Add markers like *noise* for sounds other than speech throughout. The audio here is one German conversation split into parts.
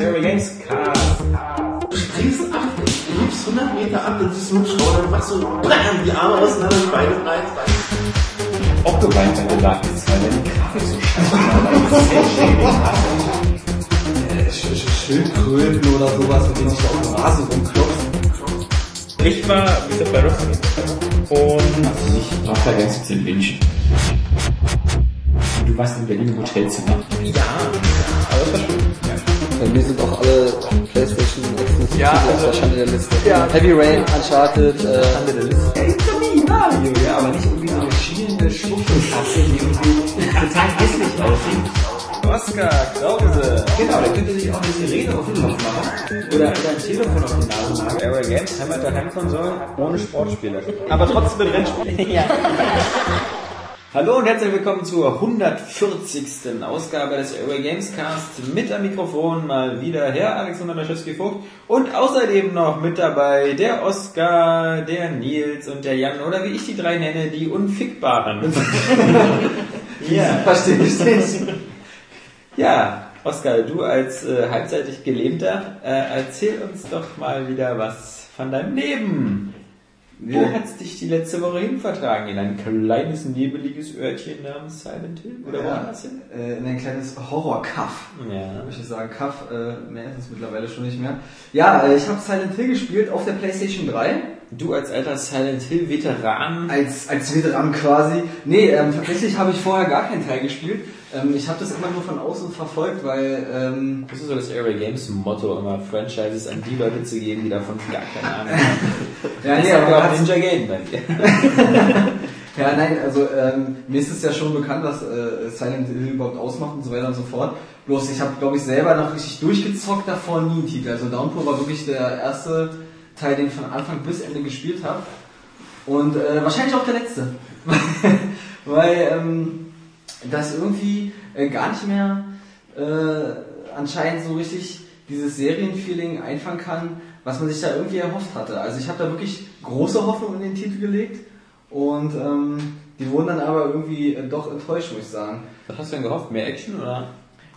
Harry Games Cast. Du springst ab, du liebst 100 Meter ab, dann siehst du einen Schauer, dann machst du BAM, die Arme auseinander, die Beine rein. Ob du weiter gelacht ist, weil deine Grafik so scheiße war, schön Schildkröten oder sowas, mit denen sich da auf dem Rasen rumklopft. Ich war wieder bei Rocky und Ich brauche da ganz zu wünschen. Du warst in Berlin im Hotelzimmer. ja, aber das war schön. Bei mir sind auch alle Playstation exklusiv Ja, also- auf der Schande der Liste. Ja. Heavy Rain, Uncharted, äh, Mario, ja, aber nicht irgendwie so eine schielende Schwuchtelkasse, die irgendwie total hässlich aussieht. Oscar Krause. Genau, da könnte sich auch eine Sirene auf den Kopf machen. Oder, oder ein Telefon auf die Nase machen. Airway Games haben wir Heimkonsolen ohne Sportspiele. Aber trotzdem mit Rennspielen. *laughs* *laughs* ja. Hallo und herzlich willkommen zur 140. Ausgabe des Airway Games Cast. Mit am Mikrofon mal wieder Herr Alexander Laschewski-Vogt und außerdem noch mit dabei der Oskar, der Nils und der Jan oder wie ich die drei nenne, die Unfickbaren. *laughs* ja. verstehe ich nicht. Ja, Oskar, du als äh, halbseitig Gelähmter, äh, erzähl uns doch mal wieder was von deinem Leben. Wo Ja. hat's dich die letzte Woche hin vertragen? In ein kleines, nebeliges Örtchen namens Silent Hill? Oder Ja, woanders hin? äh, in ein kleines Horror-Cuff. Ja. Würde ich sagen, Cuff, äh, mehr ist es mittlerweile schon nicht mehr. Ja, äh, ich habe Silent Hill gespielt auf der Playstation 3. Du als alter Silent Hill Veteran. Als, als Veteran quasi. Nee, ähm, tatsächlich habe ich vorher gar keinen Teil gespielt. Ähm, ich habe das immer nur von außen verfolgt, weil ähm, Das ist so das Airway Games Motto, immer Franchises an die Leute zu geben, die davon gar keine Ahnung haben. *laughs* ja, Das nee, aber hat's- Ninja Gaiden bei dir. *laughs* Ja, nein, also ähm, mir ist es ja schon bekannt, was äh, Silent Hill überhaupt ausmacht und so weiter und so fort. Bloß ich habe, glaube ich, selber noch richtig durchgezockt davor nie einen Titel. Also Downpour war wirklich der erste Teil, den ich von Anfang bis Ende gespielt habe. Und äh, wahrscheinlich auch der letzte. *laughs* Weil ähm, das irgendwie äh, gar nicht mehr äh, anscheinend so richtig dieses Serienfeeling einfangen kann, was man sich da irgendwie erhofft hatte. Also ich habe da wirklich große Hoffnung in den Titel gelegt und ähm, die wurden dann aber irgendwie äh, doch enttäuscht, muss ich sagen. Was hast du denn gehofft? Mehr Action oder?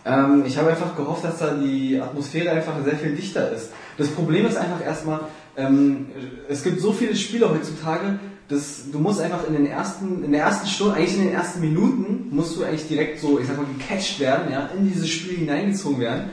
Ähm, ich habe einfach gehofft, dass da die Atmosphäre einfach sehr viel dichter ist. Das Problem ist einfach erstmal, ähm, es gibt so viele Spiele heutzutage, dass du musst einfach in den ersten, in der ersten Stunde, eigentlich in den ersten Minuten, musst du eigentlich direkt so, ich sag mal, gecatcht werden, ja, in dieses Spiel hineingezogen werden,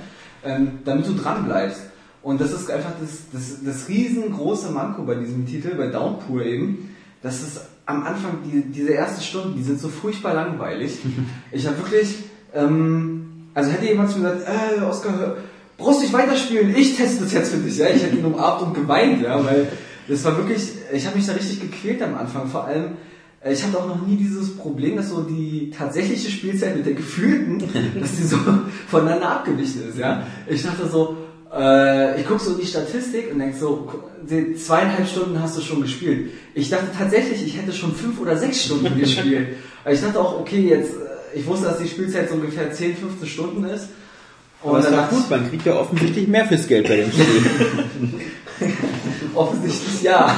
ähm, damit du dran bleibst. Und das ist einfach das, das, das riesengroße Manko bei diesem Titel, bei Downpour eben, dass es am Anfang, die, diese ersten Stunden, die sind so furchtbar langweilig. *laughs* Ich habe wirklich, ähm, also hätte jemand zu mir gesagt, äh, Oskar, hör- brauchst nicht weiterspielen, ich teste das jetzt für dich, ja. Ich hätte ihn umarmt und geweint, ja, weil das war wirklich, ich habe mich da richtig gequält am Anfang, vor allem, äh, ich hatte auch noch nie dieses Problem, dass so die tatsächliche Spielzeit mit der gefühlten, *laughs* dass die so voneinander abgewichen ist, ja. Ich dachte so, äh, ich guck so in die Statistik und denk so, zweieinhalb Stunden hast du schon gespielt. Ich dachte tatsächlich, ich hätte schon fünf oder sechs Stunden gespielt. *laughs* Ich dachte auch, okay, jetzt, äh, ich wusste, dass die Spielzeit so ungefähr 10, 15 Stunden ist. Aber das dann war gut, man kriegt ja offensichtlich mehr fürs Geld bei dem Spiel. *laughs* ich, offensichtlich ja.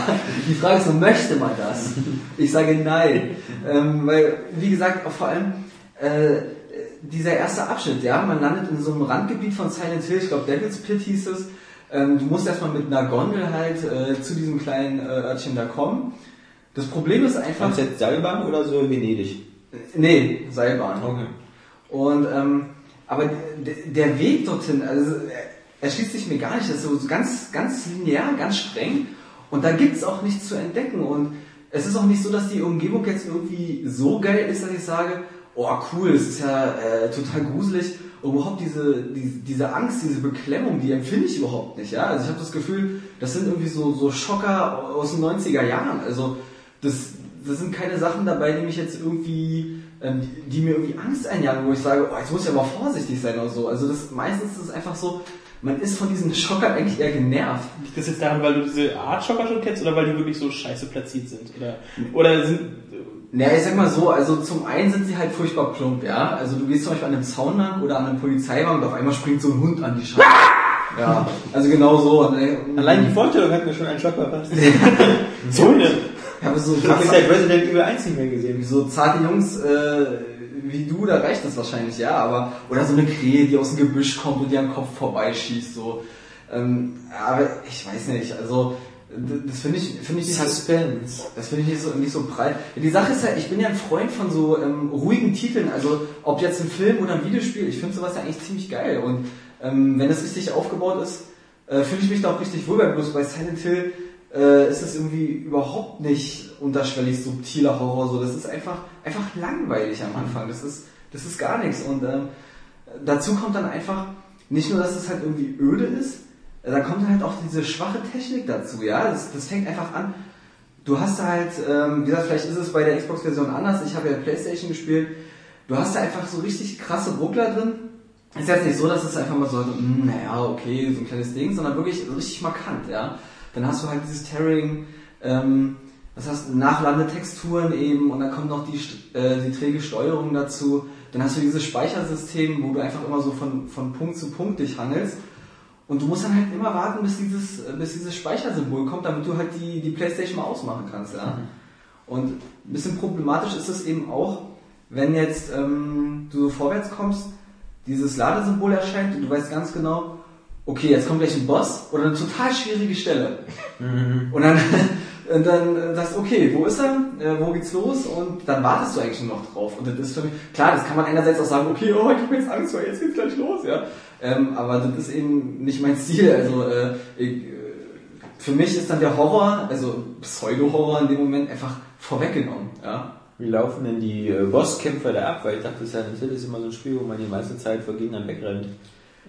Die Frage ist nur, möchte man das? Ich sage nein. Ähm, weil, wie gesagt, vor allem, äh, dieser erste Abschnitt, ja, man landet in so einem Randgebiet von Silent Hill, ich glaube Devil's Pit hieß es. Ähm, du musst erstmal mit einer Gondel halt äh, zu diesem kleinen äh, Örtchen da kommen. Das Problem ist einfach. Fandst du jetzt Seilbahn oder so Venedig? Nee, Seilbahn. Okay. Und ähm, aber der Weg dorthin, also erschließt sich mir gar nicht. Das ist so ganz, ganz linear, ganz streng. Und da gibt's auch nichts zu entdecken. Und es ist auch nicht so, dass die Umgebung jetzt irgendwie so geil ist, dass ich sage, oh cool, es ist ja äh, total gruselig. Und überhaupt diese, die, diese Angst, diese Beklemmung, die empfinde ich überhaupt nicht. Ja? Also ich habe das Gefühl, das sind irgendwie so, so Schocker aus den 90er Jahren. Also das, das sind keine Sachen dabei, die mich jetzt irgendwie, ähm, die, die mir irgendwie Angst einjagen, wo ich sage, oh, jetzt muss ich aber vorsichtig sein oder so. Also das meistens ist es einfach so, man ist von diesen Schockern eigentlich eher genervt. Liegt das jetzt daran, weil du diese Art Schocker schon kennst oder weil die wirklich so scheiße platziert sind? Oder, oder sind. Naja, ich sag mal so, also zum einen sind sie halt furchtbar plump, ja. Also du gehst zum Beispiel an einem Zaun lang oder an einem Polizeiwagen und auf einmal springt so ein Hund an die Scheibe. Ja, also genau so. Allein die Vorstellung hat mir schon einen Schock verpasst. *laughs* So eine. Ich habe so, Ich habe seit Resident Evil 1 nicht mehr gesehen. so zarte Jungs äh, wie du, da reicht das wahrscheinlich, ja, aber, oder so eine Krähe, die aus dem Gebüsch kommt und dir am Kopf vorbeischießt, so. Ähm, aber ich weiß nicht, also, das finde ich, finde ich nicht so, Suspense. das finde ich nicht so, nicht so. Ja, die Sache ist ja, ich bin ja ein Freund von so ähm, ruhigen Titeln, also ob jetzt ein Film oder ein Videospiel, ich finde sowas ja eigentlich ziemlich geil und ähm, wenn es richtig aufgebaut ist, äh, fühle ich mich da auch richtig wohl bei, bloß bei Silent Hill äh, ist es irgendwie überhaupt nicht unterschwellig subtiler Horror, so, das ist einfach, einfach langweilig am Anfang, das ist, das ist gar nichts. Und ähm, dazu kommt dann einfach, nicht nur, dass es halt irgendwie öde ist, da kommt halt auch diese schwache Technik dazu, ja, das, das fängt einfach an, du hast da halt, ähm, wie gesagt, vielleicht ist es bei der Xbox-Version anders, ich habe ja Playstation gespielt, du hast da einfach so richtig krasse Ruckler drin, ist jetzt nicht so, dass es einfach mal so, hm, naja, okay, so ein kleines Ding, sondern wirklich richtig markant, ja. Dann hast du halt dieses Tearing, ähm, das heißt Nachlandetexturen eben und dann kommt noch die, äh, die träge Steuerung dazu. Dann hast du dieses Speichersystem, wo du einfach immer so von, von Punkt zu Punkt dich hangelst. Und du musst dann halt immer warten, bis dieses, bis dieses Speichersymbol kommt, damit du halt die, die Playstation mal ausmachen kannst, ja. Und ein bisschen problematisch ist es eben auch, wenn jetzt ähm, du so vorwärts kommst, dieses Ladesymbol erscheint und du weißt ganz genau, okay, jetzt kommt gleich ein Boss oder eine total schwierige Stelle. Und dann, und dann sagst du, okay, wo ist er? Äh, wo geht's los? Und dann wartest du eigentlich noch drauf. Und das ist für mich, klar, das kann man einerseits auch sagen, okay, oh, ich habe jetzt Angst, weil jetzt geht's gleich los, ja. Ähm, aber das ist eben nicht mein Stil. Also äh, ich, äh, für mich ist dann der Horror, also Pseudo-Horror in dem Moment einfach vorweggenommen, ja. Wie laufen denn die äh, Bosskämpfer da ab? Weil ich dachte, Silent Hill ist immer so ein Spiel, wo man die meiste Zeit vor Gegnern wegrennt.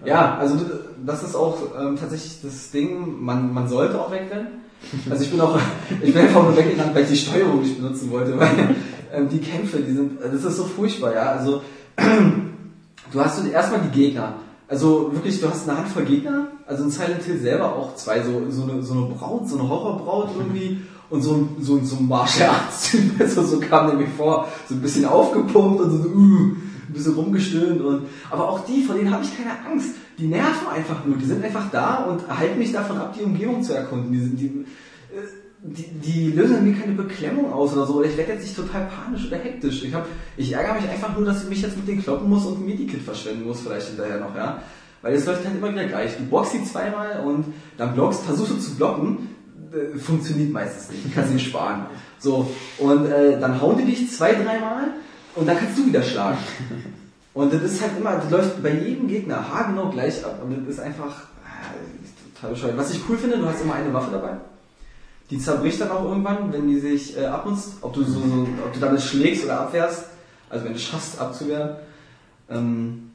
Ja, also das ist auch ähm, tatsächlich das Ding, man, man sollte auch wegrennen. Also ich bin auch, *laughs* ich bin einfach nur weggegangen, weil ich die Steuerung nicht benutzen wollte, weil ähm, die Kämpfe, die sind, das ist so furchtbar, ja. Also *clears throat* du hast erstmal die Gegner. Also wirklich, du hast eine Handvoll Gegner, also in Silent Hill selber auch zwei, so, so, eine, so eine Braut, so eine Horrorbraut irgendwie und so ein, so, so ein Martial Arts Typ, *laughs* also so kam der mir vor, so ein bisschen aufgepumpt und so, uh, ein bisschen rumgestöhnt und, aber auch die, vor denen habe ich keine Angst. Die nerven einfach nur, die sind einfach da und halten mich davon ab, die Umgebung zu erkunden. Die, sind- die, äh, die, die lösen mir keine Beklemmung aus oder so. Oder ich werde jetzt nicht total panisch oder hektisch. Ich, hab, ich ärgere mich einfach nur, dass ich mich jetzt mit denen kloppen muss und ein Medikit verschwenden muss, vielleicht hinterher noch, ja. Weil es läuft halt immer wieder gleich. Du blockst sie zweimal und dann blockst, versuchst du zu blocken, äh, funktioniert meistens nicht. Kannst ihn sparen. So, und äh, dann hauen die dich zwei, dreimal und dann kannst du wieder schlagen. Und das ist halt immer, das läuft bei jedem Gegner haargenau gleich ab. Und das ist einfach äh, total bescheuert. Was ich cool finde, du hast immer eine Waffe dabei. Die zerbricht dann auch irgendwann, wenn die sich äh, abnutzt, ob du so, so ob du damit schlägst oder abwehrst, also wenn du schaffst abzuwehren. Ähm,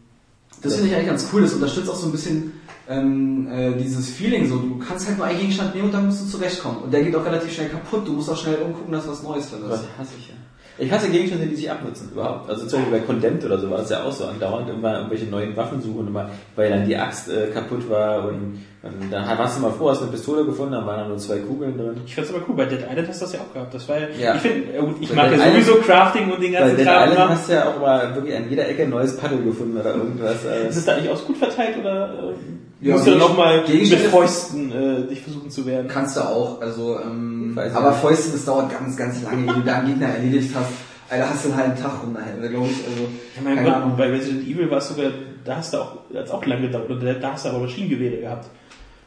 das finde ich eigentlich ganz cool. Das unterstützt auch so ein bisschen ähm, äh, dieses Feeling. So, du kannst halt nur einen Gegenstand nehmen und dann musst du zurechtkommen. Und der geht auch relativ schnell kaputt. Du musst auch schnell umgucken, dass du was Neues Das findest. hasse ich ja. Ich hasse Gegenstände, die sich abnutzen, überhaupt. Also zum Beispiel bei Condemned oder so war das ja auch so. Andauernd immer irgendwelche neuen Waffen suchen, immer, weil dann die Axt äh, kaputt war und, und dann warst du mal froh, hast eine Pistole gefunden, dann waren da nur zwei Kugeln drin. Ich find's aber cool, bei Dead Island hast du das ja auch gehabt. Das war ja, ich finde, gut, ich Bei mag Dead ja Island- sowieso Crafting und den Bei ganzen Dead Kram. Island immer. hast du ja auch mal wirklich an jeder Ecke ein neues Paddel gefunden oder irgendwas. äh, *laughs* Ist es da eigentlich auch gut verteilt oder äh, Ja, musst du dann Gegen- auch mal mit Fäusten äh, dich versuchen zu wehren? Kannst du auch, also, ähm, weiß aber nicht. Fäuste, das dauert ganz, ganz lange, ehe du da einen Gegner erledigt hast. Alter, hast du einen halben Tag rum nachher, glaube ich, also, Ja, mein keine Gott, Ahnung. bei Resident Evil war es sogar, da hast du auch, hat's auch lange gedauert, da hast du aber Maschinengewehre gehabt.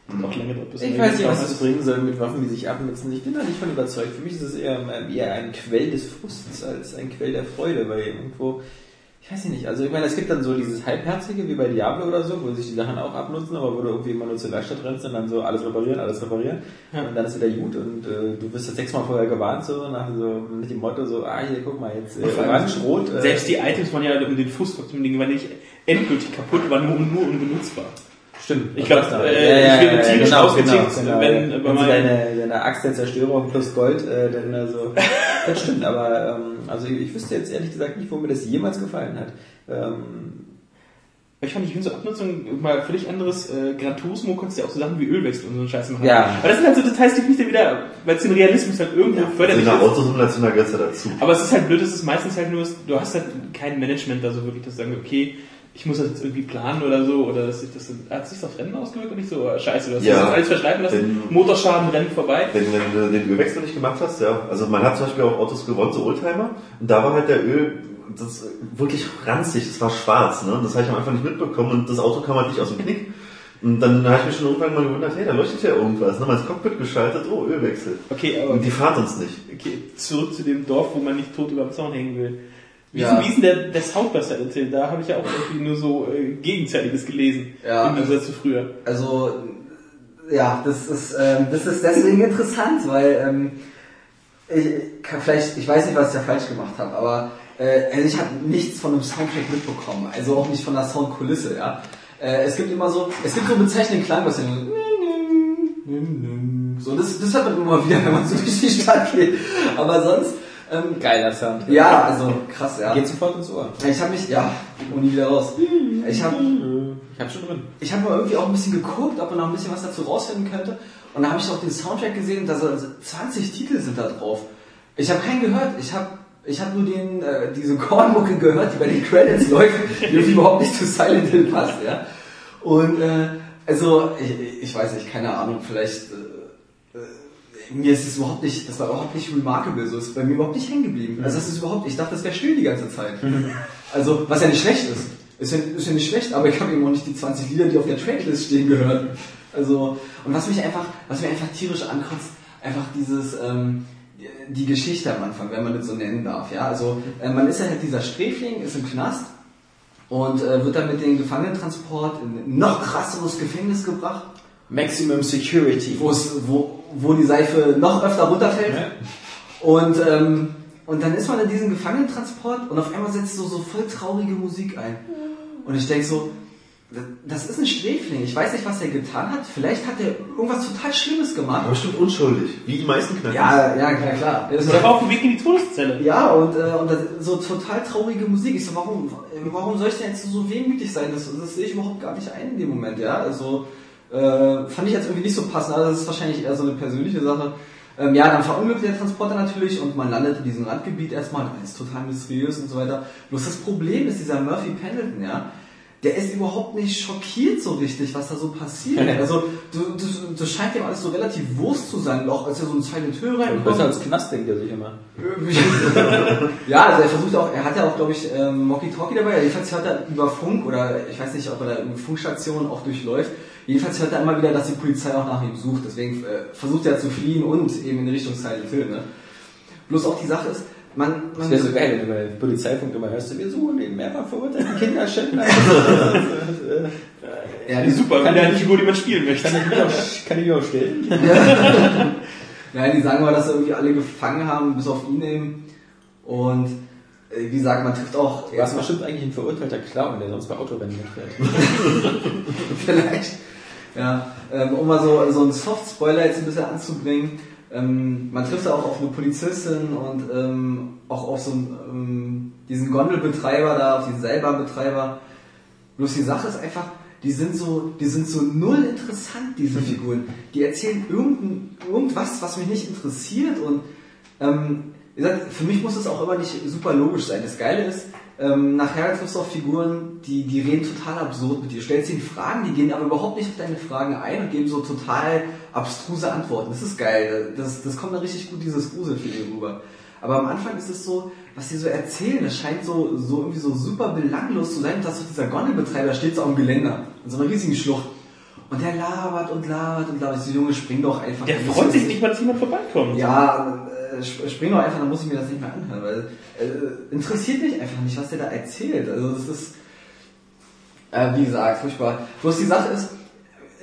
Auch lange bis Ich weiß nicht, was das bringen soll mit Waffen, die sich abnutzen. Ich bin da nicht von überzeugt. Für mich ist es eher, eher ein Quell des Frusts als ein Quell der Freude, weil irgendwo, ich weiß nicht, also ich meine, es gibt dann so dieses Halbherzige wie bei Diablo oder so, wo sich die Sachen auch abnutzen, aber wo du irgendwie immer nur zur Werkstatt rennst und dann so alles reparieren, alles reparieren Ja. und dann ist wieder gut und äh, du wirst das sechsmal vorher gewarnt, so nach so mit dem Motto so, ah hier, guck mal, jetzt äh, orange, rot. Äh, Selbst die Items waren ja um den Fuß trotzdem Ding, waren nicht endgültig kaputt, waren nur, nur unbenutzbar. Stimmt. Ich glaub, Das war's äh, da. ich wäre tierisch genau, ausgetickt, genau, genau. wenn- wenn, wenn deine, deine Axt der Zerstörung plus Gold, äh, dann äh, so. Das stimmt, aber ähm, also ich, ich wüsste jetzt ehrlich gesagt nicht, wo mir das jemals gefallen hat. Ähm, Ich fand, ich finde so Abnutzung mal völlig anderes. Äh, Gran Turismo konntest du ja auch so Sachen wie Ölwechsel und so einen Scheiß machen. Ja. Aber das sind halt so Details, die finde ich dann wieder, weil es den Realismus halt irgendwo Also förderlich der ist. Autosimulation da gehört ja dazu. Aber es ist halt blöd, es ist meistens halt nur, du hast halt kein Management da so wirklich, dass du sagen, okay, ich muss das jetzt irgendwie planen oder so, oder dass sich das, hat sich das Rennen ausgewirkt und nicht so, oh, scheiße, du hast Ja. das alles verschleifen lassen, Wenn- Motorschaden, Rennen vorbei. Wenn, wenn du den Ölwechsel nicht gemacht hast, ja. Also man hat zum Beispiel auch Autos gewonnen, so Oldtimer, und da war halt der Öl, das wirklich ranzig, das war schwarz, ne? Das habe ich am Anfang nicht mitbekommen und das Auto kam halt nicht aus dem Knick. Und dann habe ich mich schon irgendwann mal gewundert, hey, da leuchtet ja irgendwas. Ne? Mal ins Cockpit geschaltet, oh, Ölwechsel. Okay, aber Und die fahren uns nicht. okay, zurück zu dem Dorf, wo man nicht tot über dem Zaun hängen will. Wie, Ja. ist, wie ist denn der, der Sound besser erzählt? Da habe ich ja auch irgendwie nur so äh, Gegenteiliges gelesen. Ja, Im Gegensatz zu früher. Also, ja, das ist, ähm, das ist deswegen *laughs* interessant, weil ähm, ich, kann vielleicht, ich weiß nicht, was ich da falsch gemacht habe, aber äh, also ich habe nichts von einem Soundtrack mitbekommen, also auch nicht von der Soundkulisse, ja. Äh, es gibt immer so, es gibt so einen bezeichnenden Klang, was ja so, das, das hört man immer wieder, wenn man so *laughs* durch die Stadt geht. Aber sonst, ähm, Geiler Sound. ja, also krass, ja. Geht sofort ins Ohr. Ich habe mich, ja, und nie wieder raus. Ich habe Ich hab schon drin. ich habe mal irgendwie auch ein bisschen geguckt, ob man noch ein bisschen was dazu rausfinden könnte. Und da habe ich auch den Soundtrack gesehen, da so 20 Titel sind da drauf. Ich habe keinen gehört. Ich habe ich hab nur den, äh, diese Kornmucke gehört, die bei den Credits *laughs* läuft, die überhaupt nicht zu Silent Hill passt. Ja? Und äh, also, ich, ich weiß nicht, keine Ahnung, vielleicht... Mir ist es überhaupt nicht, das war überhaupt nicht remarkable, so ist bei mir überhaupt nicht hängen geblieben. Also das ist überhaupt, ich dachte, das wäre still die ganze Zeit. Also, was ja nicht schlecht ist. Ist ja, ist ja nicht schlecht, aber ich habe eben auch nicht die 20 Lieder, die auf der Tracklist stehen, gehört. Also, und was mich einfach, was mir einfach tierisch ankotzt, einfach dieses, ähm, die Geschichte am Anfang, wenn man das so nennen darf, ja. Also, äh, man ist ja halt dieser Sträfling, ist im Knast und äh, wird dann mit dem Gefangenentransport in ein noch krasseres Gefängnis gebracht, Maximum Security. wo es, wo, wo die Seife noch öfter runterfällt. Ja. Und, ähm, und dann ist man in diesem Gefangenentransport und auf einmal setzt so, so voll traurige Musik ein. Und ich denke so, das ist ein Sträfling. Ich weiß nicht, was er getan hat. Vielleicht hat er irgendwas total Schlimmes gemacht. Aber bestimmt unschuldig, wie die meisten Knacken. Ja, ja, klar, klar. Das war auf dem Weg in die Todeszelle. ja, und, äh, und das, so total traurige Musik. Ich so, warum, warum soll ich denn jetzt so wehmütig sein? Das, das sehe ich überhaupt gar nicht ein in dem Moment, ja. Also, äh, fand ich jetzt irgendwie nicht so passend. Also, das ist wahrscheinlich eher so eine persönliche Sache. Ähm, ja, dann verunglückt der Transporter natürlich und man landet in diesem Randgebiet erstmal. Das ist total mysteriös und so weiter. Bloß das Problem ist, dieser Murphy Pendleton, ja, der ist überhaupt nicht schockiert so richtig, was da so passiert. *laughs* Also, du, du, das scheint ihm alles so relativ Wurst zu sein, auch als er so ein Silent Hill reinkommt. Besser als Knast, denkt er sich immer. *laughs* ja, also er versucht auch, er hat ja auch, glaube ich, ähm, Mocky Talkie dabei. Jedenfalls hört er über Funk oder ich weiß nicht, ob er da über Funkstationen auch durchläuft. Jedenfalls hört er immer wieder, dass die Polizei auch nach ihm sucht. Deswegen äh, versucht er zu fliehen und eben in Richtung Silent Hill. Ne? Bloß auch die Sache ist, man, Das man wäre so geil, wenn du bei Polizeifunk immer hörst, wir suchen den mehrfach verurteilten Kinderschänder. *laughs* ja, die, Super, kann der eine Figur, die man spielen möchte. Kann ich mich auch, kann ich mich auch stellen? *laughs* ja, die sagen mal, dass sie irgendwie alle gefangen haben, bis auf ihn eben. Und äh, wie gesagt, man trifft auch warst bestimmt eigentlich ein verurteilter Clown, der sonst bei Autorennen mitfährt. *laughs* Vielleicht. Ja, ähm, um mal so, so einen Soft-Spoiler jetzt ein bisschen anzubringen. Ähm, man trifft da auch auf eine Polizistin und ähm, auch auf so einen, ähm, diesen Gondelbetreiber da, auf diesen Seilbahnbetreiber. Bloß die Sache ist einfach, die sind so, die sind so null interessant, diese *laughs* Figuren. Die erzählen irgendein, irgendwas, was mich nicht interessiert und ähm, wie gesagt, für mich muss es auch immer nicht super logisch sein. Das Geile ist, ähm, nachher triffst du auf Figuren, die, die reden total absurd mit dir. Du stellst ihnen Fragen, die gehen aber überhaupt nicht auf deine Fragen ein und geben so total abstruse Antworten. Das ist geil. Das, das kommt dann richtig gut, dieses Gruselfeeling rüber. Aber am Anfang ist es so, was die so erzählen, das scheint so, so irgendwie so super belanglos zu sein, dass so dieser Gondelbetreiber steht so am Geländer, in so einer riesigen Schlucht. Und der labert und labert und labert. So, Junge, spring doch einfach. Der freut sich nicht mal, dass jemand vorbeikommt. ja, spring doch einfach, dann muss ich mir das nicht mehr anhören, weil äh, interessiert mich einfach nicht, was der da erzählt. Also das ist, äh, wie gesagt, furchtbar. Bloß die Sache ist,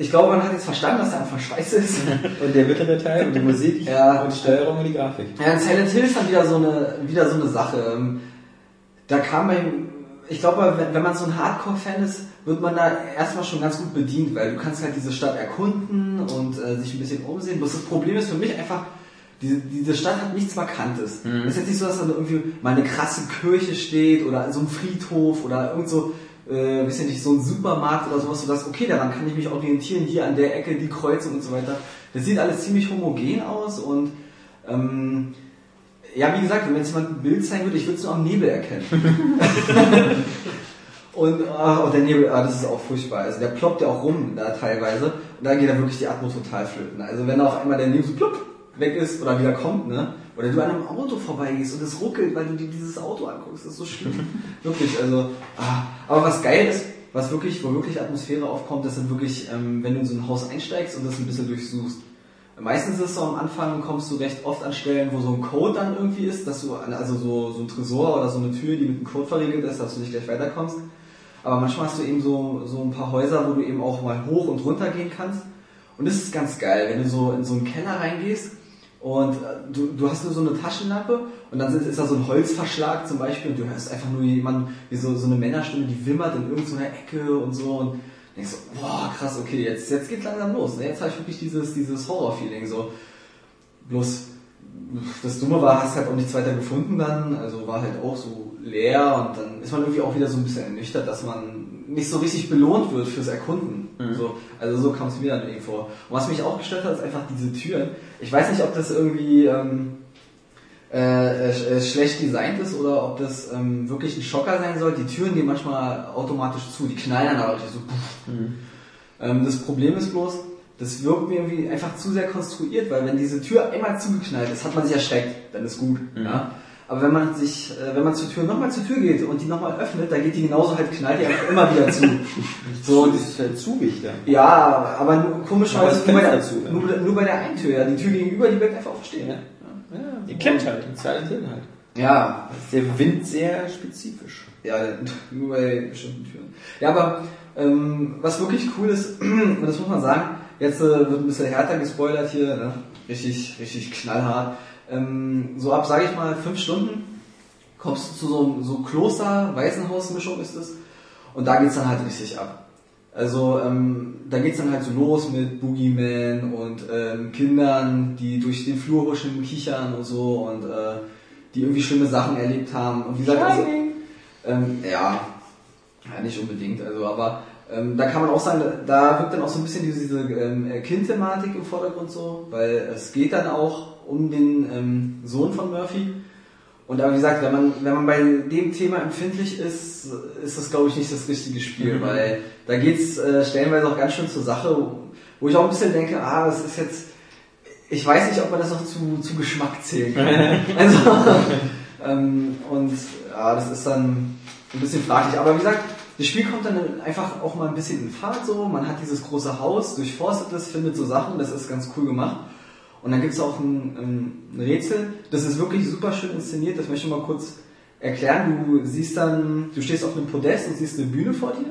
ich glaube, man hat jetzt verstanden, dass der Anfang scheiße ist. *laughs* Und der mittlere Teil und die Musik *laughs* Ja. und die Steuerung und die Grafik. Ja, in Silent Hill ist dann wieder so eine, wieder so eine Sache. Ähm, Da kam beim, ich glaube, wenn, wenn man so ein Hardcore-Fan ist, wird man da erstmal schon ganz gut bedient, weil du kannst halt diese Stadt erkunden und äh, sich ein bisschen umsehen. Bloß das Problem ist für mich einfach, diese, diese Stadt hat nichts Markantes. Es ist jetzt nicht so, dass da irgendwie mal eine krasse Kirche steht oder so ein Friedhof oder irgend so, äh, weiß ja nicht, so ein Supermarkt oder sowas, sodass, okay, daran kann ich mich orientieren, hier an der Ecke, die Kreuzung und so weiter. Das sieht alles ziemlich homogen aus und ähm, ja, wie gesagt, wenn jetzt jemand ein Bild zeigen würde, ich würde es nur am Nebel erkennen. *laughs* und oh, der Nebel, ah, das ist auch furchtbar. Also der ploppt ja auch rum da teilweise und da geht dann wirklich die Atmo total flöten. Also wenn auf einmal der Nebel so plopp weg ist oder wieder kommt, ne, Oder du an einem Auto vorbeigehst und es ruckelt, weil du dir dieses Auto anguckst. Das ist so schlimm. *laughs* wirklich, also. Ah. Aber was geil ist, was wirklich, wo wirklich Atmosphäre aufkommt, das sind wirklich, ähm, wenn du in so ein Haus einsteigst und das ein bisschen durchsuchst. Meistens ist es so am Anfang, kommst du recht oft an Stellen, wo so ein Code dann irgendwie ist, dass du, also so, so ein Tresor oder so eine Tür, die mit einem Code verriegelt ist, dass du nicht gleich weiterkommst. Aber manchmal hast du eben so, so ein paar Häuser, wo du eben auch mal hoch und runter gehen kannst. Und das ist ganz geil, wenn du so in so einen Keller reingehst und äh, du, du hast nur so eine Taschenlampe und dann ist, da so ein Holzverschlag zum Beispiel und du hörst einfach nur jemanden, wie so, so eine Männerstimme, die wimmert in irgendeiner Ecke und so und denkst so, boah, krass, okay, jetzt, jetzt geht's langsam los. Ne? Jetzt habe ich wirklich dieses, dieses Horror-Feeling so. Bloß das Dumme war, hast halt auch nichts weiter gefunden dann, also war halt auch so leer und dann ist man irgendwie auch wieder so ein bisschen ernüchtert, dass man nicht so richtig belohnt wird fürs Erkunden. So, also so kam es mir dann irgendwie vor. Und was mich auch gestört hat, ist einfach diese Türen. Ich weiß nicht, ob das irgendwie ähm, äh, äh, schlecht designt ist oder ob das ähm, wirklich ein Schocker sein soll. Die Türen gehen manchmal automatisch zu, die knallen dann aber so. Puff. Ähm, das Problem ist bloß, das wirkt mir irgendwie einfach zu sehr konstruiert, weil wenn diese Tür einmal zugeknallt ist, hat man sich erschreckt, dann ist gut. Ja? Aber wenn man sich, äh, wenn man zur Tür nochmal zur Tür geht und die nochmal öffnet, dann geht die genauso halt, knallt die einfach immer wieder zu. *laughs* So, und das ist halt Zuwichter. ja, aber nur, komischerweise das nur bei, der, zu, nur, nur bei der einen Tür, ja. Die Tür gegenüber, die bleibt einfach aufstehen. Ja. Ja. Ja, Die klemmt halt. In Silent Hill halt. Ja, ist der Wind sehr spezifisch. Ja, *laughs* nur bei bestimmten Türen. Ja, aber ähm, was wirklich cool ist, *clears throat* und das muss man sagen, jetzt äh, wird ein bisschen härter gespoilert hier, ne? richtig, richtig knallhart. Ähm, so ab, sage ich mal, fünf Stunden kommst du zu so einem so Kloster-Waisenhaus-Mischung ist es. Und da geht's dann halt richtig ab. Also ähm, da geht's dann halt so los mit Boogeyman und ähm, Kindern, die durch den Flur huschen, kichern und so und äh, die irgendwie schlimme Sachen erlebt haben. Und wie gesagt, also, ähm, ja, ja, nicht unbedingt, also aber ähm, da kann man auch sagen, da wirkt dann auch so ein bisschen diese, diese ähm, Kindthematik im Vordergrund so, weil es geht dann auch um den ähm, Sohn von Murphy. Und aber wie gesagt, wenn man, wenn man bei dem Thema empfindlich ist, ist das glaube ich nicht das richtige Spiel, weil da geht's äh, stellenweise auch ganz schön zur Sache, wo ich auch ein bisschen denke, ah, das ist jetzt, ich weiß nicht, ob man das noch zu, zu Geschmack zählen kann. *laughs* also, ähm, und ja, das ist dann ein bisschen fraglich. Aber wie gesagt, das Spiel kommt dann einfach auch mal ein bisschen in Fahrt so. Man hat dieses große Haus, durchforstet es, findet so Sachen, das ist ganz cool gemacht. Und dann gibt's auch ein, ähm, ein Rätsel, das ist wirklich super schön inszeniert, das möchte ich mal kurz erklären. Du siehst dann, du stehst auf einem Podest und siehst eine Bühne vor dir,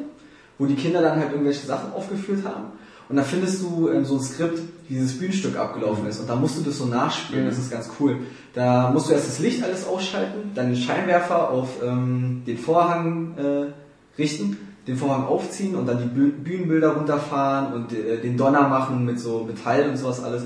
wo die Kinder dann halt irgendwelche Sachen aufgeführt haben. Und da findest du ähm, so ein Skript, wie dieses Bühnenstück abgelaufen ist. Und da musst du das so nachspielen, das ist ganz cool. Da musst du erst das Licht alles ausschalten, dann den Scheinwerfer auf ähm, den Vorhang äh, richten, den Vorhang aufziehen und dann die Bü- Bühnenbilder runterfahren und äh, den Donner machen mit so Metall und sowas alles.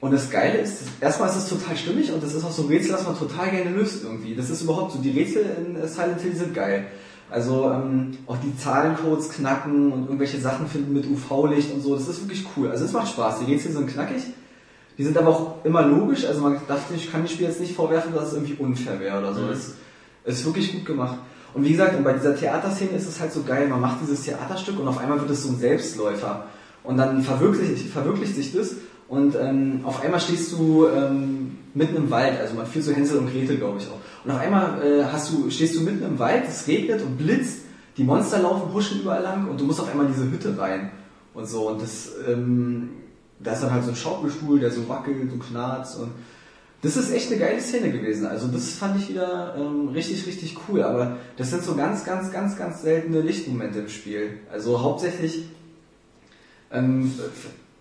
Und das Geile ist, erstmal ist es total stimmig und das ist auch so ein Rätsel, das man total gerne löst irgendwie. Das ist überhaupt so, die Rätsel in äh, Silent Hill sind geil. Also ähm, auch die Zahlencodes knacken und irgendwelche Sachen finden mit UV-Licht und so, das ist wirklich cool. Also es macht Spaß, die Rätsel sind knackig, die sind aber auch immer logisch, also man dachte, ich kann dem Spiel jetzt nicht vorwerfen, dass es irgendwie unfair wäre oder so. Es ist wirklich gut gemacht. Und wie gesagt, und bei dieser Theaterszene ist es halt so geil, man macht dieses Theaterstück und auf einmal wird es so ein Selbstläufer. Und dann verwirklicht, verwirklicht sich das und ähm, auf einmal stehst du ähm, mitten im Wald, also man fühlt so Hänsel und Gretel, glaube ich auch. Und auf einmal äh, hast du, stehst du mitten im Wald, es regnet und blitzt, die Monster laufen, huschen überall lang und du musst auf einmal in diese Hütte rein und so. Und das, ähm, da ist dann halt so ein Schaukelstuhl, der so wackelt und knarzt und das ist echt eine geile Szene gewesen. Also das fand ich wieder ähm, richtig, richtig cool. Aber das sind so ganz, ganz, ganz, ganz seltene Lichtmomente im Spiel. Also hauptsächlich ähm,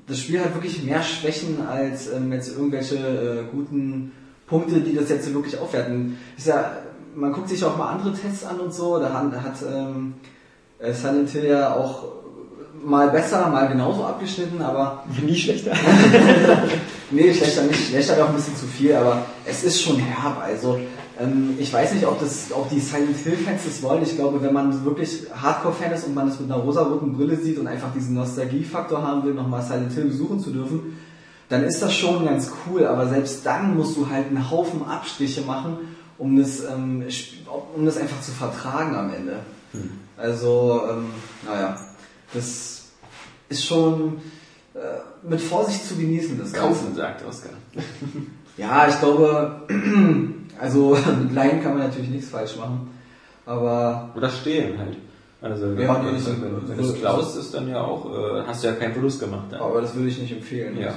das Spiel hat wirklich mehr Schwächen als ähm, jetzt irgendwelche äh, guten Punkte, die das jetzt wirklich aufwerten. Ist ja, man guckt sich auch mal andere Tests an und so. Da hat, hat ähm, äh, Silent Hill ja auch mal besser, mal genauso abgeschnitten, aber *laughs* Nie schlechter. *laughs* Nee, schlechter nicht. Schlechter wäre auch ein bisschen zu viel, aber es ist schon herb. Also ähm, ich weiß nicht, ob das, ob die Silent Hill Fans das wollen. Ich glaube, wenn man wirklich Hardcore-Fan ist und man es mit einer rosaroten Brille sieht und einfach diesen Nostalgie-Faktor haben will, nochmal Silent Hill besuchen zu dürfen, dann ist das schon ganz cool. Aber selbst dann musst du halt einen Haufen Abstriche machen, um das, ähm, um das einfach zu vertragen am Ende. Also, ähm, naja, das ist schon äh, mit Vorsicht zu genießen, das. Kaufen, sagt Oskar. Ja, ich glaube, *clears throat* also *laughs* mit Laien kann man natürlich nichts falsch machen. Aber Oder stehen halt. Also, Ja, wenn, so- wenn, wenn du es klaust, ist dann ja auch, äh, hast du ja keinen Verlust gemacht. Dann. Aber das würde ich nicht empfehlen. Ja.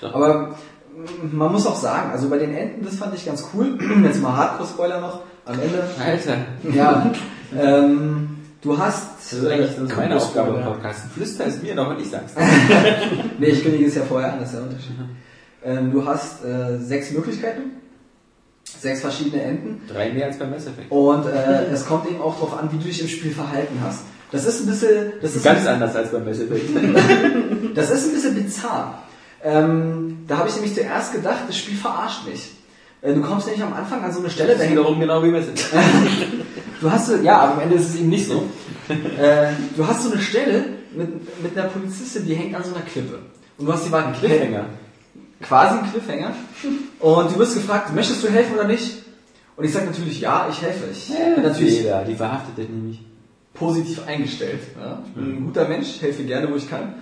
Also. Aber mm, man muss auch sagen, also bei den Enten, das fand ich ganz cool. *clears throat* Jetzt mal Hardcore-Spoiler noch am Ende. Alter, Ja, ähm, du hast. das ist eigentlich das ist meine Campus- Aufgabe im Podcast. Flüster ist mir doch, wenn ich sag's. *laughs* Nee, ich kündige es ja vorher an, das ist der Unterschied. Ähm, du hast äh, sechs Möglichkeiten, sechs verschiedene Enden. Drei mehr als beim Mass Effect. Und äh, es kommt eben auch darauf an, wie du dich im Spiel verhalten hast. Das ist ein bisschen. Das ist Ganz anders als beim Mass Effect. *laughs* Das ist ein bisschen bizarr. Ähm, da habe ich nämlich zuerst gedacht, das Spiel verarscht mich. Äh, Du kommst nämlich am Anfang an so eine Stelle, Das da ist wiederum genau wie Mass Effect. *laughs* du hast so, ja, aber am Ende ist es eben nicht so. *laughs* äh, du hast so eine Stelle mit, mit einer Polizistin, die hängt an so einer Klippe. Und du hast die beiden Cliffhanger. Quasi ein Cliffhanger. Und du wirst gefragt, möchtest du helfen oder nicht? Und ich sage natürlich, ja, ich helfe. Ich bin natürlich Fehler, die verhaftet dich nämlich. positiv eingestellt. Ja? Ich bin ein guter Mensch, helfe gerne, wo ich kann.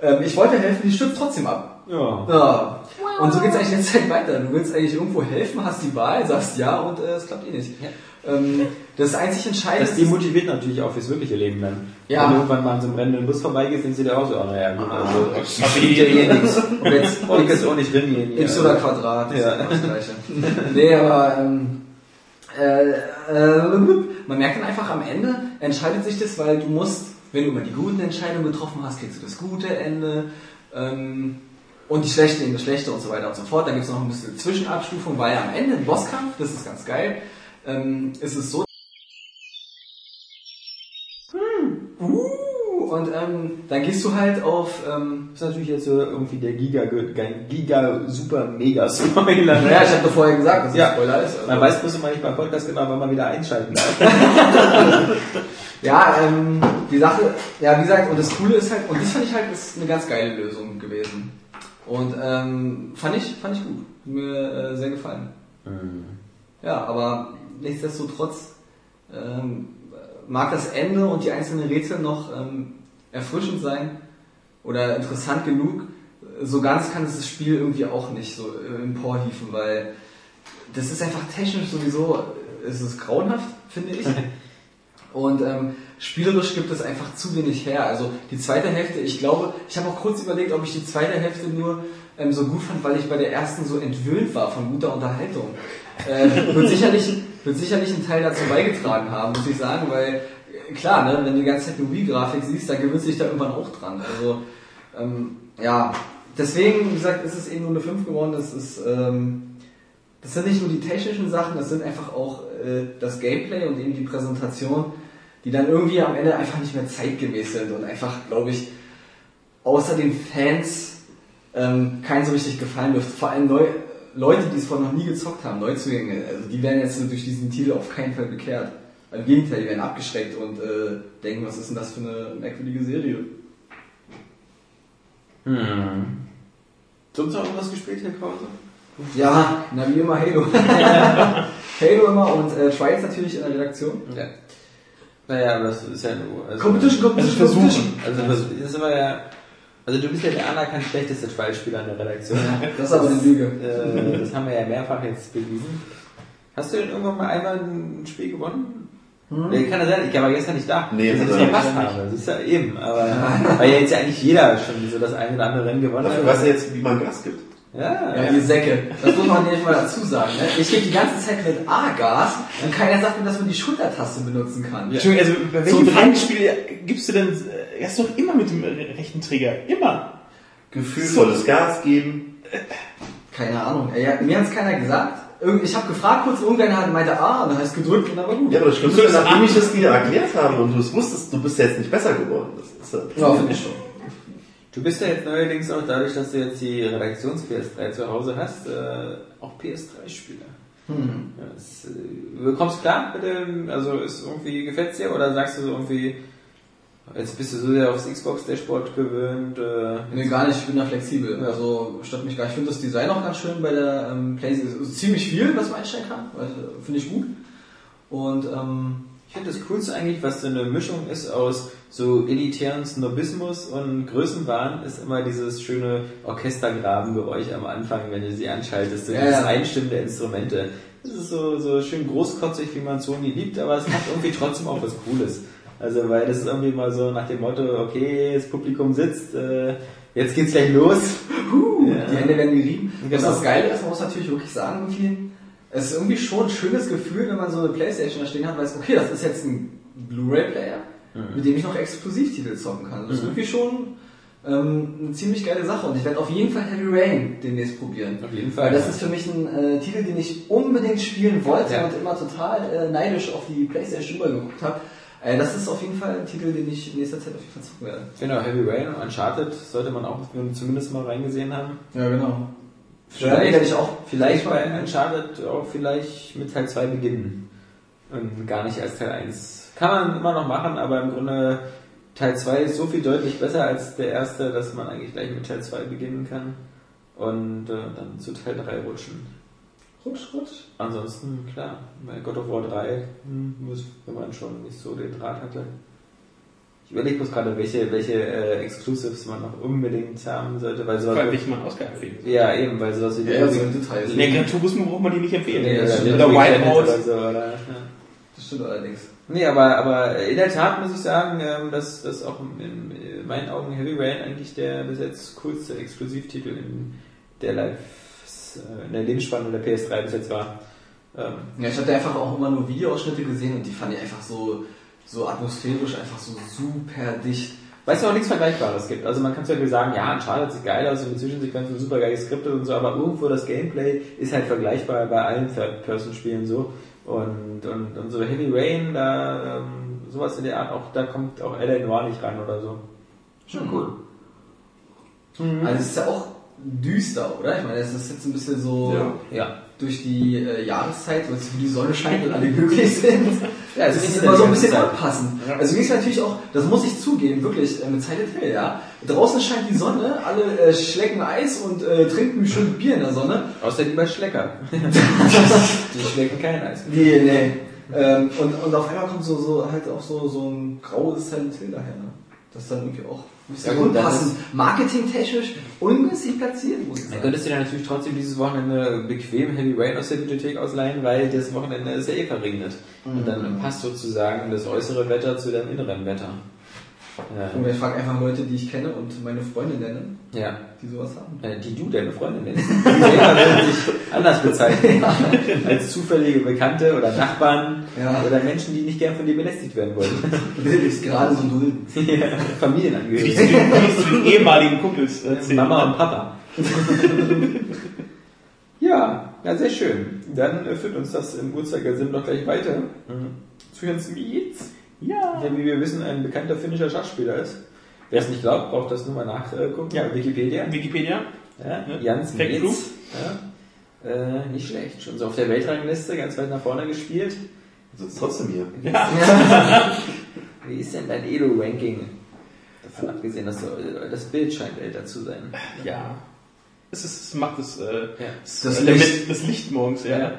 Ähm, ich wollte helfen, die stürzt trotzdem ab. Ja. Ja. Und so geht's eigentlich die ganze Zeit weiter. Du willst eigentlich irgendwo helfen, hast die Wahl, sagst ja und äh, es klappt eh nicht. Ähm, das einzig Entscheidende Das demotiviert natürlich auch fürs wirkliche Leben dann. Ja. Wenn du irgendwann mal an so einem brennenden Bus vorbeigehst, denkst du dir auch so, oh, naja, gut, also, das hab ich ja eh nichts. ob jetzt Und jetzt auch nicht drin. X oder Quadrat, das Ja. ist genau das Gleiche. *laughs* nee, aber ähm, äh, äh, man merkt dann einfach am Ende, entscheidet sich das, weil du musst, wenn du immer die guten Entscheidungen getroffen hast, kriegst du das gute Ende ähm, und die schlechten eben das schlechte und so weiter und so fort. Dann gibt es noch ein bisschen Zwischenabstufung, weil am Ende im Bosskampf, das ist ganz geil, ähm, ist es so, Uh, und ähm, dann gehst du halt auf, ähm, Das ist natürlich jetzt so irgendwie der Giga, Giga, super, mega Spoiler. naja, ich habe doch vorher gesagt, dass es Ja. Spoiler ist. also- Man weiß bloß immer nicht beim Podcast genau, wann man wieder einschalten darf. *laughs* Ja, ähm, die Sache, ja, wie gesagt, und das Coole ist halt, und das fand ich halt, ist eine ganz geile Lösung gewesen. Und ähm, fand ich, fand ich gut. Hat Mir äh, sehr gefallen. Ja, aber nichtsdestotrotz ähm, mag das Ende und die einzelnen Rätsel noch ähm, erfrischend sein oder interessant genug. So ganz kann es das Spiel irgendwie auch nicht so äh, weil das ist einfach technisch sowieso, äh, es ist grauenhaft, finde ich. *laughs* Und ähm, spielerisch gibt es einfach zu wenig her. Also die zweite Hälfte, ich glaube, ich habe auch kurz überlegt, ob ich die zweite Hälfte nur ähm, so gut fand, weil ich bei der ersten so entwöhnt war von guter Unterhaltung. Äh, wird, sicherlich, wird sicherlich einen Teil dazu beigetragen haben, muss ich sagen, weil äh, klar, ne, wenn du die ganze Zeit eine Wii-Grafik siehst, dann gewöhnst du dich da irgendwann auch dran. Also ähm, ja, deswegen, wie gesagt, ist es eben nur eine 5 geworden. Das ist ähm, das sind nicht nur die technischen Sachen, das sind einfach auch äh, das Gameplay und eben die Präsentation, die dann irgendwie am Ende einfach nicht mehr zeitgemäß sind und einfach, glaube ich, außer den Fans ähm, keinen so richtig gefallen dürfte. Vor allem neu, Leute, die es vorher noch nie gezockt haben, Neuzugänge, also die werden jetzt durch diesen Titel auf keinen Fall bekehrt. Im Gegenteil, die werden abgeschreckt und äh, denken, was ist denn das für eine merkwürdige Serie? Hm. Sonst noch irgendwas gespielt, Herr Krause? Ja, na wie immer Halo. *laughs* Halo immer und äh, Trials natürlich in der Redaktion. Ja. Naja, aber das ist ja nur. Also, Competition, Competition, Competition. Also, das ist immer ja. Also, du bist ja der anerkannt schlechteste Trial-Spieler in der Redaktion. Das ist aber eine Lüge. Äh, das haben wir ja mehrfach jetzt bewiesen. Hast du denn irgendwann mal einmal ein Spiel gewonnen? Hm? Ja, kann ja sein, ich war gestern nicht da. Nee, das es ist verpasst habe. Das ist ja eben, aber weil ja jetzt ja eigentlich jeder schon so das eine oder andere Rennen gewonnen Dafür hat. weißt du jetzt, wie man Gas gibt. Ja, Ja, die Säcke. Das muss man nämlich mal dazu sagen. Ne? Ich gebe die ganze Zeit mit A-Gas und keiner sagt mir, dass man die Schultertaste benutzen kann. Entschuldigung, also bei So welchem dran- Rennspiel gibst du denn, äh, hast du doch immer mit dem rechten Trigger, immer. Gefühlvolles Gas geben. Keine Ahnung. Ey, Ja, mir hat es keiner gesagt. Ich habe gefragt kurz, irgendeiner hat meinte A und dann heißt gedrückt und dann war gut. Ja, aber das Schlimmste ist, nachdem ich das dir erklärt habe und du es wusstest, du bist ja jetzt nicht besser geworden. Das ist ja Ja, finde ich schon. Du bist ja jetzt neuerdings auch dadurch, dass du jetzt die Redaktions-PS3 zu Hause hast, äh, auch PS3-Spieler. Hm. Ja, es, äh, du kommst klar mit dem, also ist irgendwie gefällt dir oder sagst du so irgendwie, jetzt bist du so sehr aufs Xbox-Dashboard gewöhnt? Äh, Nee, gar nicht, ich bin da flexibel. Ja. Also stört mich gar nicht. Ich finde das Design auch ganz schön bei der ähm, PlayStation. Ist ziemlich viel, was man einstellen kann. Also, finde ich gut. Und ähm, finde das Coolste eigentlich, was so eine Mischung ist aus so elitären Snobismus und Größenwahn, ist immer dieses schöne Orchestergrabengeräusch am Anfang, wenn du sie anschaltest, so Ja, dieses ja. Einstimmen der Instrumente. Das ist so, so schön großkotzig, wie man Sony liebt, aber es hat irgendwie trotzdem auch was Cooles. Also, weil das ist irgendwie mal so nach dem Motto, okay, das Publikum sitzt, äh, jetzt geht's gleich los. Huh, Ja. Die Hände werden gerieben. Was Genau. das Geile ist, man muss natürlich wirklich sagen, irgendwie, es ist irgendwie schon ein schönes Gefühl, wenn man so eine Playstation da stehen hat weiß, okay, das ist jetzt ein Blu-ray-Player, mit dem ich noch Exklusivtitel zocken kann. Das ist Mhm. irgendwie schon ähm, eine ziemlich geile Sache und ich werde auf jeden Fall Heavy Rain demnächst probieren. Auf jeden Fall. Weil das ja. ist für mich ein äh, Titel, den ich unbedingt spielen wollte Ja. und immer total äh, neidisch auf die Playstation rübergeguckt habe. Äh, das ist auf jeden Fall ein Titel, den ich in nächster Zeit auf jeden Fall zocken werde. Genau, Heavy Rain und Uncharted sollte man auch zumindest mal reingesehen haben. Ja, genau. Vielleicht- werde ich auch Vielleicht bei Uncharted auch vielleicht mit Teil 2 beginnen. Und gar nicht als Teil 1. Kann man immer noch machen, aber im Grunde Teil 2 ist so viel deutlich besser als der erste, dass man eigentlich gleich mit Teil 2 beginnen kann. Und äh, dann zu Teil 3 rutschen. Rutsch, rutsch. Ansonsten, klar, bei God of War 3, hm, muss, wenn man schon nicht so den Draht hatte. Ich überlege bloß gerade, welche, welche äh, Exclusives man noch unbedingt haben sollte, weil sowas. Vor allem, welche man ausgeempfehlen soll. Ja, eben, weil sowas wie Ja, ja, so in Details. Nee, Gran Turismo braucht man die nicht empfehlen. Nee, das oder, stimmt. oder Wipeout. oder so. Oder, ja. Das stimmt allerdings. Nee, aber, aber in der Tat muss ich sagen, ähm, dass, dass auch in, in meinen Augen Heavy Rain eigentlich der bis jetzt coolste Exklusivtitel in der Live, äh, in der Lebensspanne der PS3 bis jetzt war. Ähm, Ja, ich hatte einfach auch immer nur Videoausschnitte gesehen und die fand ich einfach so, so atmosphärisch, einfach so super dicht. Weil es ja auch nichts Vergleichbares gibt. Also man kann zum Beispiel sagen, ja, Uncharted sieht geil aus und die Zwischensequenzen sind super geil geskriptet und so, aber irgendwo das Gameplay ist halt vergleichbar bei allen Third-Person-Spielen so. Und, und, und so Heavy Rain, da ähm, sowas in der Art, auch da kommt auch L.A. Noir nicht ran oder so. Schon cool. Also es ist ja auch düster, oder? Ich meine, es ist jetzt ein bisschen so Ja. Ja. durch die äh, Jahreszeit, wo jetzt die Sonne scheint und alle glücklich sind. Ja, es es ist immer so ein bisschen Zeit. anpassend. Also mir ist natürlich auch, das muss ich zugeben, wirklich, äh, mit Silent Hill, ja. Draußen scheint die Sonne, alle äh, schlecken Eis und äh, trinken schön Bier in der Sonne. Außer die bei Schlecker. *laughs* die schlecken kein Eis. Nee, nee. Ähm, und, und auf einmal kommt so, so halt auch so, so ein graues Silent Hill daher. Ne? Das ist dann irgendwie auch ein bisschen Ja gut, unpassend. Marketingtechnisch ungünstig platziert, muss ich Dann sagen. könntest du dir natürlich trotzdem dieses Wochenende bequem Heavy Rain aus der Bibliothek ausleihen, weil das Wochenende ist ja eh verregnet. Und dann passt sozusagen das äußere Wetter zu deinem inneren Wetter. Und Ja. ich frage einfach Leute, die ich kenne und meine Freunde nenne, ja. die sowas haben. Äh, Die du, deine Freundin nennst. Die selber würden sich anders bezeichnen. Als zufällige Bekannte oder Nachbarn Ja. oder Menschen, die nicht gern von dir belästigt werden wollen. Will ich gerade so dulden. ja. Familienangehörige. den, kriegst du den ehemaligen Kumpels erzählen. Mama und Papa. ja, ja, sehr schön. Dann äh, führt uns das im Uhrzeigersinn doch gleich weiter. Zu Jens Mietz, Ja. der, wie wir wissen, ein bekannter finnischer Schachspieler ist. Wer es nicht glaubt, braucht das nur mal nachgucken. Ja. Wikipedia. Wikipedia. Ja, Ja. Jans. Ja. Äh, nicht schlecht. Schon so auf der Weltrangliste ganz weit nach vorne gespielt. Sitzt trotzdem hier. *laughs* Wie ist denn dein Elo-Ranking? Davon abgesehen, dass du, das Bild scheint älter zu sein. Ja. Es, ist, es macht das, äh, Ja. das, Das Licht. Licht. das Licht morgens, ja. Ja.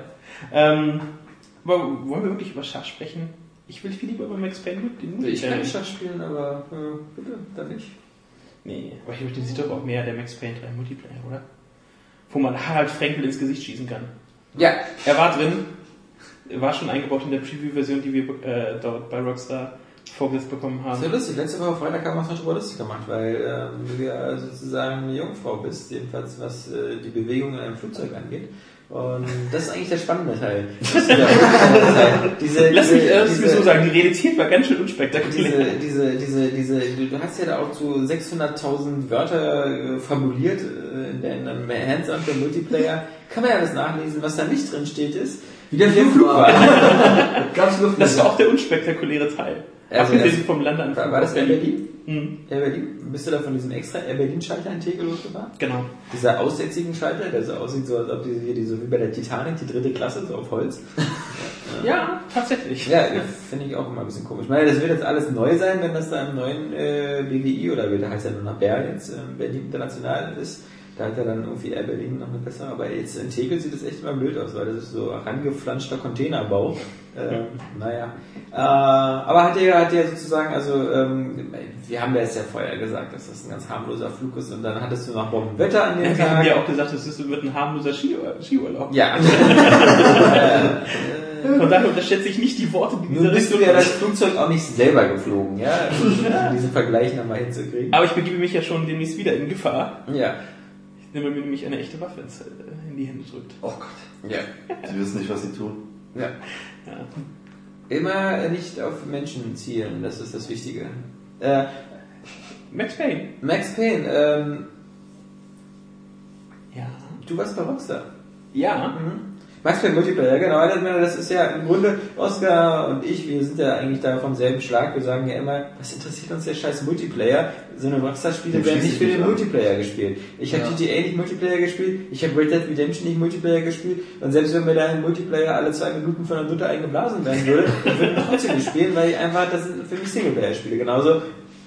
Ähm, aber wollen wir wirklich über Schach sprechen? Ich will viel lieber über Max Payne mit den Ich kann Multiplayer. Schach spielen, aber äh, bitte, dann nicht. Nee, aber ich den sieht doch auch mehr der Max Payne 3 Multiplayer, oder? Wo man Harald Frenkel ins Gesicht schießen kann. Ja, Er war drin, war schon eingebaut in der Preview-Version, die wir äh, dort bei Rockstar vorgesetzt bekommen haben. sehr lustig. Letzte Woche Freitag haben wir es noch drüber lustig gemacht, weil ähm, du ja sozusagen eine Jungfrau bist, jedenfalls was äh, die Bewegung in einem Flugzeug angeht. Und das ist eigentlich der spannende Teil. *laughs* Diese, Lass mich erst diese, so sagen, die Realität war ganz schön unspektakulär. diese, diese, diese, diese, du, hast ja da auch so 600.000 Wörter äh, fabuliert äh, in, der- in einem Hands-on für Multiplayer. Kann man ja alles nachlesen, was da nicht drin steht ist. Wie der Flug war. *laughs* Ganz lustig. Das war auch der unspektakuläre Teil. Also Abgesehen das- vom Landeanflug. War, war das Air Berlin? Mhm. Air Berlin? Bist du da von diesem extra Air Berlin-Schalter in Tegel losgefahren? Genau. Dieser aussätzigen Schalter, der so aussieht, so als ob die, hier, die so wie bei der Titanic, die dritte Klasse, so auf Holz. Ja, tatsächlich. Ja, finde ich auch immer ein bisschen komisch. Ich meine, das wird jetzt alles neu sein, wenn das da im neuen äh, BWI oder wie heißt ja nur nach Berlin jetzt, äh, Berlin International ist. Da hat er dann irgendwie Air Berlin noch eine bessere. Aber jetzt in Tegel sieht das echt immer blöd aus, weil das ist so herangeflanschter Containerbau. Äh, naja. Äh, aber hat er hat er sozusagen, also ähm, wir haben ja es ja vorher gesagt, dass das ein ganz harmloser Flug ist und dann hattest du noch Bombenwetter an dem Wir haben Tag. ja auch gesagt, es ist, wird ein harmloser Skiur Skiurlaub. Ja. *laughs* Von daher unterschätze ich nicht die Worte, die Nun dieser bist du ja das Flugzeug auch nicht selber geflogen, ja? *laughs* Um diesen Vergleich nochmal hinzukriegen. Aber ich begebe mich ja schon demnächst wieder in Gefahr. Ja. Mir nämlich eine echte Waffe ins, äh, in die Hände drückt. Oh Gott. Ja. Sie wissen nicht, was sie tun. ja. Ja. Immer nicht auf Menschen zielen, das ist das Wichtige. Äh, Max Payne. Max Payne, ähm, Ja. du warst bei Rockstar. Ja. Mhm. Max Payne Multiplayer, genau. Das- ist ja im Grunde, Oscar und ich, wir sind ja eigentlich da vom selben Schlag. Wir sagen ja immer, was interessiert uns der scheiß Multiplayer? So eine Rockstar-Spiele werden nicht ich für den an. Multiplayer gespielt. Ich habe Ja. GTA nicht Multiplayer gespielt, ich habe Red Dead Redemption nicht Multiplayer gespielt und selbst wenn mir da im Multiplayer alle zwei Minuten von einer Mutter eingeblasen werden würde, *laughs* würde ich trotzdem nicht spielen, weil ich einfach, das sind für mich Singleplayer-Spiele. Genauso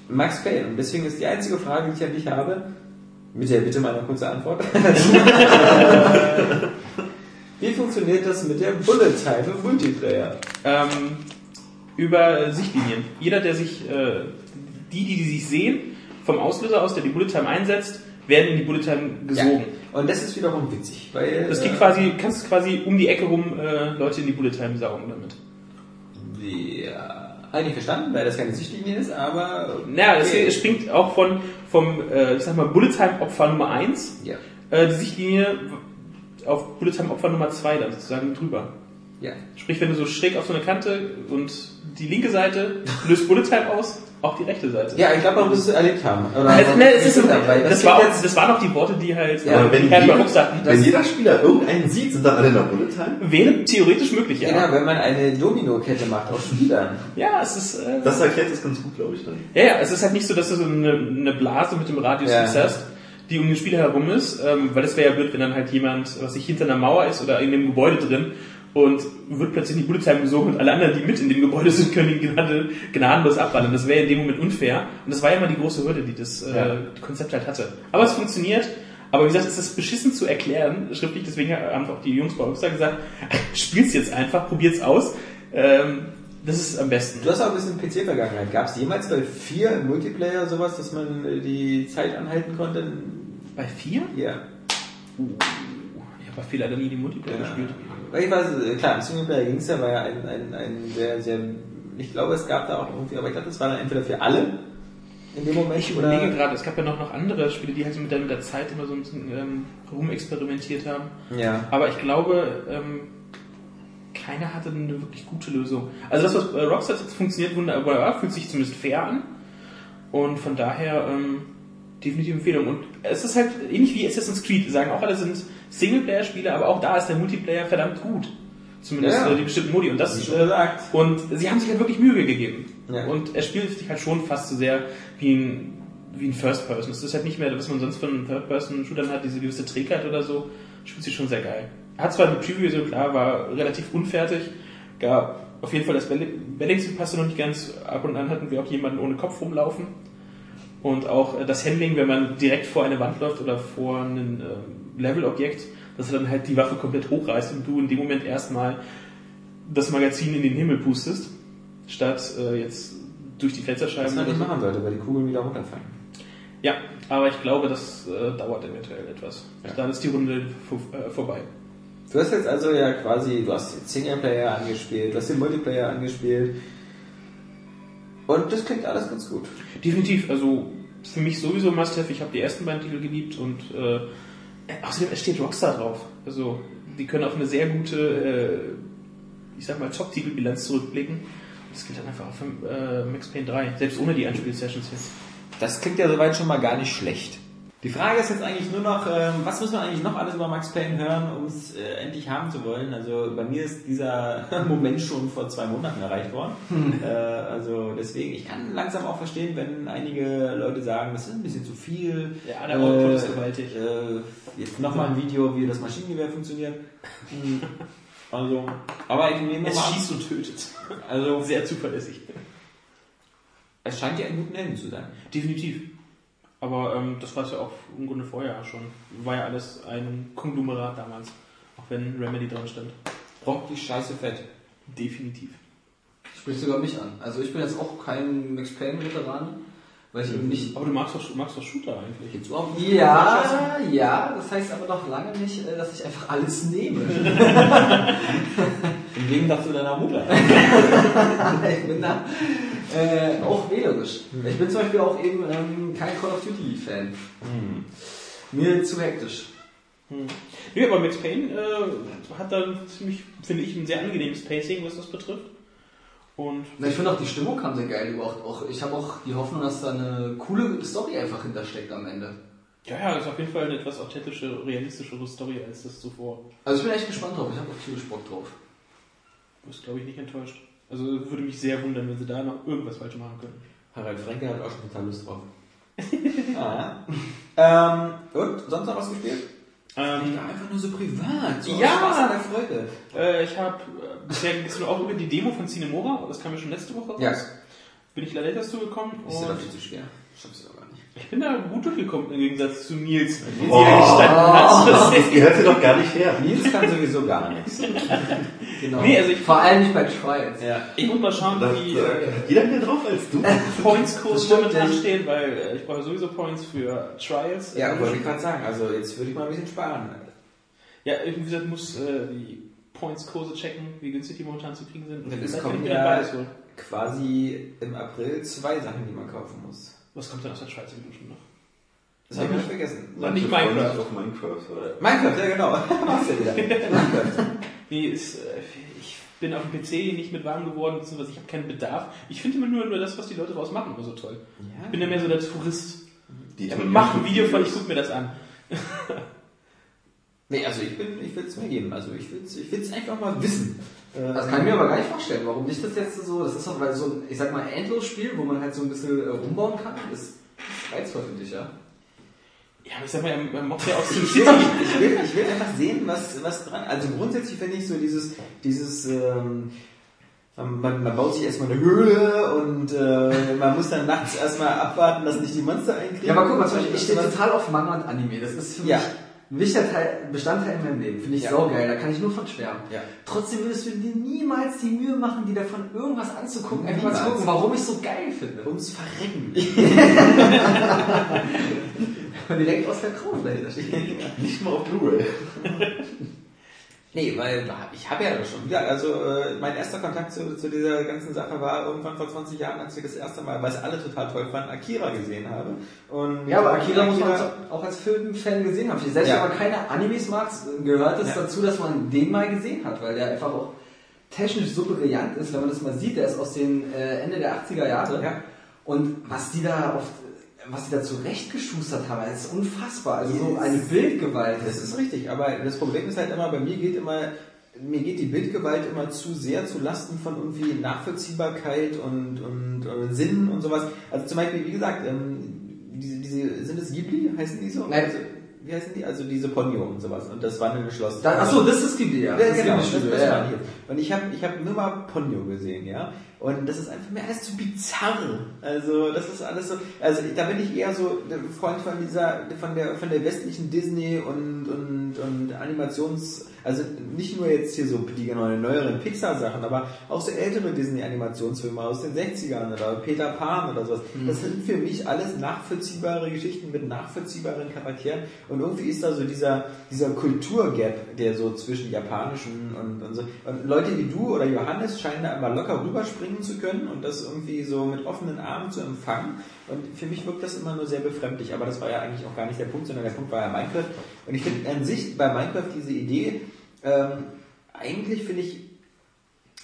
Max Payne. Und deswegen ist die einzige Frage, die ich an dich habe, mit der Bitte meiner kurze Antwort. *laughs* *laughs* Wie funktioniert das mit der Bullet Time im Multiplayer? Ähm, über Sichtlinien. Jeder, der sich, äh, die, die, die sich sehen, vom Auslöser aus, der die Bullet Time einsetzt, werden in die Bullet Time gesogen. Und das ist wiederum witzig, weil Das geht äh, quasi, kannst quasi um die Ecke rum äh, Leute in die Bullet Time saugen damit. ja, eigentlich verstanden, weil das keine Sichtlinie ist, aber Naja, okay. es springt auch von, vom, äh, ich sag mal, Bullet Time Opfer Nummer 1, ja, äh, die Sichtlinie auf Bullet Time Opfer Nummer 2 dann sozusagen drüber. ja. Sprich, wenn du so schräg auf so eine Kante und die linke Seite löst Bullet Time aus, auch die rechte Seite. Ja, ich glaube, man muss es erlebt haben. Oder Also, ne, es ist, weil das, das war jetzt, das waren auch die Worte, die halt Ja, äh, wenn Herren jeder- sagten. Wenn jeder Spieler irgendeinen sieht, sind dann alle in der Bullet Time? Wäre theoretisch möglich, ja. genau, wenn man eine Domino-Kette macht aus Spielern. Ja, es ist, äh, Das erklärt das ganz gut, glaube ich, dann. ja, ja, es ist halt nicht so, dass du so eine, eine Blase mit dem Radius Ja. Hast, die um den Spieler herum ist, ähm, weil das wäre ja blöd, wenn dann halt jemand, was sich hinter einer Mauer ist oder in dem Gebäude drin und wird plötzlich in die Time gesogen und alle anderen, die mit in dem Gebäude sind, können ihn gnade, gnadenlos abballern. Das wäre in dem Moment unfair. Und das war ja immer die große Hürde, die das äh, Ja. Konzept halt hatte. Aber es funktioniert. Aber wie gesagt, es ist beschissen zu erklären, schriftlich, deswegen haben auch die Jungs bei Rockstar gesagt, *laughs* spiel's jetzt einfach, probiert's aus. Ähm, das ist am besten. Du hast auch ein bisschen PC-Vergangenheit. Gab es jemals bei vier Multiplayer sowas, dass man äh, die Zeit anhalten konnte? Bei vier? Ja. Ich habe bei viel leider nie die Multiplayer gespielt. Weil ich weiß, äh, klar, im Singleplayer ging es ja, war ja ein, ein, ein sehr, sehr, ich glaube, es gab da auch irgendwie, aber ich glaube, das war dann entweder für alle in dem Moment Ich überlege gerade, es gab ja noch, noch andere Spiele, die halt so mit der, mit der Zeit immer so ein bisschen ähm, rumexperimentiert haben. Ja. Aber ich glaube, ähm, keiner hatte eine wirklich gute Lösung. Also das, was bei Rockstar jetzt funktioniert wunderbar, fühlt sich zumindest fair an. Und von daher ähm, definitiv Empfehlung. Und es ist halt ähnlich wie Assassin's Creed. Sagen auch alle sind Singleplayer-Spiele, aber auch da ist der Multiplayer verdammt gut. Zumindest Ja. äh, die bestimmten Modi. Und das schon äh, gesagt. und sie haben sich halt wirklich Mühe gegeben. Ja. Und er spielt sich halt schon fast so sehr wie ein, wie ein First Person. Es ist halt nicht mehr, was man sonst von Third-Person-Shootern hat, diese gewisse Trägheit oder so. Spielt sich schon sehr geil. Hat zwar die Preview, klar, war relativ unfertig. Gab auf jeden Fall das Balancing passte noch nicht ganz. Ab und an hatten wir auch jemanden ohne Kopf rumlaufen. Und auch äh, das Handling, wenn man direkt vor eine Wand läuft oder vor ein ähm, Levelobjekt, dass er dann halt die Waffe komplett hochreißt und du in dem Moment erstmal das Magazin in den Himmel pustest, statt äh, jetzt durch die Was Fensterscheiben. man oder nicht so. machen sollte, weil die Kugeln wieder runterfallen. Ja, aber ich glaube, das äh, dauert eventuell etwas. Ja. Dann ist die Runde vor, äh, vorbei. Du hast jetzt also ja quasi, du hast den Singleplayer angespielt, du hast den Multiplayer angespielt. Und das klingt alles ganz gut. Definitiv, also für mich sowieso Must-Have. Ich habe die ersten beiden Titel geliebt und äh, außerdem steht Rockstar drauf. Also die können auf eine sehr gute, äh, ich sag mal, Top-Titelbilanz zurückblicken. Das gilt dann einfach auch für äh, Max Payne 3, selbst ohne die Anspiel-Sessions jetzt. Das klingt ja soweit schon mal gar nicht schlecht. Die Frage ist jetzt eigentlich nur noch, ähm, was müssen wir eigentlich noch alles über Max Payne hören, um es äh, endlich haben zu wollen? Also bei mir ist dieser *laughs* Moment schon vor zwei Monaten erreicht worden. *laughs* Äh, also deswegen, ich kann langsam auch verstehen, wenn einige Leute sagen, das ist ein bisschen zu viel. Ja, der Output ist gewaltig. Äh, jetzt nochmal ein Video, wie das Maschinengewehr funktioniert. Hm. *laughs* Also, aber ich nehme Es mal an, schießt und tötet. also Sehr zuverlässig. es scheint ja in guten Händen zu sein. Definitiv. Aber ähm, das war es ja auch im Grunde vorher schon. War ja alles ein Konglomerat damals. Auch wenn Remedy dran stand. Braucht die Scheiße fett. Definitiv. Spricht sogar mich an. Also ich bin jetzt auch kein Max Payne-Veteran, weil ich eben nicht... Aber du magst doch, magst doch Shooter eigentlich. Gibt's überhaupt Ja, ja, das heißt aber noch lange nicht, äh, dass ich einfach alles nehme. *laughs* *laughs* Im Gegensatz zu deiner Mutter. *laughs* ich bin da äh, auch wählerisch. Ich bin zum Beispiel auch eben ähm, kein Call of Duty-Fan. Mir zu hektisch. Hm. Nö, aber Max Payne äh, hat da ziemlich, finde ich, ein sehr angenehmes Pacing, was das betrifft. Und Na, ich finde auch die Stimmung kam sehr geil über. Auch, ich habe auch die Hoffnung, dass da eine coole Story einfach hintersteckt am Ende. ja, ja, ist auf jeden Fall eine etwas authentische, realistischere Story als das zuvor. Also ich bin echt gespannt drauf. Ich habe auch tierisch Bock drauf. Du bist, glaube ich, nicht enttäuscht. Also würde mich sehr wundern, wenn sie da noch irgendwas falsch machen können. Harald Frenke hat auch schon total Lust drauf. *laughs* ah, ja. ähm, und? Sonst noch was gespielt? Ähm, einfach nur so privat. So Ja! Spaß an der Freude. äh, ich habe äh, bisher du auch über die Demo von Cinemora, das kam ja schon letzte Woche raus. Ja. Bin ich leider dazu gekommen. Ist ja viel zu schwer. Schaffst du. Ich bin da gut durchgekommen im Gegensatz zu Nils, die Oh. hat. *laughs* Das gehört dir doch gar nicht her. Nils kann sowieso gar nichts. Genau. Nee, also ich- Vor allem nicht bei Trials. Ja. Ich muss mal schauen, Da wie da äh, hat jeder mehr drauf als du. *laughs* Points-Kurs Das momentan stehen, weil äh, ich brauche sowieso Points für Trials. Ja, wollte ich gerade sagen. Also jetzt würde ich mal ein bisschen sparen. Ja, wie gesagt, muss äh, die Points-Kurse checken, wie günstig die momentan zu kriegen sind. Und Es kommen ich ja quasi im April zwei Sachen, die man kaufen muss. Was kommt denn aus der Schweiz Edition noch? Das habe ich nicht vergessen. War nicht Minecraft. Auf Minecraft. Oder? Minecraft, ja genau. *laughs* Machst du wieder. Minecraft. Nee, ist, äh, ich bin auf dem PC nicht mit warm geworden, beziehungsweise ich habe keinen Bedarf. Ich finde immer nur, nur das, was die Leute daraus machen, immer so toll. Ich bin ja mehr so der Tourist. Die Ich mache ein Video von, ich gucke mir das an. Nee, also ich bin, ich will es mir geben. Also ich will es ich will's einfach mal wissen. Äh, Das kann ich mir aber gar nicht vorstellen. Warum nicht das jetzt so? Das ist doch weil so ein, ich sag mal, Endlos-Spiel, wo man halt so ein bisschen äh, rumbauen kann. Das ist reizvoll für dich, ja? Ja, aber ich sag mal, man mockt ja auch so ich will, ich, will, ich will einfach sehen, was, was dran. Also grundsätzlich finde ich so dieses, dieses ähm, man, man baut sich erstmal eine Höhle und äh, man muss dann nachts erstmal abwarten, dass nicht die Monster einkriegen. Ja, aber guck mal, zum Beispiel, ich stehe total auf Manga und Anime. Das ist für Ja. Ein wichtiger Teil, Bestandteil in meinem Leben. Finde ich Ja. saugeil, da kann ich nur von schwärmen. Ja. Trotzdem würdest du dir niemals die Mühe machen, dir davon irgendwas anzugucken, einfach mal zu gucken, warum ich so geil finde. ums Verrecken. *laughs* *laughs* Direkt aus der Krone dahinter steht. Nicht mal auf Blu-ray. *laughs* Nee, weil ich habe ja schon. Ja, also äh, mein erster Kontakt zu, zu dieser ganzen Sache war irgendwann vor 20 Jahren, als ich das erste Mal, weil es alle total toll fanden, Akira gesehen habe. Und Ja, aber Akira muss man auch als Filmfan gesehen haben. Selbst Ja. wenn man keine Animes mag, gehört es Ja. dazu, dass man den mal gesehen hat, weil der einfach auch technisch so brillant ist, wenn man das mal sieht. Der ist aus den äh, Ende der 80er Jahre. Ja. Und was die da oft, was die da zurechtgeschustert haben, das ist unfassbar. Also so eine Bildgewalt. Das ist richtig, aber das Problem ist halt immer, bei mir geht immer, mir geht die Bildgewalt immer zu sehr zu Lasten von irgendwie Nachvollziehbarkeit und, und, und Sinn und sowas. Also zum Beispiel, wie gesagt, ähm, diese, diese, sind es Ghibli? Heißen die so? Nein. Also, wie heißen die? Also diese Ponyo und sowas und das wandelnde Schloss. Da, achso, das ist die Idee. Ja, das ist genau, das, das war ja. Und ich habe ich hab nur mal Ponyo gesehen, ja. Und das ist einfach mir alles zu bizarr. Also das ist alles so. Also da bin ich eher so der Freund von dieser, von der, von der westlichen Disney und und und Animations, also nicht nur jetzt hier so die neuen, neueren Pixar-Sachen, aber auch so ältere Disney-Animationsfilme aus den 60ern oder Peter Pan oder sowas. Das sind für mich alles nachvollziehbare Geschichten mit nachvollziehbaren Charakteren und irgendwie ist da so dieser, dieser Kulturgap, der so zwischen japanischen und, und so. Und Leute wie du oder Johannes scheinen da immer locker rüberspringen zu können und das irgendwie so mit offenen Armen zu empfangen. Und für mich wirkt das immer nur sehr befremdlich, aber das war ja eigentlich auch gar nicht der Punkt, sondern der Punkt war ja Minecraft. Und ich finde an sich bei Minecraft diese Idee, ähm, eigentlich finde ich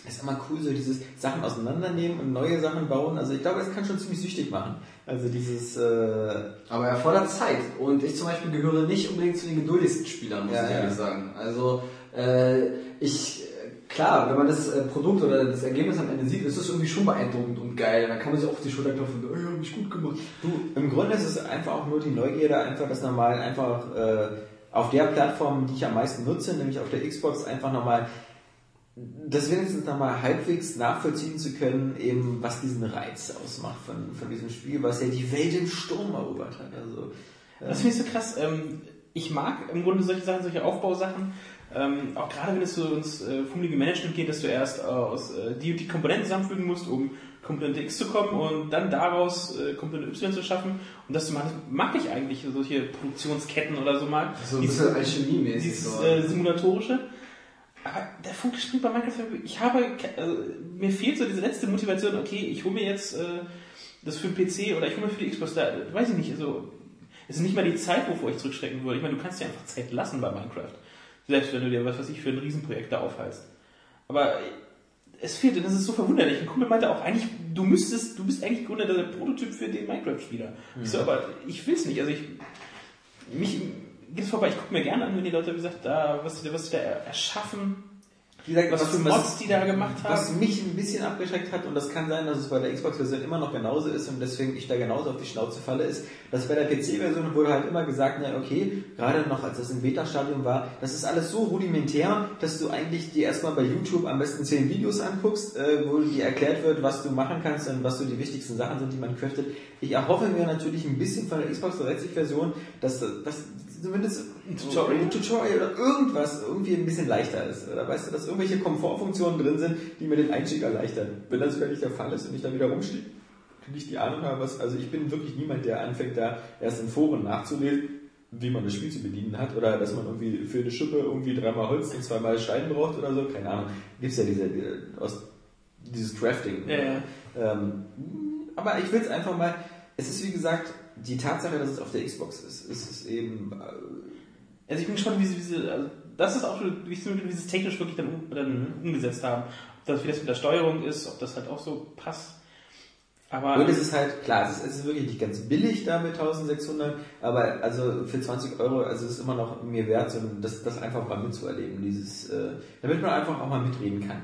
ist immer cool, so dieses Sachen auseinandernehmen und neue Sachen bauen. Also ich glaube, das kann schon ziemlich süchtig machen. Also dieses, äh, Aber erfordert Zeit. Und ich zum Beispiel gehöre nicht unbedingt zu den geduldigsten Spielern, muss Ja, ich ja. ehrlich sagen. Also, äh, ich, klar, wenn man das äh, Produkt oder das Ergebnis am Ende sieht, ist es irgendwie schon beeindruckend und geil. Dann kann man sich auch auf die Schulter klopfen und sagen, oh, ja, hab ich gut gemacht. Du, im Grunde ist es einfach auch nur die Neugierde, einfach das normal, einfach äh, auf der Plattform, die ich am meisten nutze, nämlich auf der Xbox, einfach nochmal das wenigstens nochmal halbwegs nachvollziehen zu können, eben was diesen Reiz ausmacht von, von diesem Spiel, was ja die Welt im Sturm erobert hat. Also, Das finde ich so krass. Ähm, ich mag im Grunde solche Sachen, solche Aufbausachen, Ähm, auch gerade wenn es so ins äh, fummelige Management geht, dass du erst äh, aus äh, die, die Komponenten zusammenfügen musst, um Komponente X zu kommen und dann daraus äh, Komponente Y zu schaffen. Und das mag, mag ich eigentlich, solche Produktionsketten oder so mal. So ein bisschen alchemiemäßig. dieses äh, simulatorische. Aber der Funke springt bei Minecraft. Ich habe, also, mir fehlt so diese letzte Motivation. Okay, ich hole mir jetzt äh, das für den PC oder ich hole mir für die Xbox. Da, weiß ich nicht. Also es ist nicht mal die Zeit, wovor ich zurückstecken würde. Ich meine, du kannst dir einfach Zeit lassen bei Minecraft. Selbst wenn du dir was weiß ich für ein Riesenprojekt da aufhalst. Aber es fehlt, und das ist so verwunderlich. Ein Kumpel meinte auch, eigentlich, du müsstest, du bist eigentlich im Grunde der Prototyp für den Minecraft-Spieler. Ich so, aber ich will es nicht. Also ich, mich geht es vorbei. Ich gucke mir gerne an, wenn die Leute, wie gesagt, da, was sie, was sie da erschaffen, Wie gesagt, was für Mods die da gemacht Was haben. mich ein bisschen abgeschreckt hat, und das kann sein, dass es bei der Xbox-Version immer noch genauso ist und deswegen ich da genauso auf die Schnauze falle, ist, dass bei der PC-Version wurde halt immer gesagt, na okay, gerade noch als das im Beta-Stadium war, das ist alles so rudimentär, dass du eigentlich dir erstmal bei YouTube am besten 10 Videos anguckst, äh, wo dir erklärt wird, was du machen kannst und was so die wichtigsten Sachen sind, die man craftet. Ich erhoffe mir natürlich ein bisschen von der Xbox 360-Version, dass das zumindest ein Tutorial? ein Tutorial oder irgendwas irgendwie ein bisschen leichter ist. Oder weißt du, dass irgendwelche Komfortfunktionen drin sind, die mir den Einstieg erleichtern. Wenn das nicht der Fall ist und ich da wieder rumstehe, nicht die Ahnung habe, was, also ich bin wirklich niemand, der anfängt, da erst in Foren nachzulesen, wie man das Spiel zu bedienen hat oder dass man irgendwie für eine Schippe irgendwie dreimal Holz und zweimal Stein braucht oder so, keine Ahnung. Gibt's ja diese, diese aus, dieses Crafting. Ja, ja. Ähm, aber ich will es einfach mal, es ist wie gesagt, die Tatsache, dass es auf der Xbox ist, ist es eben, äh, Also ich bin gespannt, wie sie, wie sie also das ist auch, wie sie wie sie es technisch wirklich dann, dann umgesetzt haben. Ob das, wie das mit der Steuerung ist, ob das halt auch so passt. Aber Und es ist halt, klar, es ist, es ist wirklich nicht ganz billig da mit 1600, aber also für 20 Euro, also es ist immer noch mir wert, so das, das einfach mal mitzuerleben, dieses, äh, damit man einfach auch mal mitreden kann.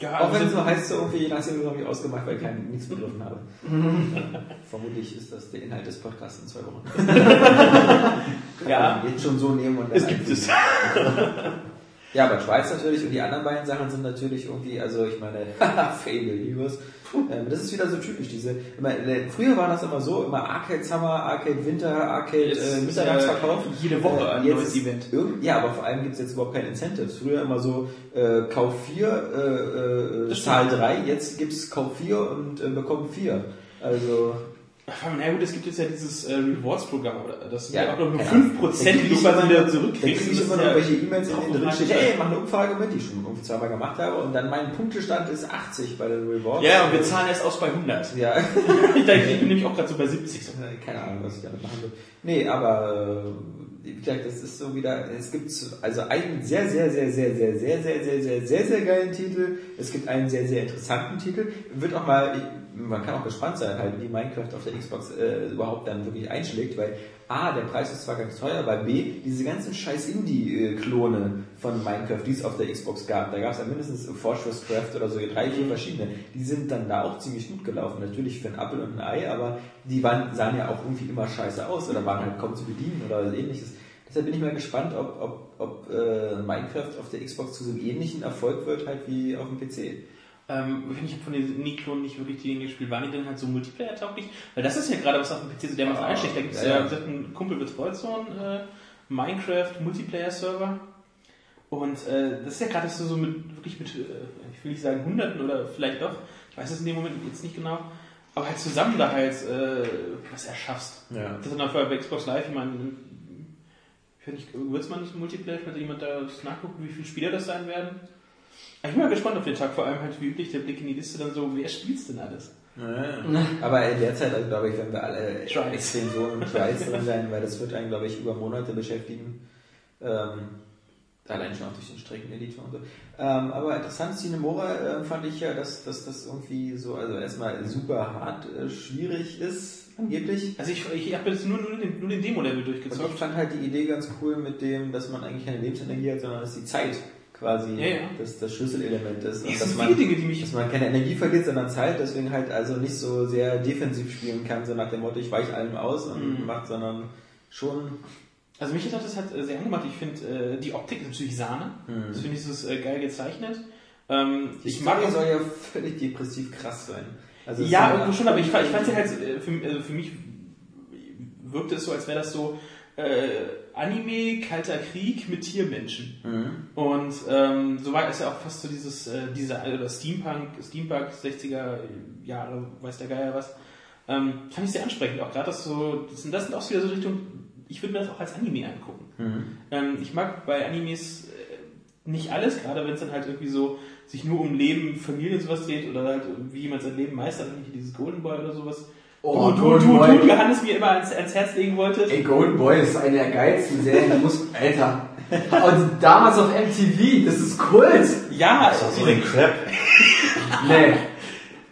Ja, auch wenn es also, so heißt, so irgendwie, je nachdem, habe ich ausgemacht, weil ich kein, nichts begriffen habe. *laughs* Vermutlich ist das der Inhalt des Podcasts in zwei Wochen. *laughs* Ja. Jetzt schon so nehmen und dann es gibt es. *laughs* Ja, aber Schweiz natürlich und die anderen beiden Sachen sind natürlich irgendwie, also ich meine, *laughs* Fable Heroes. Ähm, das ist wieder so typisch, diese, immer, äh, früher war das immer so, immer Arcade Summer, Arcade Winter, Arcade Jetzt äh, ist Mittagsverkauf. ja jede Woche ein jetzt neues Event. Ja, aber vor allem gibt es jetzt überhaupt keine Incentives. Früher immer so, äh, Kauf 4, äh, äh, Zahl. 3, jetzt gibt's Kauf 4 und äh, bekomm 4. Also, Na gut, es gibt jetzt ja dieses äh, Rewards-Programm, das sind Ja, ja, auch noch nur keine 5%, Dann die du ich quasi wieder zurückkriegst. kriege ich immer noch ja welche E-Mails, in denen drin steht, hey, mach eine Umfrage mit, die ich schon irgendwie zweimal gemacht habe und dann mein Punktestand ist 80 bei den Rewards. Ja, und wir zahlen erst aus bei 100. Ja, Ich denke, ich bin nämlich auch gerade so bei 70. So. keine Ahnung, was ich damit machen will. Nee, aber äh, wie gesagt, das ist so wieder, es gibt also einen sehr, sehr, sehr, sehr, sehr, sehr, sehr, sehr, sehr, sehr, sehr geilen Titel. Es gibt einen sehr, sehr interessanten Titel. Wird auch mal, man kann auch gespannt sein, halt, wie Minecraft auf der Xbox äh, überhaupt dann wirklich einschlägt, weil A, der Preis ist zwar ganz teuer, aber B, diese ganzen scheiß Indie-Klone von Minecraft, die es auf der Xbox gab, da gab es ja mindestens Fortress Craft oder so drei, vier verschiedene, die sind dann da auch ziemlich gut gelaufen. Natürlich für ein Apfel und ein Ei, aber die waren, sahen ja auch irgendwie immer scheiße aus oder waren halt kaum zu bedienen oder ähnliches. Deshalb bin ich mal gespannt, ob, ob, ob äh, Minecraft auf der Xbox zu so einem ähnlichen Erfolg wird, halt wie auf dem PC. Ähm, ich habe von den Indie-Klonen nicht wirklich die Dinge gespielt. Waren die denn halt so Multiplayer-tauglich? Weil das ist ja gerade was auf dem PC so dermaßen Ah, einschlägt. Da gibt es ja, ja, einen Kumpel betreut so einen äh, Minecraft-Multiplayer-Server. Und äh, das ist ja gerade so, so mit, wirklich mit, äh, ich will nicht sagen Hunderten oder vielleicht doch, ich weiß es in dem Moment jetzt nicht genau, aber halt zusammen da halt äh, was erschaffst. Ja. Das ist dann vorher bei Xbox Live, ich meine, ich weiß nicht, wird es mal nicht Multiplayer, vielleicht jemand da nachgucken, wie viele Spieler das sein werden? Ich bin mal gespannt auf den Tag, vor allem halt wie üblich der Blick in die Liste dann so, wer spielt's denn alles? Aber in der Zeit, also, glaube ich, werden wir alle Trials. extrem so im Trials drin sein, weil das wird einen, glaube ich, über Monate beschäftigen. Ähm, allein schon auch durch den Streckeneditor und so. Ähm, aber interessant, Cinemora äh, fand ich ja, dass, dass das irgendwie so, also erstmal super hart äh, schwierig ist, angeblich. Also ich, ich habe jetzt nur, nur den, nur den Demo-Level Und ich fand halt die Idee ganz cool mit dem, dass man eigentlich keine Lebensenergie hat, sondern dass die Zeit quasi Ja, ja. Das, das Schlüsselelement ist. Und Es dass man, Dinge, die mich dass man keine Energie verliert, sondern Zeit, deswegen halt also nicht so sehr defensiv spielen kann, so nach dem Motto, ich weiche allem aus und Mhm. macht, sondern schon Also mich hat das halt äh, sehr angemacht. Ich finde, äh, die Optik ist natürlich Sahne. Das finde ich, das ist äh, geil gezeichnet. Ähm, die ich mag Story auch, soll ja völlig depressiv krass sein. Also ja, irgendwo schon, aber ich, ich fand sie halt, für, also für mich wirkte es so, als wäre das so äh, Anime, Kalter Krieg mit Tiermenschen. Und ähm, so war es ja auch fast so dieses, äh, dieser, oder Steampunk, Steampunk, 60er Jahre, weiß der Geier was. Ähm, fand ich sehr ansprechend, auch gerade das so, das sind, das sind auch wieder so Richtung, ich würde mir das auch als Anime angucken. Ähm, ich mag bei Animes äh, nicht alles, gerade wenn es dann halt irgendwie so sich nur um Leben, Familie und sowas dreht oder halt wie jemand sein Leben meistert, nicht dieses Golden Boy oder sowas. Oh, du, du, Golden du, Boy. du, Johannes mir immer ans, ans Herz legen wolltest. Ey, Golden Boy ist eine der geilsten Serien, die muss, Alter. Und damals auf MTV, das ist Kult. Ja, So ein Crap. Nee.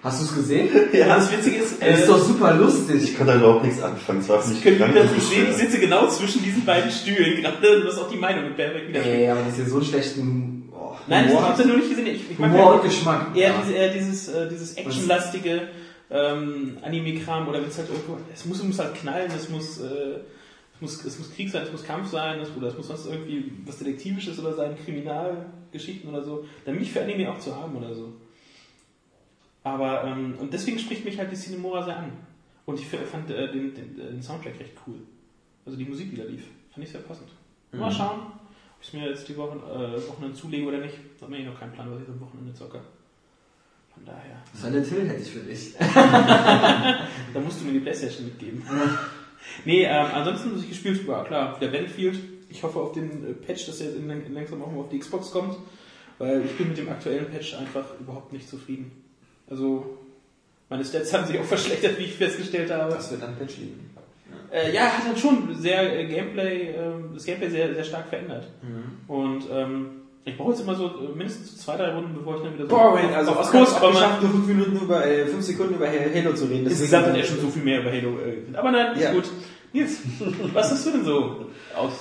Hast du es gesehen? ja, das Witzige ist, Das ist doch super lustig. Ich kann da überhaupt nichts anfangen. Es war Ich könnte wieder nicht sehen, ich sitze genau zwischen diesen beiden Stühlen gerade. Du hast auch die Meinung mit Berbeck wieder. Ey, aber dass ihr so einen schlechten oh, Nein, habe habt. es ja nur nicht gesehen. Ich, ich mag Humor und Geschmack. eher, Ja. diese, eher dieses, äh, dieses actionlastige ähm, Anime-Kram oder wenn es halt irgendwo, es muss, muss halt knallen, es muss, äh, es muss, es muss Krieg sein, es muss Kampf sein, es, oder es muss sonst irgendwie was Detektivisches oder sein, Kriminalgeschichten oder so. Dann bin ich für Anime auch zu haben oder so. Aber, ähm, und deswegen spricht mich halt die Cinemora sehr an. Und ich fand äh, den, den, den Soundtrack recht cool. Also die Musik, die da lief, fand ich sehr passend. Mal schauen, ob ich es mir jetzt die Wochen, äh, Wochenende zulege oder nicht. Da habe ich noch keinen Plan, was ich am Wochenende zocke. Von daher. Silent Hill hätte ich für dich. *laughs* Da musst du mir die Playstation mitgeben. nee, ähm, ansonsten muss ich gespielt, war klar, der Battlefield. Ich hoffe auf den äh, Patch, dass er langsam auch mal auf die Xbox kommt. Weil ich bin mit dem aktuellen Patch einfach überhaupt nicht zufrieden. Also, meine Stats *laughs* haben sich auch verschlechtert, wie ich festgestellt habe. Das wird an Patch liegen. Äh, ja, hat halt schon sehr äh, Gameplay, äh, das Gameplay sehr, sehr stark verändert. Und ähm, ich brauche jetzt immer so äh, mindestens zwei, drei Runden, bevor ich dann wieder so wenn, also auf Kurs komme. geschafft, nur fünf Minuten über, äh, fünf Sekunden über Halo zu reden. Insgesamt hat er schon so viel mehr über Halo äh. Aber nein, ist Ja. gut. Nils, was hast du denn so aus?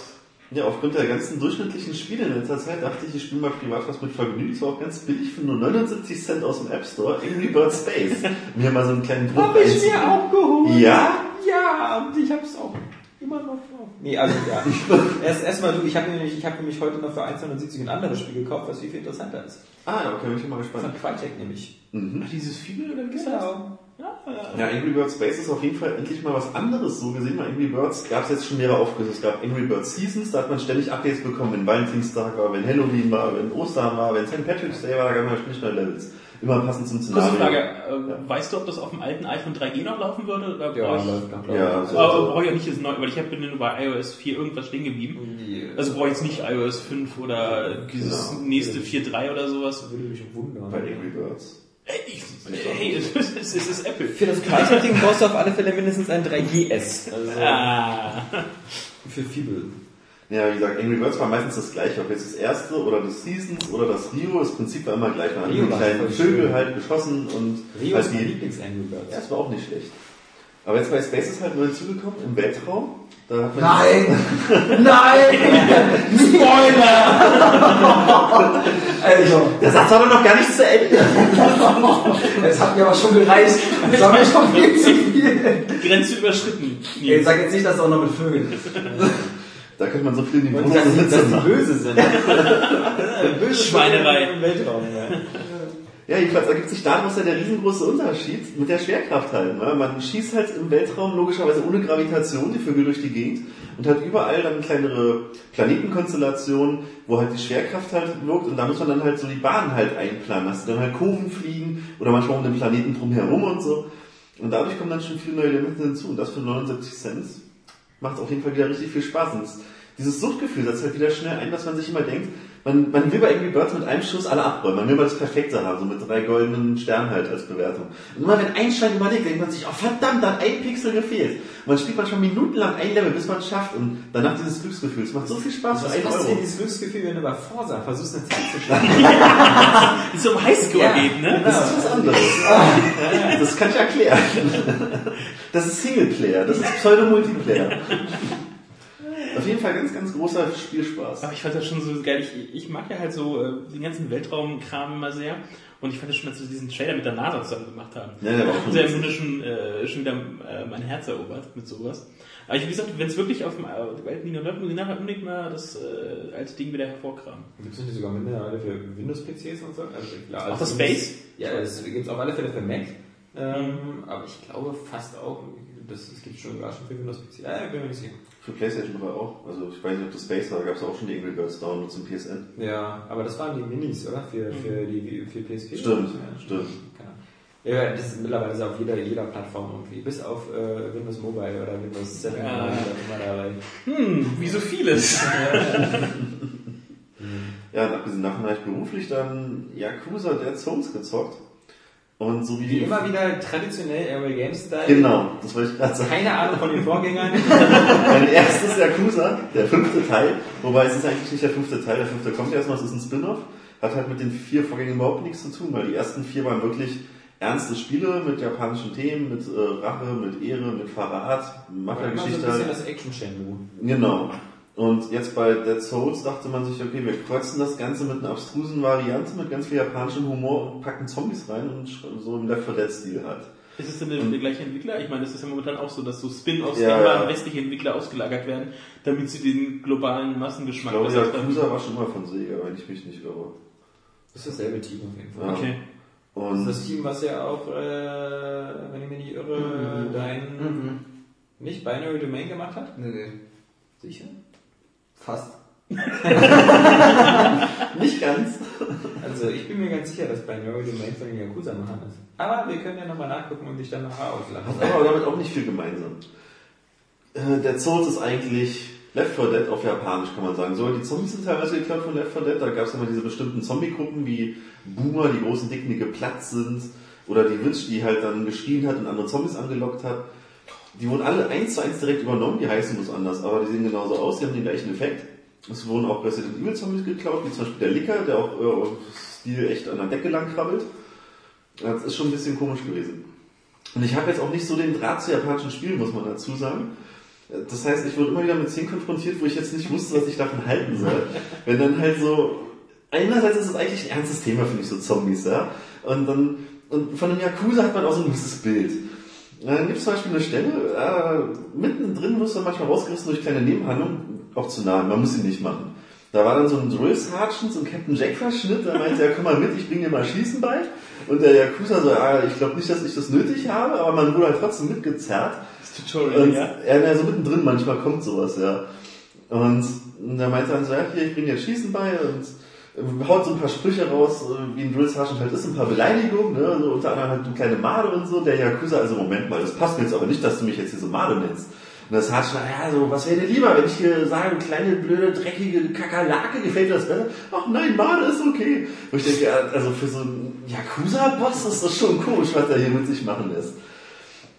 Ja, aufgrund der ganzen durchschnittlichen Spiele in letzter Zeit dachte ich, ich spiele mal privat was mit Vergnügen. Es war auch ganz billig für nur 79 Cent aus dem App Store. Angry Bird Space. Mir mal so einen kleinen Druck Hab ich mir auch geholt. Ja? Ja, und ich hab's auch immer noch drauf. Nee, also ja. *laughs* Erst erstmal du, ich habe nämlich, ich habe nämlich heute noch für 1,79 ein anderes Spiel gekauft, was viel, viel interessanter ist. Ah, ja, okay, bin ich mal Von gespannt. Crytek nämlich. Mhm. Ach, dieses Fibel oder wie ist das? Genau. Ja, äh, Ja, Angry Birds Space ist auf jeden Fall endlich mal was anderes so gesehen. Bei Angry Birds gab es jetzt schon mehrere Aufgüsse. Es gab Angry Birds Seasons, da hat man ständig Updates bekommen, wenn Valentinstag war, wenn Halloween war, wenn Ostern war, wenn St. Patrick's Day war, da gab man ständig neue Levels. Immer passend zum kurze Szenario. Frage, äh, weißt du, ob das auf dem alten iPhone 3G noch laufen würde? Oder Ja, brauche ich, läuft noch, Ja, so. aber brauche ich auch nicht das neue, weil ich bin nur bei iOS 4 irgendwas stehen geblieben. Die- Also brauche ich jetzt nicht iOS 5 oder dieses Genau. nächste 4.3 oder sowas. würde mich wundern. Bei Angry Birds. Hey, ich, hey es, ist, ist Apple. Für das Crytek-Ding brauchst du auf alle Fälle mindestens ein 3GS. Also Ah. für Fibel. Ja, wie gesagt, Angry Birds war meistens das gleiche. Ob jetzt das erste oder das Seasons oder das Rio, das Prinzip war immer gleich. Man hat war kleinen Vögel schön. halt geschossen und Rio halt ist mein die Lieblings-Angry Birds. Ja, es war auch nicht schlecht. Aber jetzt bei Space ist halt neu hinzugekommen, im Weltraum. Da hat man Nein! *laughs* Nein! *laughs* Spoiler! *laughs* also, Der Satz war doch noch gar nicht zu Ende. es hat mir aber schon gereicht. Das war mir schon viel zu viel. Grenze überschritten. Ey, Jetzt sag jetzt nicht, dass es auch noch mit Vögeln ist. Da könnte man so viel in die Hose dass die, dass sitzen. die böse sind. *laughs* böse Schweinerei. Im Weltraum, ja. Ja, jedenfalls ergibt sich daraus ja der riesengroße Unterschied mit der Schwerkraft halt. Ne? Man schießt halt im Weltraum logischerweise ohne Gravitation die Vögel durch die Gegend und hat überall dann kleinere Planetenkonstellationen, wo halt die Schwerkraft halt wirkt und da muss man dann halt so die Bahn halt einplanen, dass die dann halt Kurven fliegen oder manchmal um den Planeten drumherum und so. Und dadurch kommen dann schon viele neue Elemente hinzu und das für 79 Cent macht auf jeden Fall wieder richtig viel Spaß. Und dieses Suchtgefühl setzt halt wieder schnell ein, dass man sich immer denkt, man, man will bei Angry Birds mit einem Schuss alle abräumen. Man will mal das Perfekte haben, so mit drei goldenen Sternen halt als Bewertung. Und immer wenn ein Stein überlegt, denkt man sich, oh verdammt, da hat ein Pixel gefehlt. Und man spielt manchmal minutenlang ein Level, bis man es schafft. Und danach dieses Glücksgefühl. Es macht so viel Spaß für einen kostet dir Euro. dieses Glücksgefühl, wenn du bei Forsa versuchst, eine Zeit zu schlagen? *laughs* Wie so im Highscore Ja. ne? Das ist was anderes. Das kann ich erklären. Das ist Singleplayer, das ist Pseudo-Multiplayer. Auf jeden Fall ganz, ganz großer Spielspaß. Aber ich fand das schon so geil. Ich, ich mag ja halt so äh, den ganzen Weltraumkram immer sehr. Und ich fand das schon, dass sie diesen Trailer mit der NASA zusammen gemacht haben. Ja, der war auch schon sehr. Grunde schon, äh, schon wieder äh, mein Herz erobert mit sowas. Aber ich, wie gesagt, wenn es wirklich auf dem äh, alten Linie läuft, muss ich nachher unbedingt mal das äh, alte Ding wieder hervorkramen. Gibt es nicht sogar mittlerweile für Windows-PCs und so? Also, klar, Auch also das Space? Ja, das gibt es auf alle Fälle für Mac. Ähm, aber ich glaube fast auch das, das gibt schon, war schon für Windows PC. Ja, ich bin mir nicht sicher. Für PlayStation 3 auch. Also ich weiß nicht, ob das Space war, da gab es auch schon die Angry Birds Downloads im PSN. Ja, aber das waren die Minis, oder? Für, für die für PSP. Stimmt, ja, stimmt. Genau. Ja, das ist mittlerweile ist auf jeder, jeder Plattform irgendwie. Bis auf äh, Windows Mobile oder Windows 7 Ja. oder immer dabei. Hm, wie so vieles. *laughs* Ja, und abgesehen davon habe ich beruflich dann Yakuza Dead Souls gezockt. Und so wie Wie die... immer wieder traditionell Airway Games Style. Genau, das wollte ich gerade sagen. Keine Ahnung von den Vorgängern. *laughs* Mein erstes Yakuza, der fünfte Teil, wobei es ist eigentlich nicht der fünfte Teil, der fünfte kommt erstmal, es ist ein Spin-off, hat halt mit den vier Vorgängen überhaupt nichts zu tun, weil die ersten vier waren wirklich ernste Spiele mit japanischen Themen, mit äh, Rache, mit Ehre, mit Verrat, Immer so ein Mafia-Geschichte. bisschen das Action Shenmue. Genau. Und jetzt bei Dead Souls dachte man sich, okay, wir kreuzen das Ganze mit einer abstrusen Variante, mit ganz viel japanischem Humor und packen Zombies rein und so im Left 4 Dead Stil halt. Ist es denn der, der gleiche Entwickler? Ich meine, das ist ja momentan auch so, dass so Spin-offs Ja, immer ja. an westliche Entwickler ausgelagert werden, damit sie den globalen Ich Massengeschmack glaube, besser Yakuza war schon mal von Sega, wenn ich mich nicht irre. Das ist dasselbe Team auf jeden Fall. Ja. Okay. Das Und ist das Team, was ja auch, äh, wenn ich mich nicht irre, dein Mhm. nicht Binary Domain gemacht hat? Nee, nee. Sicher? Fast. *laughs* nicht ganz. Also ich bin mir ganz sicher, dass Binary Domain von den Yakuza machen ist. Aber wir können ja nochmal nachgucken und dich dann nachher auslachen. Hat aber damit auch nicht viel gemeinsam. Äh, Dead Souls ist eigentlich Left 4 Dead auf Japanisch, kann man sagen. So, die Zombies sind teilweise geklaut von Left 4 Dead. Da gab es immer diese bestimmten Zombie-Gruppen wie Boomer, die großen Dicken, die geplatzt sind. Oder die Witch, die halt dann geschrien hat und andere Zombies angelockt hat. Die wurden alle eins zu eins direkt übernommen, die heißen bloß anders, aber die sehen genauso aus, die haben den gleichen Effekt. Es wurden auch Resident Evil Zombies geklaut, wie zum Beispiel der Licker, der auch äh, Stil echt an der Decke lang krabbelt. Das ist schon ein bisschen komisch gewesen. Und ich habe jetzt auch nicht so den Draht zu japanischen Spielen, muss man dazu sagen. Das heißt, ich wurde immer wieder mit Szenen konfrontiert, wo ich jetzt nicht wusste, was ich davon halten soll. Wenn dann halt so, einerseits ist es eigentlich ein ernstes Thema, finde ich, so Zombies, ja. Und dann, und von einem Yakuza hat man auch so ein gewisses Bild. Dann gibt es zum Beispiel eine Stelle, äh, mittendrin wirst du manchmal rausgerissen durch kleine Nebenhandlungen, auch zu nah, man muss sie nicht machen. Da war dann so ein Sergeant, so ein Captain Jack Verschnitt, der meinte, ja komm mal mit, ich bring dir mal Schießen bei. Und der Yakuza so, ah, ich glaube nicht, dass ich das nötig habe, aber man wurde halt trotzdem mitgezerrt. Das Tutorial, Und ja. ja, so mittendrin manchmal kommt sowas, ja. Und der meinte dann so, ja, hier, ich bring dir Schießen bei und haut so ein paar Sprüche raus, äh, wie ein Drill Sergeant halt ist, ein paar Beleidigungen, ne, so unter anderem halt eine kleine Made und so. Der Yakuza, also Moment mal, das passt mir jetzt aber nicht, dass du mich jetzt hier so Made nennst. Und das Sergeant, ja, so, was wäre dir lieber, wenn ich hier sage, kleine, blöde, dreckige Kakerlake, gefällt dir das besser? Ach nein, Made ist okay. Wo ich denke, also für so einen Yakuza-Boss ist das schon komisch, was er hier mit sich machen lässt.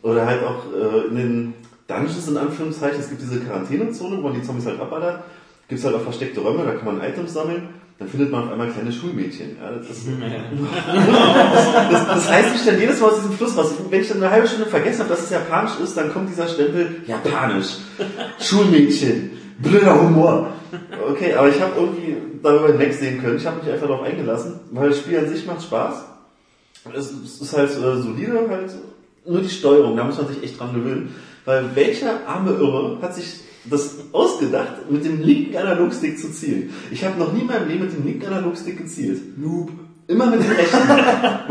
Oder halt auch äh, in den Dungeons in Anführungszeichen, es gibt diese Quarantänezone, wo man die Zombies halt abballert, gibt es halt auch versteckte Räume, da kann man Items sammeln, dann findet man auf einmal kleine Schulmädchen. Ja, das, ist, *laughs* das, das heißt, ich stelle jedes Mal aus diesem Fluss raus. Wenn ich dann eine halbe Stunde vergessen habe, dass es japanisch ist, dann kommt dieser Stempel Japanisch. Schulmädchen. Blöder Humor. Okay, aber ich habe irgendwie darüber hinwegsehen können. Ich habe mich einfach darauf eingelassen, weil das Spiel an sich macht Spaß. Es, es ist halt äh, solide, halt nur die Steuerung, da muss man sich echt dran gewöhnen. Weil welcher arme Irre hat sich das ausgedacht, mit dem linken Analogstick zu zielen? Ich habe noch nie in meinem Leben mit dem linken Analogstick gezielt. Noob. Immer mit dem rechten. *laughs*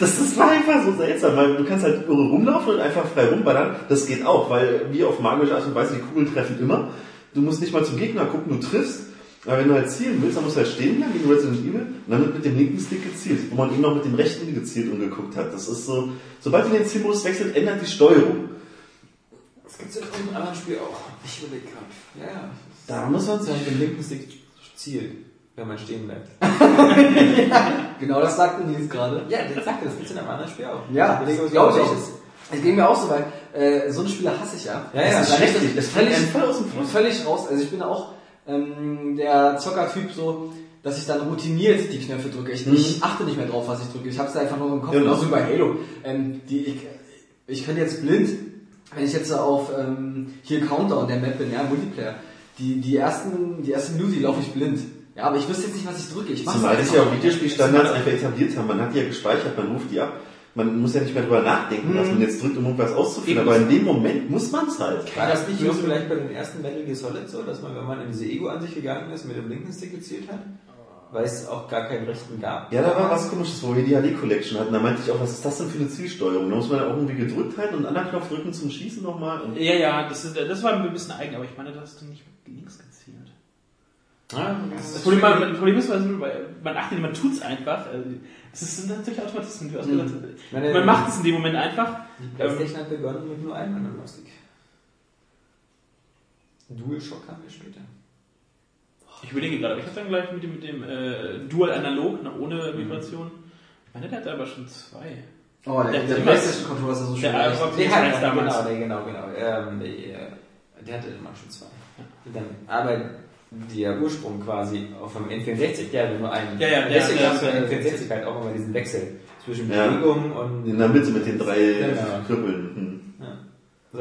Das, das war einfach so seltsam, weil du kannst halt irre rumlaufen und einfach frei rumballern. Das geht auch, weil wie auf magische Art und Weise, die Kugeln treffen immer. Du musst nicht mal zum Gegner gucken, du triffst. Aber wenn du halt zielen willst, dann musst du halt stehen bleiben, wie in Resident Evil, und dann wird mit dem linken Stick gezielt, wo man eben noch mit dem rechten gezielt und geguckt hat. Das ist so, sobald du den Zielmodus wechselt, ändert die Steuerung. Das gibt es in irgendeinem anderen Spiel auch. Ich überlege gerade. Ja, ja. Da muss man Das ist mit dem linken Stick zielt, wenn man stehen bleibt. *laughs* Genau das sagte Nils gerade. Ja, das sagt er, das gibt es in einem anderen Spiel auch. Ja, Ich das glaube ich ist. Es ging mir auch so, weil äh, so eine Spiele hasse ich ja. Ja, ja, das das ist ist richtig. Das völlig, fällt einem voll aus dem Fluss. völlig raus. Also ich bin auch ähm, der Zocker-Typ so, dass ich dann routiniert die Knöpfe drücke. Ich, ich achte nicht mehr drauf, was ich drücke. Ich habe es einfach nur im Kopf. Genau. Genauso wie bei Halo. Ähm, die, ich, ich könnte jetzt blind, wenn ich jetzt auf ähm, hier Countdown der Map bin, ja, Multiplayer, die, die ersten, die ersten Minute, die laufe ich blind. Ja, aber ich wüsste jetzt nicht, was ich drücke. Ich mach's Zumal das ja auch Videospielstandards einfach etabliert haben. Man hat die ja gespeichert, man ruft die ab. Man muss ja nicht mehr drüber nachdenken, was man jetzt drückt, um irgendwas auszuführen. Aber in dem Moment muss man es halt. War das nicht nur vielleicht bei den ersten Metal Gear Solid so, dass man, wenn man in diese Ego-Ansicht gegangen ist, mit dem linken Stick gezielt hat? Weil es auch gar keinen Rechten gab. Ja, da war was komisches, wo wir die HD Collection hatten. Da meinte ich auch, was ist das denn für eine Zielsteuerung? Da muss man ja auch irgendwie gedrückt halten und einen anderen Knopf drücken zum Schießen nochmal. Und Ja, ja, das, ist, das war ein bisschen eigen, aber ich meine, da hast du nicht mit links gezielt. Ja, Das Problem, man, das Problem ist, weil man achtet, man tut's einfach. Es ist natürlich Automatismen. Du hast gesagt, Meine- man macht es in dem Moment einfach. Die Playstation hat begonnen mit nur einem Analogstick. DualShock kam ja später. Ich überlege gerade, aber ich habe dann gleich mit dem, mit dem äh, Dual Analog, na, ohne Vibration. Ich meine, der hatte aber schon zwei. Oh, der, Der- der, der- Playstation Controller ist ja so schön. Der 1 halt, damals. genau, genau, genau. Ähm, der, der hatte immer schon zwei. Dann, aber der Ursprung quasi auf dem N64, der hatte nur einen. Ja, ja, der- Deswegen der- gab es beim N64 halt auch immer diesen Wechsel zwischen Ja. Bewegung und. in der Mitte mit den drei Genau. Knüppeln. Hm. Ja.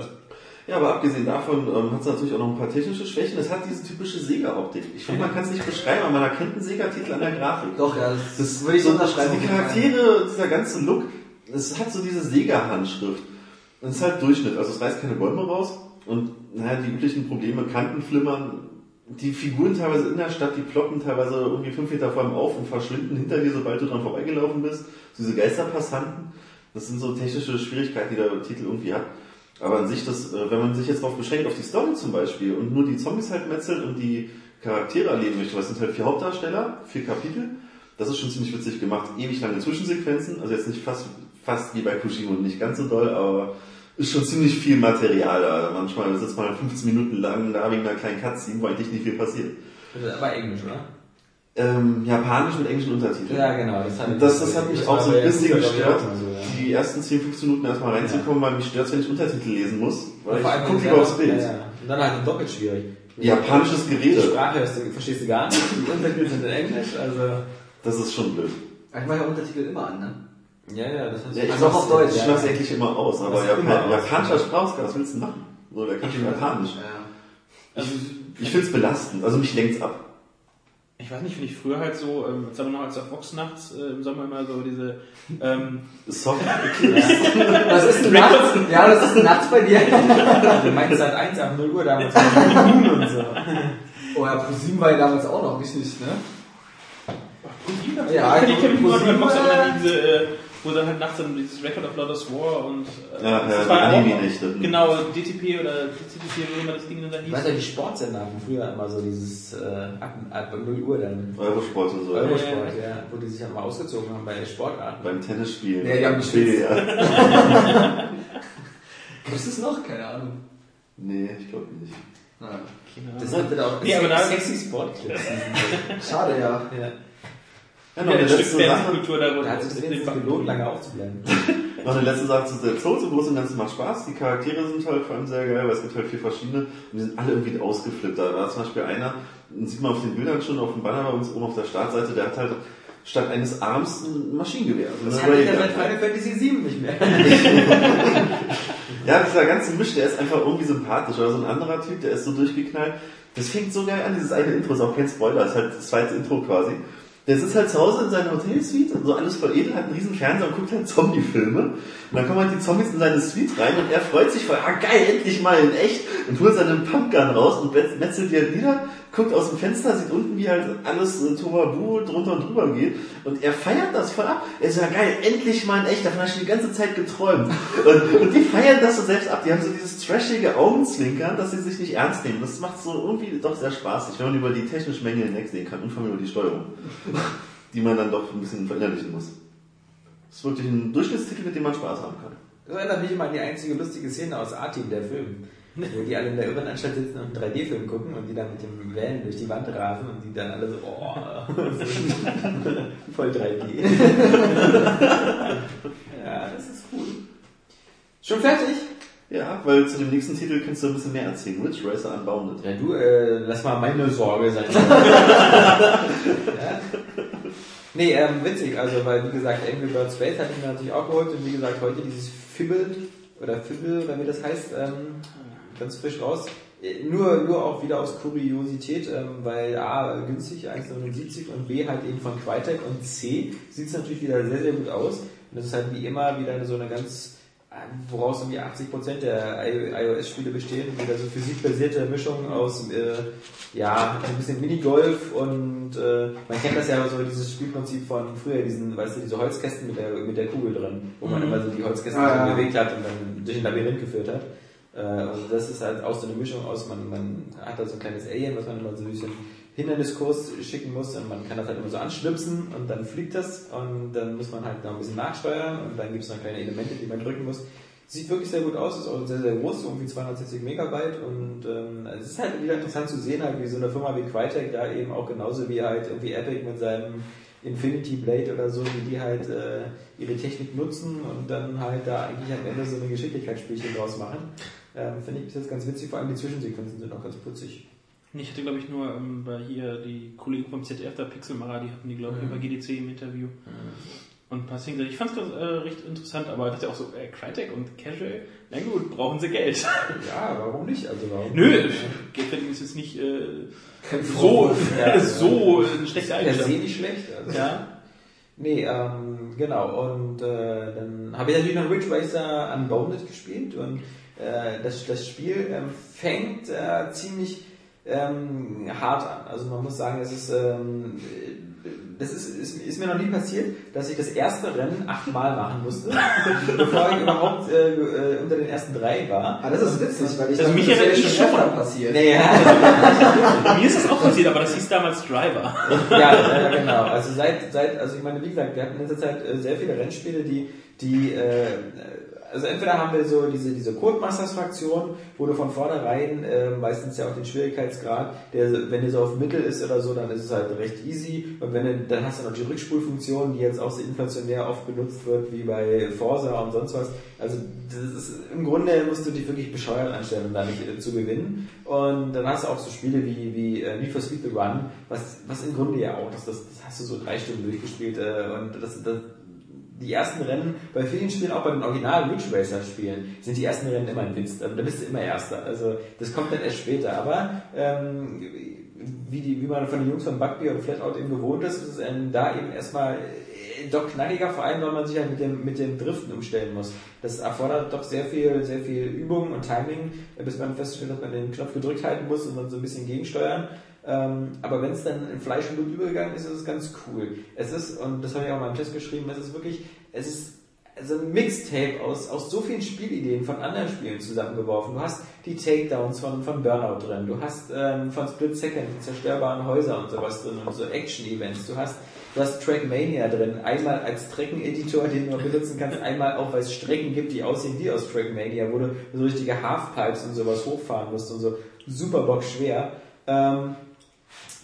Ja, aber abgesehen davon ähm, hat es natürlich auch noch ein paar technische Schwächen. Es hat diese typische Sega-Optik. Ich finde, man kann es nicht beschreiben, aber man erkennt einen Sega-Titel an der Grafik. Doch, ja, das, Das würde ich so unterschreiben. Die Charaktere, dieser ganze Look, es hat so diese Sega-Handschrift. Und es ist halt Durchschnitt, also es reißt keine Bäume raus. Und naja, die üblichen Probleme, Kanten flimmern, die Figuren teilweise in der Stadt, die ploppen teilweise irgendwie fünf Meter vor allem auf und verschwinden hinter dir, sobald du dran vorbeigelaufen bist. So diese Geisterpassanten, das sind so technische Schwierigkeiten, die der Titel irgendwie hat. Aber an sich, das, äh, wenn man sich jetzt darauf beschränkt, auf die Story zum Beispiel, und nur die Zombies halt metzelt und die Charaktere erleben möchte, was sind halt vier Hauptdarsteller, vier Kapitel, das ist schon ziemlich witzig gemacht. Ewig lange Zwischensequenzen, also jetzt nicht fast, fast wie bei Kojima und nicht ganz so doll, aber ist schon ziemlich viel Material da. Manchmal sitzt man 15 Minuten lang da wegen einer kleinen Cutscene, wo eigentlich nicht viel passiert. Das ist aber Englisch, oder? Ähm, Japanisch mit englischen Untertiteln. Ja, genau. Das hat, das, das hat mich auch so ein bisschen gestört, So, ja. die ersten 10, 15 Minuten erstmal reinzukommen, weil mich stört wenn ich Untertitel lesen muss. Weil Und vor allem ich guck wenn lieber aufs Bild. Ja, ja. Und dann halt doppelt schwierig. Japanisches Die Gerede, Sprache hörst du, verstehst du gar nicht. Die Untertitel sind in Englisch, also. das ist schon blöd. Ich mache ja Untertitel immer an, ne? Ja, ja, das hast Ja, ich Also auch mach's- auf Deutsch, Ich ja. mach's eigentlich immer aus, aber Das Japan japanischer Sprachausgabe, was willst du machen? So, der kann schon Japanisch. Ja. Also, Ich find's belastend, also mich lenkt's ab. Ich weiß nicht, wenn ich früher halt so, ähm, jetzt aber noch als auf Vox nachts äh, im Sommer immer so diese, ähm, Soft *laughs* Was ist denn nachts? Ja, das ist nachts bei dir. *laughs* Du meinst seit 1 ab 0 Uhr damals und so. Oh ja, ProSieben war ja damals auch noch richtig, ne? ja, Ja, ich kenne ProSieben, äh, äh, wo dann halt nachts dann dieses Record of Lotus War und, äh, Ja, ja, das war die auch- Anime-Nächte. Genau, DTP oder DTP, wie immer das Ding dann hieß. weiß ja, die Sportsender hatten früher immer so dieses, äh, ab, ab 0 Uhr dann. Eurosport und so. Eurosport, ja, wo die sich dann mal ausgezogen haben bei Sportarten. Beim Tennisspielen. Ja, die haben geschwitzt. *laughs* Ja. *laughs* Gibt es noch? Keine Ahnung. Nee, ich glaube nicht. Naja. Das wird auch Nee, aber da- sexy Sportclips. Schade, ja. ja. Ja, Ja, noch, eine ein Stück letzte Sache, Fankultur darunter. Da hat sich das wenigstens gelohnt, lange aufzubleiben. *laughs* noch eine letzte Sache zu der Souls. Im Großen und Ganzen macht Spaß. Die Charaktere sind halt vor allem sehr geil, weil es gibt halt vier verschiedene und die sind alle irgendwie ausgeflippt. Da war zum Beispiel einer, den sieht man auf den Bildern schon auf dem Banner bei uns oben auf der Startseite, der hat halt statt eines Arms ein Maschinengewehr. Das Eine hatte ich ja seit Final Fantasy 7 nicht mehr. *laughs* Ja, dieser ganze Misch, der ist einfach irgendwie sympathisch. Oder so ein anderer Typ, der ist so durchgeknallt. Das fängt so geil an, dieses eine Intro, ist auch kein Spoiler, ist halt das zweite Intro quasi. Der sitzt halt zu Hause in seiner Hotelsuite und so alles voll edel, hat einen riesen Fernseher und guckt halt Zombie-Filme. Und dann kommen halt die Zombies in seine Suite rein und er freut sich voll, ah geil, endlich mal in echt und holt seine Pumpgun raus und metzelt die halt nieder, guckt aus dem Fenster, sieht unten, wie halt alles äh, Tohuwabohu drunter und drüber geht und er feiert das voll ab. Er ist ja geil, endlich mal in echt, davon habe ich die ganze Zeit geträumt. Und, und die feiern das so selbst ab, die haben so dieses trashige Augenzwinkern, dass sie sich nicht ernst nehmen. Das macht so irgendwie doch sehr spaßig, wenn man über die technischen Mängel hinwegsehen kann und vor allem über die Steuerung, *laughs* die man dann doch ein bisschen verinnerlichen muss. Das ist wirklich ein Durchschnittstitel, mit dem man Spaß haben kann. Das erinnert mich immer an die einzige lustige Szene aus A-Team, der Film. Wo die alle in der Irrenanstalt sitzen und einen 3D-Film gucken und die dann mit dem Van durch die Wand rasen und die dann alle so, oh, *laughs* voll 3D. *laughs* ja, das ist cool. Schon fertig? Ja, weil zu dem nächsten Titel kannst du ein bisschen mehr erzählen. Ridge Racer Unbounded. Ja, du, äh, lass mal meine Sorge sein. *laughs* ja. Nee, ähm, witzig, also, weil, wie gesagt, Angry Bird Space hatte ich mir natürlich auch geholt und wie gesagt, heute dieses Fibble, oder Fibble, oder wie das heißt, ähm, ganz frisch raus. Äh, Nur, nur auch wieder aus Kuriosität, ähm, weil A, günstig, 1,79 und B, halt eben von Crytek und C, sieht es natürlich wieder sehr, sehr gut aus. Und das ist halt wie immer wieder so eine ganz woraus irgendwie 80% der iOS-Spiele bestehen, wieder so physikbasierte Mischung aus, äh, ja, ein bisschen Minigolf und äh, man kennt das ja so, dieses Spielprinzip von früher, diesen, weißt du, diese Holzkästen mit der, mit der Kugel drin, wo man Mhm. immer so die Holzkästen Ah, ja. bewegt hat und dann durch ein Labyrinth geführt hat. Äh, also das ist halt auch so eine Mischung aus, man, man hat da so ein kleines Alien, was man immer so ein bisschen Hinderniskurs schicken muss und man kann das halt immer so anschnipsen und dann fliegt das und dann muss man halt noch ein bisschen nachsteuern und dann gibt es noch kleine Elemente, die man drücken muss. Sieht wirklich sehr gut aus, ist auch sehr, sehr groß, so irgendwie 260 Megabyte und ähm, also es ist halt wieder interessant zu sehen, halt, wie so eine Firma wie Crytek da eben auch genauso wie halt irgendwie Epic mit seinem Infinity Blade oder so, wie die halt äh, ihre Technik nutzen und dann halt da eigentlich am Ende so eine Geschicklichkeitsspielchen draus machen. Ähm, Finde ich bis jetzt ganz witzig, vor allem die Zwischensequenzen sind auch ganz putzig. Ich hatte, glaube ich, nur ähm, bei hier die Kollegen vom ZDF, der Pixelmacher, die hatten die, glaube ich, Mhm. über GDC im Interview. Und ein paar Szenen. Ich fand es äh, recht interessant, aber ich dachte auch so, äh, Crytek und Casual, na gut, brauchen sie Geld. *laughs* Ja, warum nicht? Also warum? Nö, Geld verdienen ist jetzt nicht äh, Kein so, Ja. *laughs* so eine schlechte Per se Eigenschaft. nicht schlecht. Also. Ja. Nee, ähm, genau. Und äh, dann habe ich natürlich noch Ridge Racer Unbounded gespielt und äh, das, das Spiel ähm, fängt äh, ziemlich ähm, hart an. Also man muss sagen, es ist, ähm, das ist, ist, ist mir noch nie passiert, dass ich das erste Rennen achtmal machen musste, *laughs* bevor ich überhaupt äh, äh, unter den ersten drei war. Ah, das ist witzig, weil ich Also dachte, mich das erinnert mich schon. öfter passiert. Nee, ja. *laughs* Mir ist das auch passiert, aber das hieß damals Driver. ja, ja, genau. Also seit, seit, also ich meine, wie gesagt, wir hatten in letzter Zeit äh, sehr viele Rennspiele, die, die, äh, also entweder haben wir so diese, diese Codemasters-Fraktion, wo du von vornherein äh, meistens ja auch den Schwierigkeitsgrad, der, wenn der so auf Mittel ist oder so, dann ist es halt recht easy. Und wenn du, dann hast du noch die Rückspulfunktion, die jetzt auch so inflationär oft benutzt wird, wie bei Forza und sonst was. Also das ist, im Grunde musst du dich wirklich bescheuert anstellen, um da nicht äh, zu gewinnen. Und dann hast du auch so Spiele wie, wie äh, Need for Speed The Run, was, was im Grunde ja auch, das, das, das hast du so drei Stunden durchgespielt äh, und das, das, die ersten Rennen bei vielen Spielen, auch bei den originalen Ridge Racer Spielen, sind die ersten Rennen immer ein Witz. Da da bist du immer Erster. Also das kommt dann erst später. Aber ähm, wie, die, wie man von den Jungs von Bugby und Flatout eben gewohnt ist, ist es ähm, da eben erstmal äh, doch knackiger, vor allem weil man sich halt mit dem, mit dem Driften umstellen muss. Das erfordert doch sehr viel, sehr viel Übung und Timing, äh, bis man feststellt, dass man den Knopf gedrückt halten muss und dann so ein bisschen gegensteuern. Ähm, aber wenn es dann in Fleisch und Blut übergegangen ist, ist es ganz cool. Es ist, und das habe ich auch mal im Test geschrieben, es ist wirklich, es ist so ein Mixtape aus, aus so vielen Spielideen von anderen Spielen zusammengeworfen. Du hast die Takedowns von, von Burnout drin, du hast ähm, von Split Second die zerstörbaren Häuser und sowas drin und so Action-Events, du hast Du hast Trackmania drin, einmal als Streckeneditor, den du benutzen kannst, einmal auch, weil es Strecken gibt, die aussehen wie aus Trackmania, wo du so richtige Halfpipes und sowas hochfahren musst und so super bock schwer. Ähm,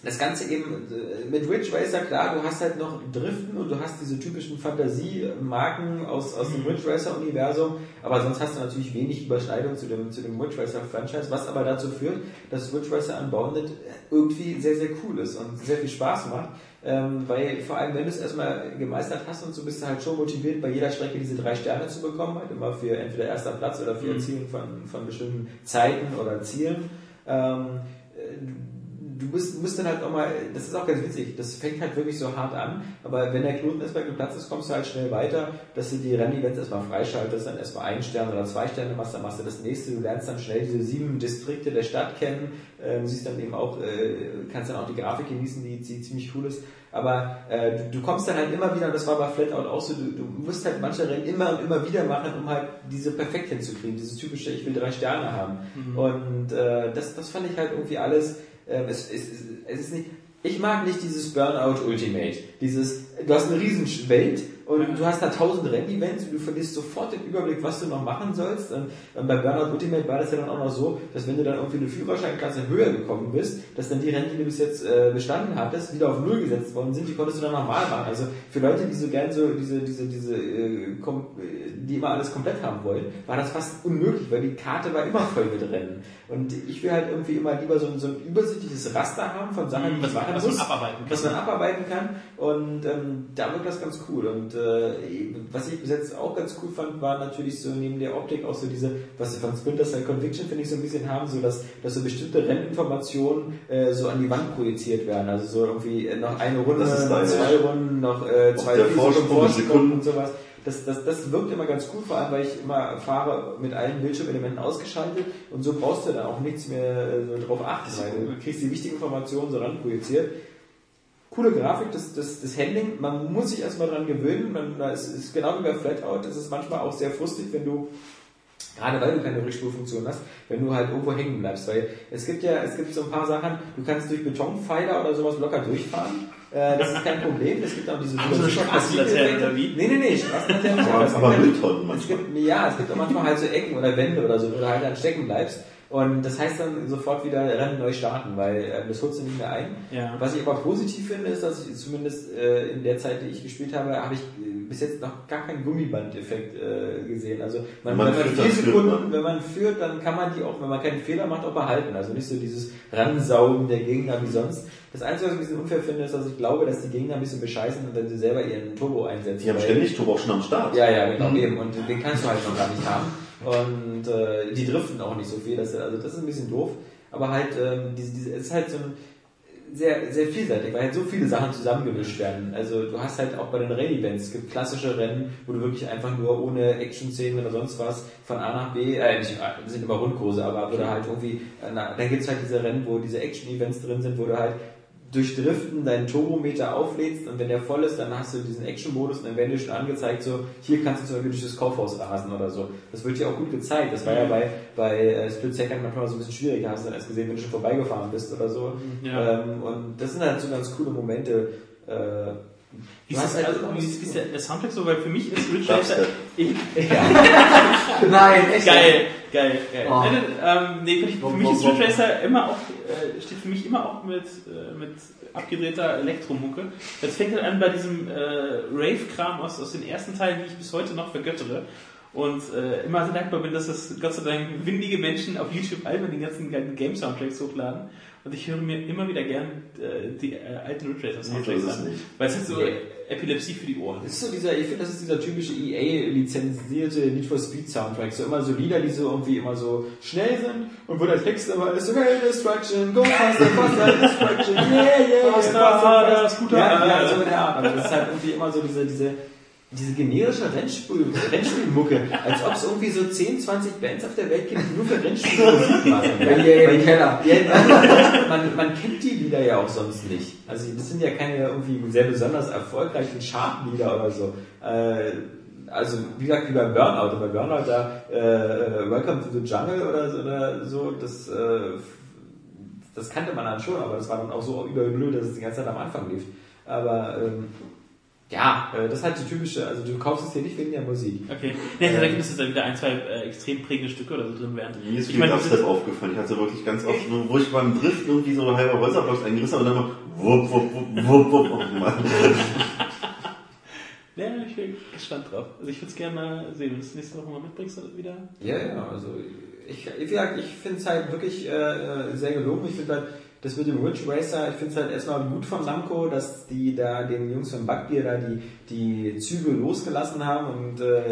das Ganze eben äh, mit Ridge Racer, klar, du hast halt noch Driften und du hast diese typischen Fantasiemarken aus, aus dem Ridge Racer Universum, aber sonst hast du natürlich wenig Überschneidung zu dem, zu dem Ridge Racer Franchise, was aber dazu führt, dass Ridge Racer Unbounded irgendwie sehr, sehr cool ist und sehr viel Spaß macht, ähm, weil vor allem, wenn du es erstmal gemeistert hast und so bist du halt schon motiviert, bei jeder Strecke diese drei Sterne zu bekommen, halt immer für entweder erster Platz oder für Mhm. Erzielen von, von bestimmten Zeiten oder Zielen. Ähm, äh, du bist, musst dann halt nochmal, das ist auch ganz witzig, das fängt halt wirklich so hart an, aber wenn der Knoten erstmal geplatzt ist, kommst du halt schnell weiter, dass du die Rennevents erstmal freischaltest, dann erstmal einen Stern oder zwei Sterne machst, dann machst du das nächste, du lernst dann schnell diese sieben Distrikte der Stadt kennen, ähm, siehst dann eben auch, äh, kannst dann auch die Grafik genießen, die, die ziemlich cool ist, aber äh, du, du kommst dann halt immer wieder, und das war bei Flatout auch so, du, du musst halt manche Rennen immer und immer wieder machen, um halt diese perfekt hinzukriegen, dieses typische, ich will drei Sterne haben. Und äh, das, das fand ich halt irgendwie alles, ähm, es, es, es, ist nicht, ich mag nicht dieses Burnout Ultimate, dieses, du hast eine riesen Welt und du hast da tausend Rennevents und du verlierst sofort den Überblick, was du noch machen sollst. Und, und bei Burnout Ultimate war das ja dann auch noch so, dass wenn du dann irgendwie eine Führerscheinklasse höher gekommen bist, dass dann die Rennen, die du bis jetzt äh, bestanden hattest, wieder auf Null gesetzt worden sind, die konntest du dann nochmal machen. Also für Leute, die so gern so diese, diese, diese, äh, die immer alles komplett haben wollen, war das fast unmöglich, weil die Karte war immer voll mit Rennen. Und ich will halt irgendwie immer lieber so, ein- so ein übersichtliches Raster haben von Sachen, die Was ich man, machen was man muss abarbeiten kann. was man abarbeiten kann und ähm, da wird das ganz cool. Und äh, was ich bis jetzt auch ganz cool fand, war natürlich so neben der Optik auch so diese, was wir von Splinter Cell Conviction finde ich so ein bisschen haben, so dass, dass so bestimmte Renninformationen äh, so an die Wand projiziert werden, also so irgendwie äh, noch eine Runde, noch zwei Runden, noch äh, zwei Sekunden. und sowas. das, das, das wirkt immer ganz cool, vor allem weil ich immer fahre mit allen Bildschirmelementen ausgeschaltet und so brauchst du dann auch nichts mehr äh, so drauf achten, weil du kriegst die wichtigen Informationen so ranprojiziert. Coole Grafik, das, das, das Handling, man muss sich erstmal dran gewöhnen, man, das ist genau wie bei Flatout, das ist manchmal auch sehr frustig, wenn du Gerade weil du keine Rückspurfunktion hast, wenn du halt irgendwo hängen bleibst. Weil es gibt ja, es gibt so ein paar Sachen, du kannst durch Betonpfeiler oder sowas locker durchfahren. Äh, das ist kein Problem. Es gibt auch diese Ach, so eine Straßenlaterne oder wie? Nee, nee, nee, Straßenlaterne. nicht, Aber, es halt- Mülltonnen es manchmal. gibt, ja, es gibt auch manchmal halt so Ecken oder Wände oder so, wo du halt dann stecken bleibst. Und das heißt dann sofort wieder Rennen neu starten, weil äh, das holst du nicht mehr ein. Ja. Was ich aber positiv finde, ist, dass ich zumindest äh, in der Zeit, die ich gespielt habe, habe ich äh, bis jetzt noch gar keinen Gummiband-Effekt äh, gesehen. Also man, Wenn man wenn man führt, vier Sekunden, man. wenn man führt, dann kann man die auch, wenn man keinen Fehler macht, auch behalten. Also nicht so dieses Ransaugen der Gegner wie sonst. Das Einzige, was ich ein bisschen unfair finde, ist, dass ich glaube, dass die Gegner ein bisschen bescheißen, wenn sie selber ihren Turbo einsetzen. Die haben ständig Turbo auch schon am Start. ja, ja, genau, eben. Und den kannst du halt noch gar nicht haben. Und äh, die driften auch nicht so viel. Das, also das ist ein bisschen doof. Aber halt, ähm, diese, diese, es ist halt so ein sehr, sehr vielseitig, weil halt so viele Sachen zusammengemischt werden. Also du hast halt auch bei den Rennevents, es gibt klassische Rennen, wo du wirklich einfach nur ohne Action-Szenen oder sonst was von A nach B, äh, nicht, das sind immer Rundkurse, aber wo du halt irgendwie, äh, na, dann gibt's halt diese Rennen, wo diese Action-Events drin sind, wo du halt durch Driften deinen Turbometer auflädst und wenn der voll ist, dann hast du diesen Action-Modus und dann werden dir schon angezeigt, so, hier kannst du zum Beispiel durch das Kaufhaus rasen oder so. Das wird dir auch gut gezeigt. Das war ja bei, bei äh, Split Second manchmal so ein bisschen schwieriger, hast du dann erst gesehen, wenn du schon vorbeigefahren bist oder so. Ja. Ähm, und das sind halt so ganz coole Momente. Äh, Wie du ist, das, also, wie ist, der, der Soundtrack so? Weil für mich ist Ridge Racer... Dubstep. Ich, Nein, echt. geil, geil, geil. Oh. Nein, ähm, nee, für, mich- für mich ist Ridge Racer immer auch, äh, steht für mich immer auch mit, äh, mit abgedrehter Elektromucke. Das fängt halt an bei diesem äh, Rave-Kram aus, aus den ersten Teilen, die ich bis heute noch vergöttere. Und äh, immer so dankbar bin, dass das Gott sei Dank windige Menschen auf YouTube einmal den ganzen Game-Soundtracks hochladen. Und ich höre mir immer wieder gern äh, die äh, alten Ridge Racer Nee, Soundtracks so ist es an. Weil es hat so Nee. Epilepsie für die Ohren. Das ist so dieser, ich finde, das ist dieser typische EA-lizenzierte Need for Speed Soundtrack. So immer so Lieder, die so irgendwie immer so schnell sind und wo der Text aber ist, okay, Destruction, go faster, faster, Destruction, yeah, yeah, Faster, yeah, harder, scooter, Ja, äh. ja, so in der Art. Aber das ist halt irgendwie immer so diese, diese, diese generische Rennspiel, Rennspielmucke, als ob es irgendwie so 10, 20 Bands auf der Welt gibt, die nur für Rennspiele *laughs* Musik machen. Bei EA im Keller. Ja, man, man kennt die Lieder ja auch sonst nicht. Also das sind ja keine irgendwie sehr besonders erfolgreichen Chartlieder oder so. Äh, also wie gesagt, wie beim Burnout. Bei Burnout da äh, Welcome to the Jungle oder so, oder so das, äh, das kannte man dann schon, aber das war dann auch so überblöd, dass es die ganze Zeit am Anfang lief. Aber ähm, ja, äh, das ist halt die typische, also du kaufst es dir nicht wegen der Musik. Okay. Nee, da gibt es dann wieder ein, zwei äh, extrem prägende Stücke oder so drin wären. Mir ist Ich viel meine, Dubstep aufgefallen. Ich hatte wirklich ganz oft, wo ich beim Driften irgendwie so halber Holzerblock eingerissen habe und dann mal wupp, wupp, wupp, wupp, wupp. Oh *laughs* Mann. Ja, ich bin gespannt drauf. Also ich würde es gerne mal sehen, wenn du es nächste Woche mal mitbringst oder wieder. Ja, ja, also ich, wie gesagt, ich finde es halt wirklich äh, sehr gelungen. Ich finde halt, das mit dem Ridge Racer, ich finde es halt erstmal gut von Namco, dass die da den Jungs von Bugbear da die, die Züge losgelassen haben und äh,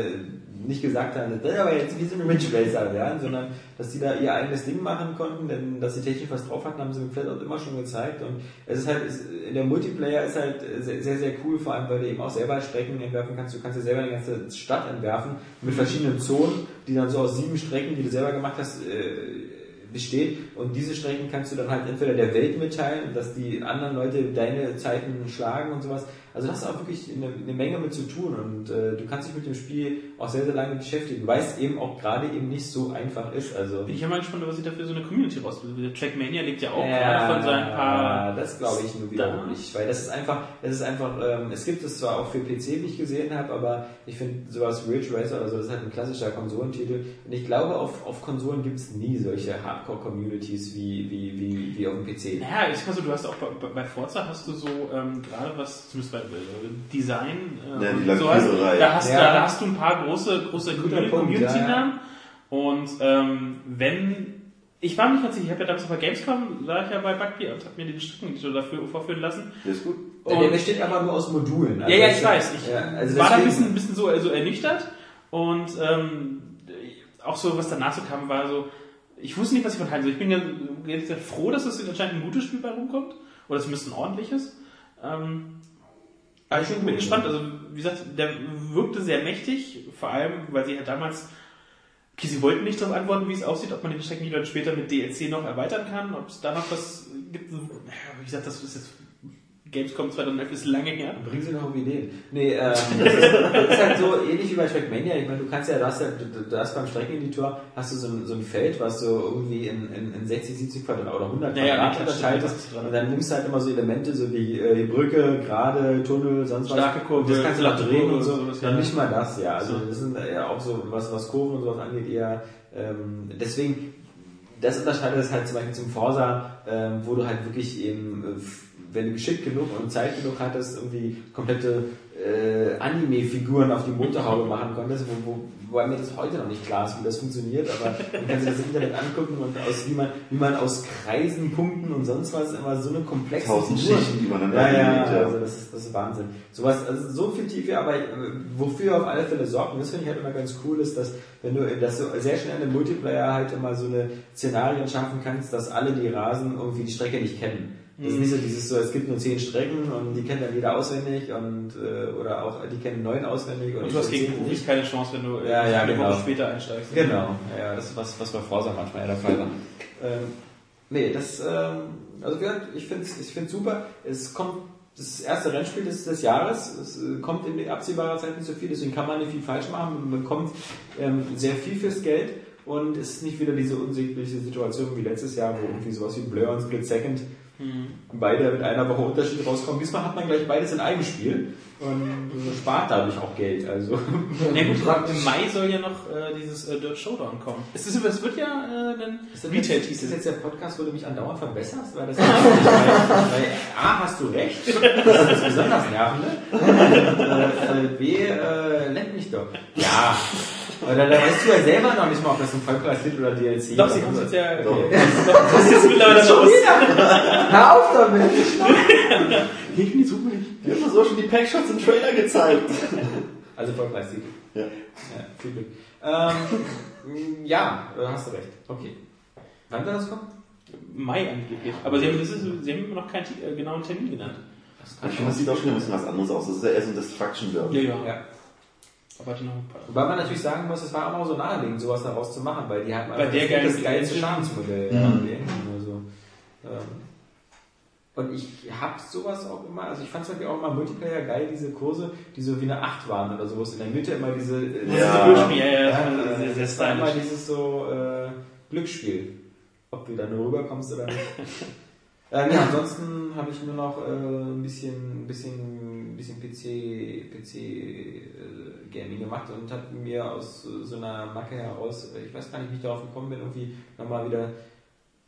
nicht gesagt haben, das ist aber jetzt wie so ein Ridge Racer werden, sondern dass die da ihr eigenes Ding machen konnten, denn dass sie technisch was drauf hatten, haben sie mit Flatout immer schon gezeigt und es ist halt, es, der Multiplayer ist halt sehr, sehr, sehr cool, vor allem weil du eben auch selber Strecken entwerfen kannst, du kannst dir selber eine ganze Stadt entwerfen mit verschiedenen Zonen, die dann so aus sieben Strecken, die du selber gemacht hast, äh, besteht und diese Strecken kannst du dann halt entweder der Welt mitteilen, dass die anderen Leute deine Zeiten schlagen und sowas. Also das ist auch wirklich eine, eine Menge mit zu tun und äh, du kannst dich mit dem Spiel auch sehr, sehr lange beschäftigen, weil es eben auch gerade eben nicht so einfach ist. Also Bin ich ja mal gespannt, was sie dafür so eine Community. Der Trackmania lebt ja auch gerade von seinen paar. das glaube ich nur wiederum nicht, weil das ist einfach, das ist einfach, ähm, es gibt es zwar auch für PC, wie ich gesehen habe, aber ich finde sowas Ridge Racer oder so, das ist halt ein klassischer Konsolentitel und ich glaube, auf, auf Konsolen gibt es nie solche Hardcore-Communities wie, wie, wie, wie auf dem PC. Naja, ich sag mal so, du hast auch bei, bei Forza hast du so ähm, gerade was, zumindest bei äh, Design, äh, Ja, die und so hast, da, hast, Ja. da, da hast du ein paar große, große Community-Namen. Und ähm, wenn ich war mir nicht ganz sicher, ich habe ja damals auf der Gamescom, war ich ja bei Bugbear und habe mir den Streckeneditor dafür vorführen lassen. Der ist gut. Der, der besteht aber nur aus Modulen. Ja, ja, das ich weiß. Ich ja, also war da ein bisschen, ein bisschen so also ernüchtert und ähm, auch so, was danach so kam, war so, ich wusste nicht, was ich von halten soll. Ich bin ja jetzt sehr froh, dass es anscheinend ein gutes Spiel bei rumkommt oder zumindest ein ordentliches. Ähm, Aber ich bin gespannt. Also, wie gesagt, der wirkte sehr mächtig, vor allem, weil sie halt damals, okay, sie wollten nicht darauf antworten, wie es aussieht, ob man den Strecken dann später mit DLC noch erweitern kann, ob es da noch was gibt. Ja, Wie gesagt, das ist jetzt Gamescom 2011 ist lange her. Bringen Sie noch auf Ideen. Nee, ähm, das, ist, das ist halt so ähnlich wie bei Trackmania. Ich meine, du kannst ja, du hast ja, du, du hast beim Streckeneditor, hast du so ein, so ein Feld, was du irgendwie in, in, in 60, 70 Quadrat oder 100 Ja, ja, Quadrat unterscheidest. stimmt, dran. Und dann nimmst du halt immer so Elemente, so wie äh, die Brücke, gerade, Tunnel, sonst was. Starke Kurve, das kannst du noch drehen und so. sowas, Dann ja. nicht mal das, ja. Also So. das sind ja auch so, was, was Kurven und sowas angeht, eher, ähm, deswegen, das unterscheidet es halt zum Beispiel zum Forsa, ähm, wo du halt wirklich eben, äh, wenn du geschickt genug und Zeit genug hattest, irgendwie komplette äh, Anime-Figuren auf die Motorhaube machen konntest, wo, wo, wo mir das heute noch nicht klar ist, wie das funktioniert, aber man kann sich das Internet angucken und aus, wie man, wie man aus Kreisen, Punkten und sonst was immer so eine komplexe Tausend Figuren- Schichten, die man dann ja, ja, anlegt, ja. also das ist, das ist Wahnsinn. Sowas, also so viel Tiefe, aber äh, wofür auf alle Fälle sorgt, und das finde ich halt immer ganz cool, ist, dass wenn du, dass du sehr schnell im Multiplayer halt immer so eine Szenarien schaffen kannst, dass alle die Rasen irgendwie die Strecke nicht kennen. Das ist nicht so dieses so, es gibt nur zehn Strecken und die kennt dann jeder auswendig und äh, oder auch die kennen neun auswendig und, Und du hast gegen Profis keine Chance, wenn du Ja, ja, eine genau. Woche später einsteigst. Genau, ja, das ist was, was bei Forsa manchmal eher der Fall war. Ähm, nee, das, ähm, also ich finde es ich find's super. Es kommt das erste Rennspiel des, des Jahres. Es äh, kommt in absehbarer Zeit nicht so viel, deswegen kann man nicht viel falsch machen. Man bekommt ähm, sehr viel fürs Geld und es ist nicht wieder diese unsägliche Situation wie letztes Jahr, wo irgendwie sowas wie Blur und Split Second beide mit einer Woche Unterschied rauskommen. Diesmal hat man gleich beides in einem Spiel und spart dadurch auch Geld. Also Na gut, im Mai soll ja noch äh, dieses äh, Dirt Showdown kommen. Es, ist, es wird ja äh, ein Ist das jetzt der Podcast, wo du mich andauernd verbesserst? Weil das *laughs* weil, weil A, hast du recht, das ist besonders nervend. Äh, B, äh, lenk mich doch. Ja, oder da weißt du ja selber noch nicht mal, ob das ein Vollpreis-Titel oder DLC Doch, sie ist. kommt jetzt ja. Doch. Das ist jetzt mittlerweile raus. Hör auf damit! Ich suche mich. Wir haben so schon die Packshots im Trailer gezeigt. Also Vollpreistitel. Ja. Ja, viel Glück. Ähm, ja, hast du recht. Okay. Wann wird das kommen? Mai angeblich. Aber sie haben, das ist, sie haben immer noch keinen äh, genauen Termin genannt. Ich finde, das sieht auch schon ein bisschen was anderes aus. Das ist ja eher so ein Destruction Derby. ja. Ja. Aber warte noch ein paar. Wobei man natürlich sagen muss, es war auch mal so naheliegend, sowas daraus zu machen, weil die hatten Bei der das, geilen das geilste. Schadensmodell. Ja. Ja. Also, ähm, und ich hab sowas auch immer, also ich fand zum Beispiel auch mal Multiplayer geil, diese Kurse, die so wie eine 8 waren oder sowas. In der Mitte immer diese, äh, Ja. diese Ja, ja, ja, äh, sehr, sehr das war immer stylisch. dieses so äh, Glücksspiel. Ob du da nur rüberkommst oder nicht. *laughs* ähm, ja, ansonsten habe ich nur noch äh, ein bisschen, ein bisschen, ein bisschen PC, PC Gaming gemacht und habe mir aus äh, so einer Macke heraus, äh, ich weiß gar nicht, wie ich darauf gekommen bin, irgendwie nochmal wieder,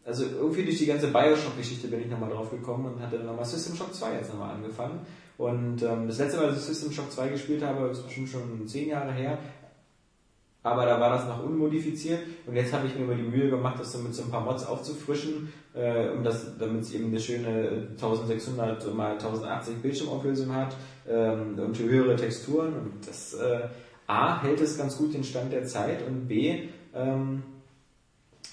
also irgendwie durch die ganze Bioshock-Geschichte bin ich nochmal drauf gekommen und hatte nochmal System Shock 2 jetzt nochmal angefangen. Und ähm, das letzte Mal, als ich System Shock 2 gespielt habe, ist bestimmt schon zehn Jahre her, aber da war das noch unmodifiziert und jetzt habe ich mir über die Mühe gemacht, das so mit so ein paar Mods aufzufrischen, äh, um damit es eben eine schöne 1600 mal 1080 Bildschirmauflösung hat ähm, und höhere Texturen und das äh, A hält es ganz gut den Stand der Zeit und B ähm,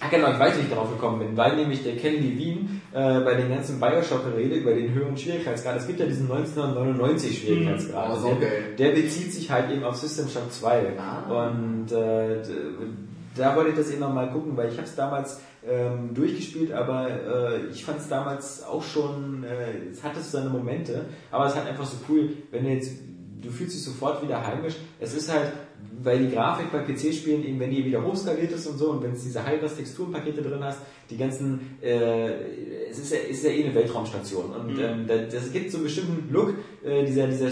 Ah genau, ich weiß, wie ich darauf gekommen bin, weil nämlich der Ken Levine äh, bei den ganzen Bioshock-Rede über den höheren Schwierigkeitsgrad, es gibt ja diesen 1999 Schwierigkeitsgrad, Mhm. und Oh, so der, der bezieht sich halt eben auf System Shock 2 Ah. und äh, da wollte ich das eben nochmal gucken, weil ich habe es damals ähm, durchgespielt, aber äh, ich fand es damals auch schon, äh, es hatte so seine Momente, aber es hat einfach so cool, wenn du jetzt, du fühlst dich sofort wieder heimisch, es ist halt, weil die Grafik bei PC-Spielen eben, wenn die wieder hochskaliert ist und so und wenn es diese High-Res-Texturenpakete drin hast, die ganzen, äh, es ist ja, ist ja eh eine Weltraumstation und ähm, da- das gibt so einen bestimmten Look, äh, dieser, dieser,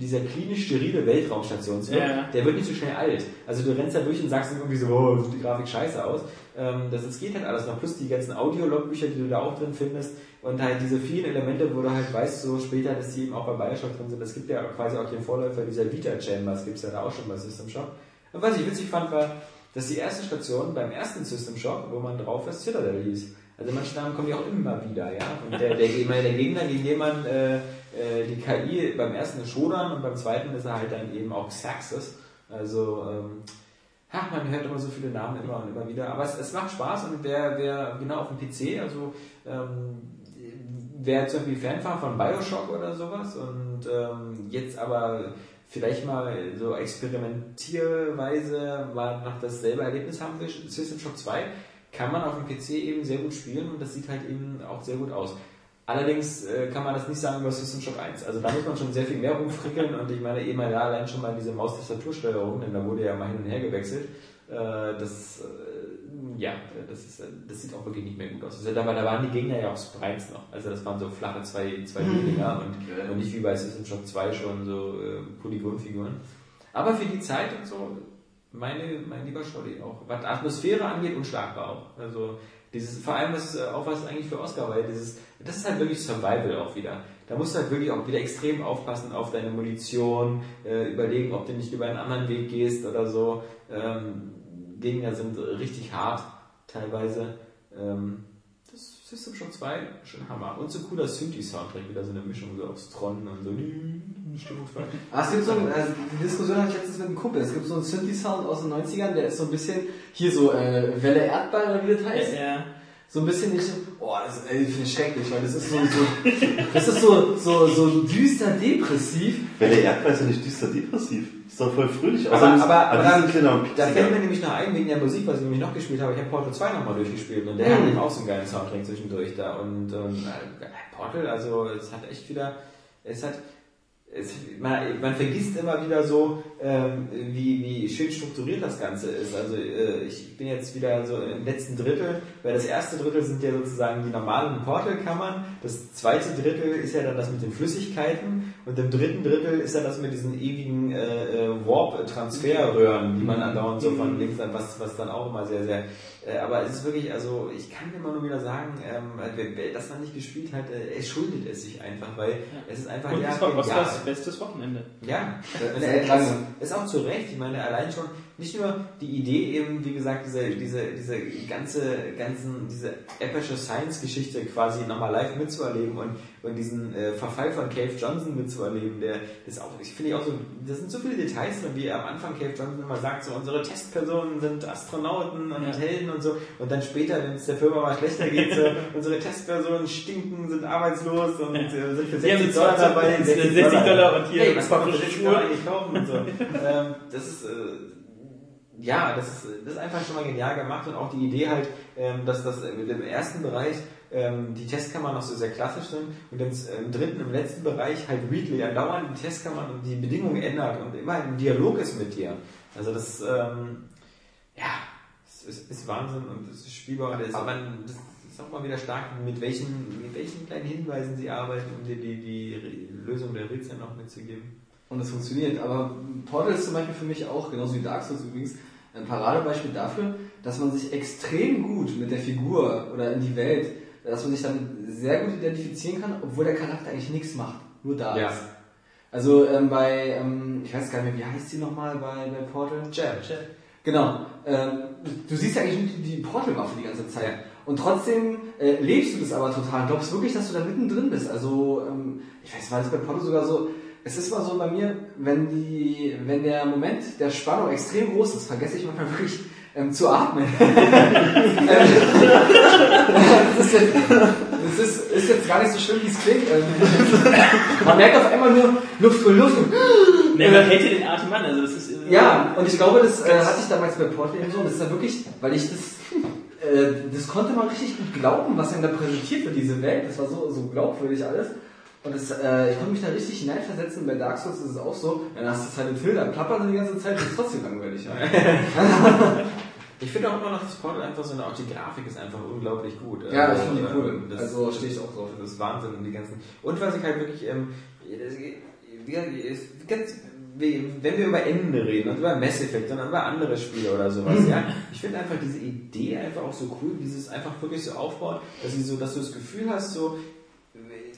dieser klinisch sterile Weltraumstation, Ja. der wird nicht so schnell alt. Also du rennst da durch und sagst irgendwie so, oh, sieht die Grafik scheiße aus. Ähm, das, das geht halt alles noch. Plus die ganzen Audiologbücher, die du da auch drin findest. Und halt diese vielen Elemente, wo du halt weißt, so später, dass die eben auch bei Bioshock drin sind. Es gibt ja quasi auch den Vorläufer dieser Vita-Chambers, gibt's ja da auch schon bei System Shock. Und was ich witzig fand, war, dass die erste Station beim ersten System Shock, wo man drauf ist, Citadel hieß. Also manche Namen kommen ja auch immer wieder, ja. Und der, der, der Gegner, gegen den man äh, äh, die KI beim ersten ist Shodan und beim zweiten ist er halt dann eben auch Xaxis. Also, ähm, ha, man hört immer so viele Namen immer und immer wieder. Aber es, es macht Spaß und wer, wer genau auf dem PC, also ähm, wäre zum Beispiel Fan war von Bioshock oder sowas und ähm, jetzt aber vielleicht mal so experimentierweise mal noch dasselbe Erlebnis haben will, System Shock 2, kann man auf dem PC eben sehr gut spielen und das sieht halt eben auch sehr gut aus. Allerdings äh, kann man das nicht sagen über System Shock 1. Also da muss man schon sehr viel mehr rumfrickeln und ich meine eben ja allein schon mal diese Maustastatursteuerung, denn da wurde ja mal hin und her gewechselt. Äh, das, äh, ja, das, ist, das sieht auch wirklich nicht mehr gut aus. Also, da, da waren die Gegner ja auch Sprites noch. Also das waren so flache zwei, zwei Dinger und, und nicht wie bei System Shock 2 schon so äh, Polygonfiguren. Aber für die Zeit und so, meine, mein lieber Scholli auch. Was Atmosphäre angeht, unschlagbar auch. Also dieses, vor allem das ist auch was eigentlich für Oscar, weil dieses, das ist halt wirklich Survival auch wieder. Da musst du halt wirklich auch wieder extrem aufpassen auf deine Munition, äh, überlegen, ob du nicht über einen anderen Weg gehst oder so. Ähm, Gegner sind richtig hart teilweise. Ähm, das System Shock 2, schon Hammer. Und so cooler Synthi-Soundtrack, wieder so eine Mischung so aus Tron und so stimmungsvoll. Ah, es gibt so ein, also die Diskussion hatte ich letztens mit einem Kumpel. Es gibt so einen Synthi-Sound aus den 90ern, der ist so ein bisschen, hier so äh, Welle Erdball oder wie das heißt. Ja. So ein bisschen nicht so, oh, das ist, ey, ich schrecklich, weil das ist so, so das ist so, so, so düster depressiv. Welle Erdball ist ja nicht düster depressiv. Ist doch voll fröhlich. Aber, Außer aber, es- aber, an da, diesen kleinen da fällt mir nämlich noch ein, wegen der Musik, was ich nämlich noch gespielt habe. Ich habe Portal 2 nochmal durchgespielt und der hat eben auch so einen geilen Soundtrack zwischendurch da. Und, und äh, Portal, also es hat echt wieder, es hat, es, man, man vergisst immer wieder so, ähm, wie, wie schön strukturiert das Ganze ist. Also äh, ich bin jetzt wieder so im letzten Drittel, weil das erste Drittel sind ja sozusagen die normalen Portalkammern, das zweite Drittel ist ja dann das mit den Flüssigkeiten. Und im dritten Drittel ist ja das mit diesen ewigen äh, äh, Warp-Transferröhren, die man andauernd so von links an, was, was dann auch immer sehr, sehr äh, aber es ist wirklich, also ich kann immer nur wieder sagen, ähm, wer, wer das noch nicht gespielt hat, äh, es schuldet es sich einfach, weil es ist einfach Und ja, das war genial. Oscars bestes Wochenende. Ja, *laughs* Das das ist ist auch zu Recht. Ich meine, allein schon nicht nur die Idee eben, wie gesagt, diese, diese, diese ganze, ganzen, diese epische Science-Geschichte quasi nochmal live mitzuerleben und, und diesen äh, Verfall von Cave Johnson mitzuerleben, der, das auch, ich finde ich auch so, das sind so viele Details drin, wie am Anfang Cave Johnson immer sagt, so unsere Testpersonen sind Astronauten und Ja. Helden und so, und dann später, wenn es der Firma mal schlechter geht, so, *laughs* unsere Testpersonen stinken, sind arbeitslos und äh, sind für Die haben 60 so Dollar dabei, 60 *laughs* Dollar und hier hey, was kann man für 60 Schuhe. Eigentlich kaufen und so. *laughs* ähm, das ist, äh, ja, das ist, das ist einfach schon mal genial gemacht und auch die Idee halt, ähm, dass das mit dem ersten Bereich ähm, die Testkammern noch so sehr klassisch sind und dann im dritten, im letzten Bereich halt Wheatley andauernd die Testkammern und die Bedingungen ändert und immer im Dialog ist mit dir. Also das, ähm, ja, es ist, ist Wahnsinn und es ist spielbar. Das man, das ist auch mal wieder stark, mit welchen, mit welchen kleinen Hinweisen sie arbeiten, um dir die, die Re- Lösung der Rätsel noch mitzugeben. Und es funktioniert. Aber Portal ist zum Beispiel für mich auch, genauso wie Dark Souls übrigens, ein Paradebeispiel dafür, dass man sich extrem gut mit der Figur oder in die Welt, dass man sich dann sehr gut identifizieren kann, obwohl der Charakter eigentlich nichts macht, nur da Ja. ist. Also ähm, bei, ähm, ich weiß gar nicht mehr, wie heißt sie nochmal bei, bei Portal? Jab. Genau. Ähm, du siehst ja eigentlich nur die, Portalwaffe die ganze Zeit. Ja. Und trotzdem äh, lebst du das aber total. Glaubst wirklich, dass du da mittendrin bist. Also, ähm, ich weiß, war das bei Portal sogar so. Es ist mal so bei mir, wenn die, wenn der Moment der Spannung extrem groß ist, vergesse ich manchmal wirklich ähm, zu atmen. *laughs* Ähm, *laughs* das, ist jetzt, das ist, ist jetzt gar nicht so schlimm, wie es klingt. Ähm, *laughs* man merkt auf einmal nur Luft für Luft. Ne, man hält dir den Atem an, also das ist äh, Ja, und ich glaube, das äh, hatte ich damals bei Portal eben so. Und das ist dann wirklich, weil ich das, äh, das konnte man richtig gut glauben, was einem da präsentiert wird, diese Welt. Das war so, so glaubwürdig alles. Und das, äh, ich konnte mich da richtig hineinversetzen. Bei Dark Souls ist es auch so. Dann hast du halt den Filter, plappert er die ganze Zeit, ist trotzdem langweilig. *laughs* Ich finde auch immer noch, das Portal einfach so auch die Grafik ist einfach unglaublich gut. Ja, Also, ich finde die cool. ähm, Das, Also stehe ich auch drauf. Das ist Wahnsinn und die ganzen. Und was ich halt wirklich, ähm, das, ist ganz, wenn wir über Ende reden und über Mass Effect und über andere Spiele oder sowas, *laughs* ja, ich finde einfach diese Idee einfach auch so cool, wie sie es einfach wirklich so aufbaut, dass sie so, dass du das Gefühl hast, so,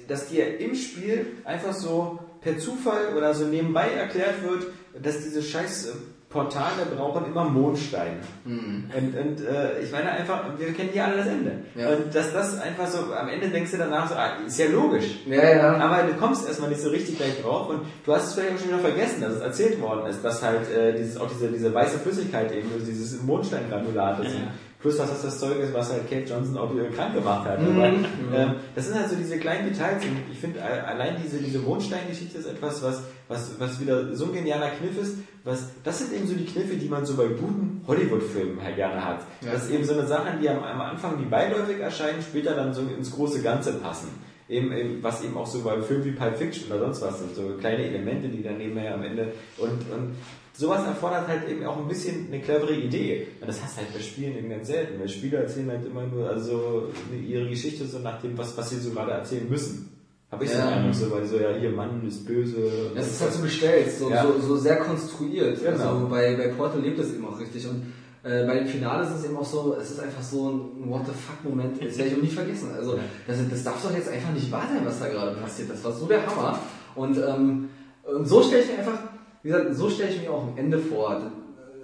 dass dir im Spiel einfach so per Zufall oder so nebenbei erklärt wird, dass diese scheiß äh, Portale brauchen immer Mondstein. Und, und äh, ich meine einfach, wir kennen ja alle das Ende. Ja. Und dass das einfach so, am Ende denkst du danach so, ah, ist ja logisch. Ja, ja. Aber du kommst erstmal nicht so richtig gleich drauf und du hast es vielleicht auch schon wieder vergessen, dass es erzählt worden ist, dass halt äh, dieses, auch diese, diese weiße Flüssigkeit eben, also dieses Mondsteingranulat ist. Ja. Plus, dass das das Zeug ist, was halt Kate Johnson auch wieder krank gemacht hat. Mhm. Aber, ähm, das sind halt so diese kleinen Details und ich finde allein diese, diese Mondstein-Geschichte ist etwas, was, was, was wieder so ein genialer Kniff ist. Was, das sind eben so die Kniffe, die man so bei guten Hollywood-Filmen halt gerne hat. Ja. Das ist eben so eine Sache, die am, am Anfang wie beiläufig erscheinen, später dann so ins große Ganze passen. Eben, eben, was eben auch so beim Film wie Pulp Fiction oder sonst was sind, so kleine Elemente, die dann nebenher am Ende und, und sowas erfordert halt eben auch ein bisschen eine clevere Idee. Und das hast halt bei Spielen eben ganz selten, weil Spieler erzählen halt immer nur also ihre Geschichte so nach dem, was, was sie so gerade erzählen müssen. Habe ich so Ja. einen Eindruck, so, weil so, ja, hier, Mann ist böse. Es ist halt so gestellt, so, Ja. so, so sehr konstruiert. Genau. Also bei, bei Portal lebt es eben auch richtig. Und äh, bei dem Finale ist es eben auch so, es ist einfach so ein What the fuck Moment, das werde ich auch nie vergessen. Also das, das darf doch jetzt einfach nicht wahr sein, was da gerade passiert. Das war so der Hammer. Und, ähm, und so stelle ich mir einfach, wie gesagt, so stelle ich mir auch ein Ende vor.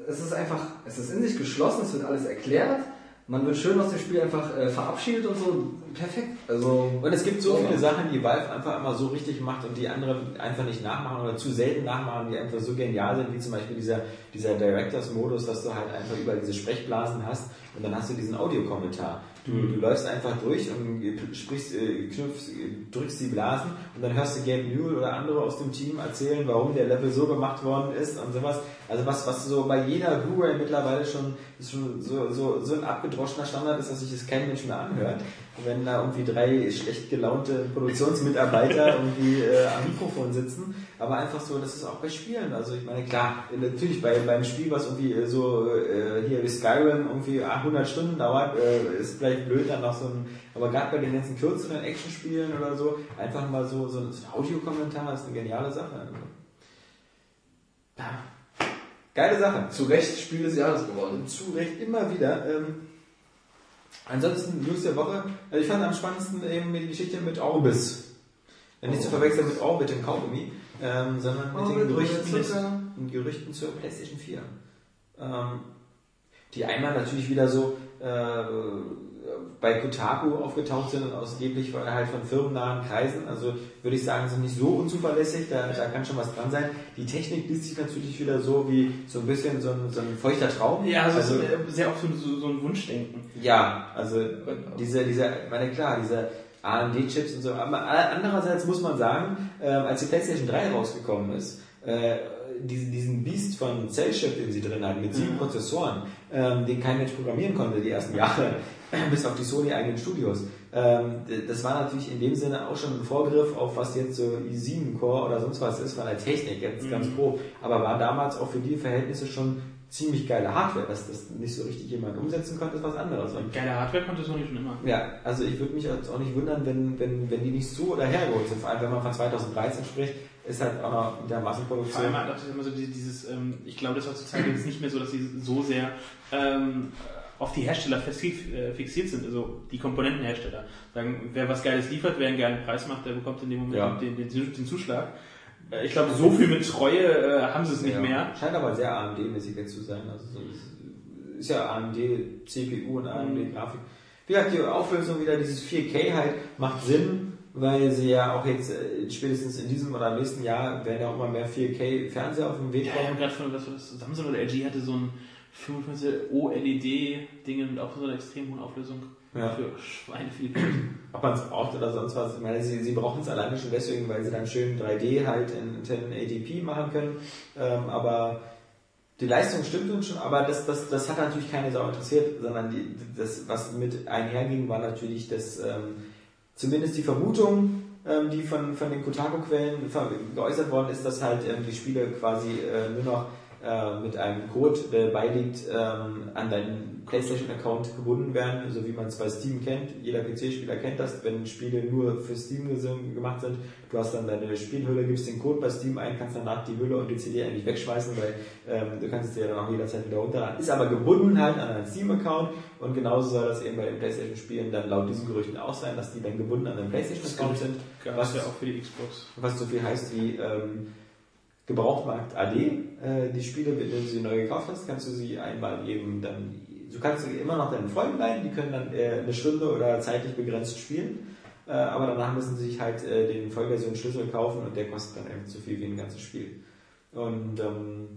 Es ist einfach, es ist in sich geschlossen, es wird alles erklärt. Man wird schön aus dem Spiel einfach äh, verabschiedet und so. Perfekt. Also Und es gibt so viele Sachen, die Valve einfach immer so richtig macht und die andere einfach nicht nachmachen oder zu selten nachmachen, die einfach so genial sind, wie zum Beispiel dieser, dieser Directors-Modus, dass du halt einfach überall diese Sprechblasen hast und dann hast du diesen Audiokommentar. Du, du läufst einfach durch und sprichst, äh, knüpfst, äh, drückst die Blasen und dann hörst du Gabe Newell oder andere aus dem Team erzählen, warum der Level so gemacht worden ist und sowas. Also was, was so bei jeder Blu-ray mittlerweile schon, schon so, so, so ein abgedroschener Standard ist, dass sich das kein Mensch mehr anhört. Wenn da irgendwie drei schlecht gelaunte Produktionsmitarbeiter *laughs* irgendwie äh, am Mikrofon sitzen, aber einfach so, das ist auch bei Spielen. Also ich meine, klar, natürlich bei, beim Spiel, was irgendwie äh, so äh, hier wie Skyrim irgendwie 100 Stunden dauert, äh, ist vielleicht blöd dann noch so ein, aber gerade bei den ganzen kürzeren Actionspielen oder so, einfach mal so, so ein, so ein Audiokommentar ist eine geniale Sache. Also, ja. Geile Sache. zu Recht Spiel des Jahres geworden. Zu Recht immer wieder. Ähm, ansonsten News der Woche. Also ich fand am spannendsten eben die Geschichte mit Orbis. Äh, Nicht zu verwechseln mit Orbit im Kaugummi, ähm, sondern mit den Gerüchten, mit, Gerüchten zur PlayStation 4. Ähm, die einmal natürlich wieder so äh, bei Kotaku aufgetaucht sind und ausgeblich halt von firmennahen Kreisen. Also würde ich sagen, sind nicht so unzuverlässig, da, da kann schon was dran sein. Die Technik liest sich natürlich wieder so wie so ein bisschen so ein, so ein feuchter Traum. Ja, also, also sehr oft so, so ein Wunschdenken. ja, also diese, diese, meine klar, diese AMD-Chips und so. Aber andererseits muss man sagen, ähm, als die PlayStation 3 rausgekommen ist, äh, diesen, diesen Beast von Cell-Chip, den sie drin hatten, mit sieben Prozessoren, ähm, den kein Mensch programmieren konnte die ersten Jahre, *clears throat* bis auf die Sony-eigenen Studios. Ähm, das war natürlich in dem Sinne auch schon ein Vorgriff auf was jetzt so i7-Core oder sonst was ist von der Technik, jetzt ganz grob. Aber war damals auch für die Verhältnisse schon ziemlich geile Hardware, dass das nicht so richtig jemand umsetzen konnte, ist was anderes. Und Geile Hardware konnte Sony schon immer. ja, also ich würde mich jetzt auch nicht wundern, wenn, wenn, wenn die nicht so oder hergeholt sind. Vor allem, wenn man von 2013 spricht, ist halt auch noch mit der Vor Massenproduktion. allem hat auch immer so die- dieses, ähm, ich glaube, das heutzutage ist nicht mehr so, dass sie so sehr ähm, auf die Hersteller äh, fixiert sind, also die Komponentenhersteller. Sagen, wer was Geiles liefert, wer einen geilen Preis macht, der bekommt in dem Moment Ja. den, den, den Zuschlag. Äh, Ich glaube, so viel mit Treue äh, haben sie es nicht Ja. mehr. Scheint aber sehr AMD-mäßig jetzt zu sein. Also so ist- ist ja AMD CPU und AMD Grafik. Wie gesagt, die Auflösung wieder, dieses 4K halt, macht Sinn, weil sie ja auch jetzt äh, spätestens in diesem oder im nächsten Jahr werden ja auch immer mehr 4K-Fernseher auf dem Weg Ja, ich habe kommen. gerade von, was war das, Samsung oder LG hatte so ein 55 OLED-Ding mit auch so einer extrem hohen Auflösung Ja. für Schweine viel Geld. Ob man es braucht oder sonst was. Ich meine, sie, sie brauchen es alleine schon deswegen, weil sie dann schön 3D halt in 1080p machen können. Ähm, aber die Leistung stimmt uns schon, aber das, das, das hat natürlich keine Sau interessiert, sondern die, das, was mit einherging, war natürlich, dass ähm, zumindest die Vermutung, ähm, die von, von den Kotaku-Quellen geäußert worden ist, dass halt ähm, die Spiele quasi äh, nur noch äh, mit einem Code, der beiliegt, ähm, an deinen PlayStation-Account gebunden werden, so wie man es bei Steam kennt. Jeder PC-Spieler kennt das, wenn Spiele nur für Steam gemacht sind. Du hast dann deine Spielhülle, gibst den Code bei Steam ein, kannst danach die Hülle und die CD eigentlich wegschmeißen, weil ähm, du kannst es dir dann auch jederzeit wieder runterladen. Ist aber gebunden halt an deinen Steam-Account und genauso soll das eben bei den PlayStation-Spielen dann laut diesen Gerüchten auch sein, dass die dann gebunden an den PlayStation-Account sind. Was ja auch für die Xbox. was so viel heißt wie ähm, Gebrauchtmarkt AD. Äh, die Spiele, wenn du sie neu gekauft hast, kannst du sie einmal eben dann, du kannst sie immer noch deinen Freunden leihen, die können dann äh, eine Stunde oder zeitlich begrenzt spielen. Äh, aber danach müssen sie sich halt äh, den Vollversion-Schlüssel kaufen und der kostet dann eben so viel wie ein ganzes Spiel. Und ähm,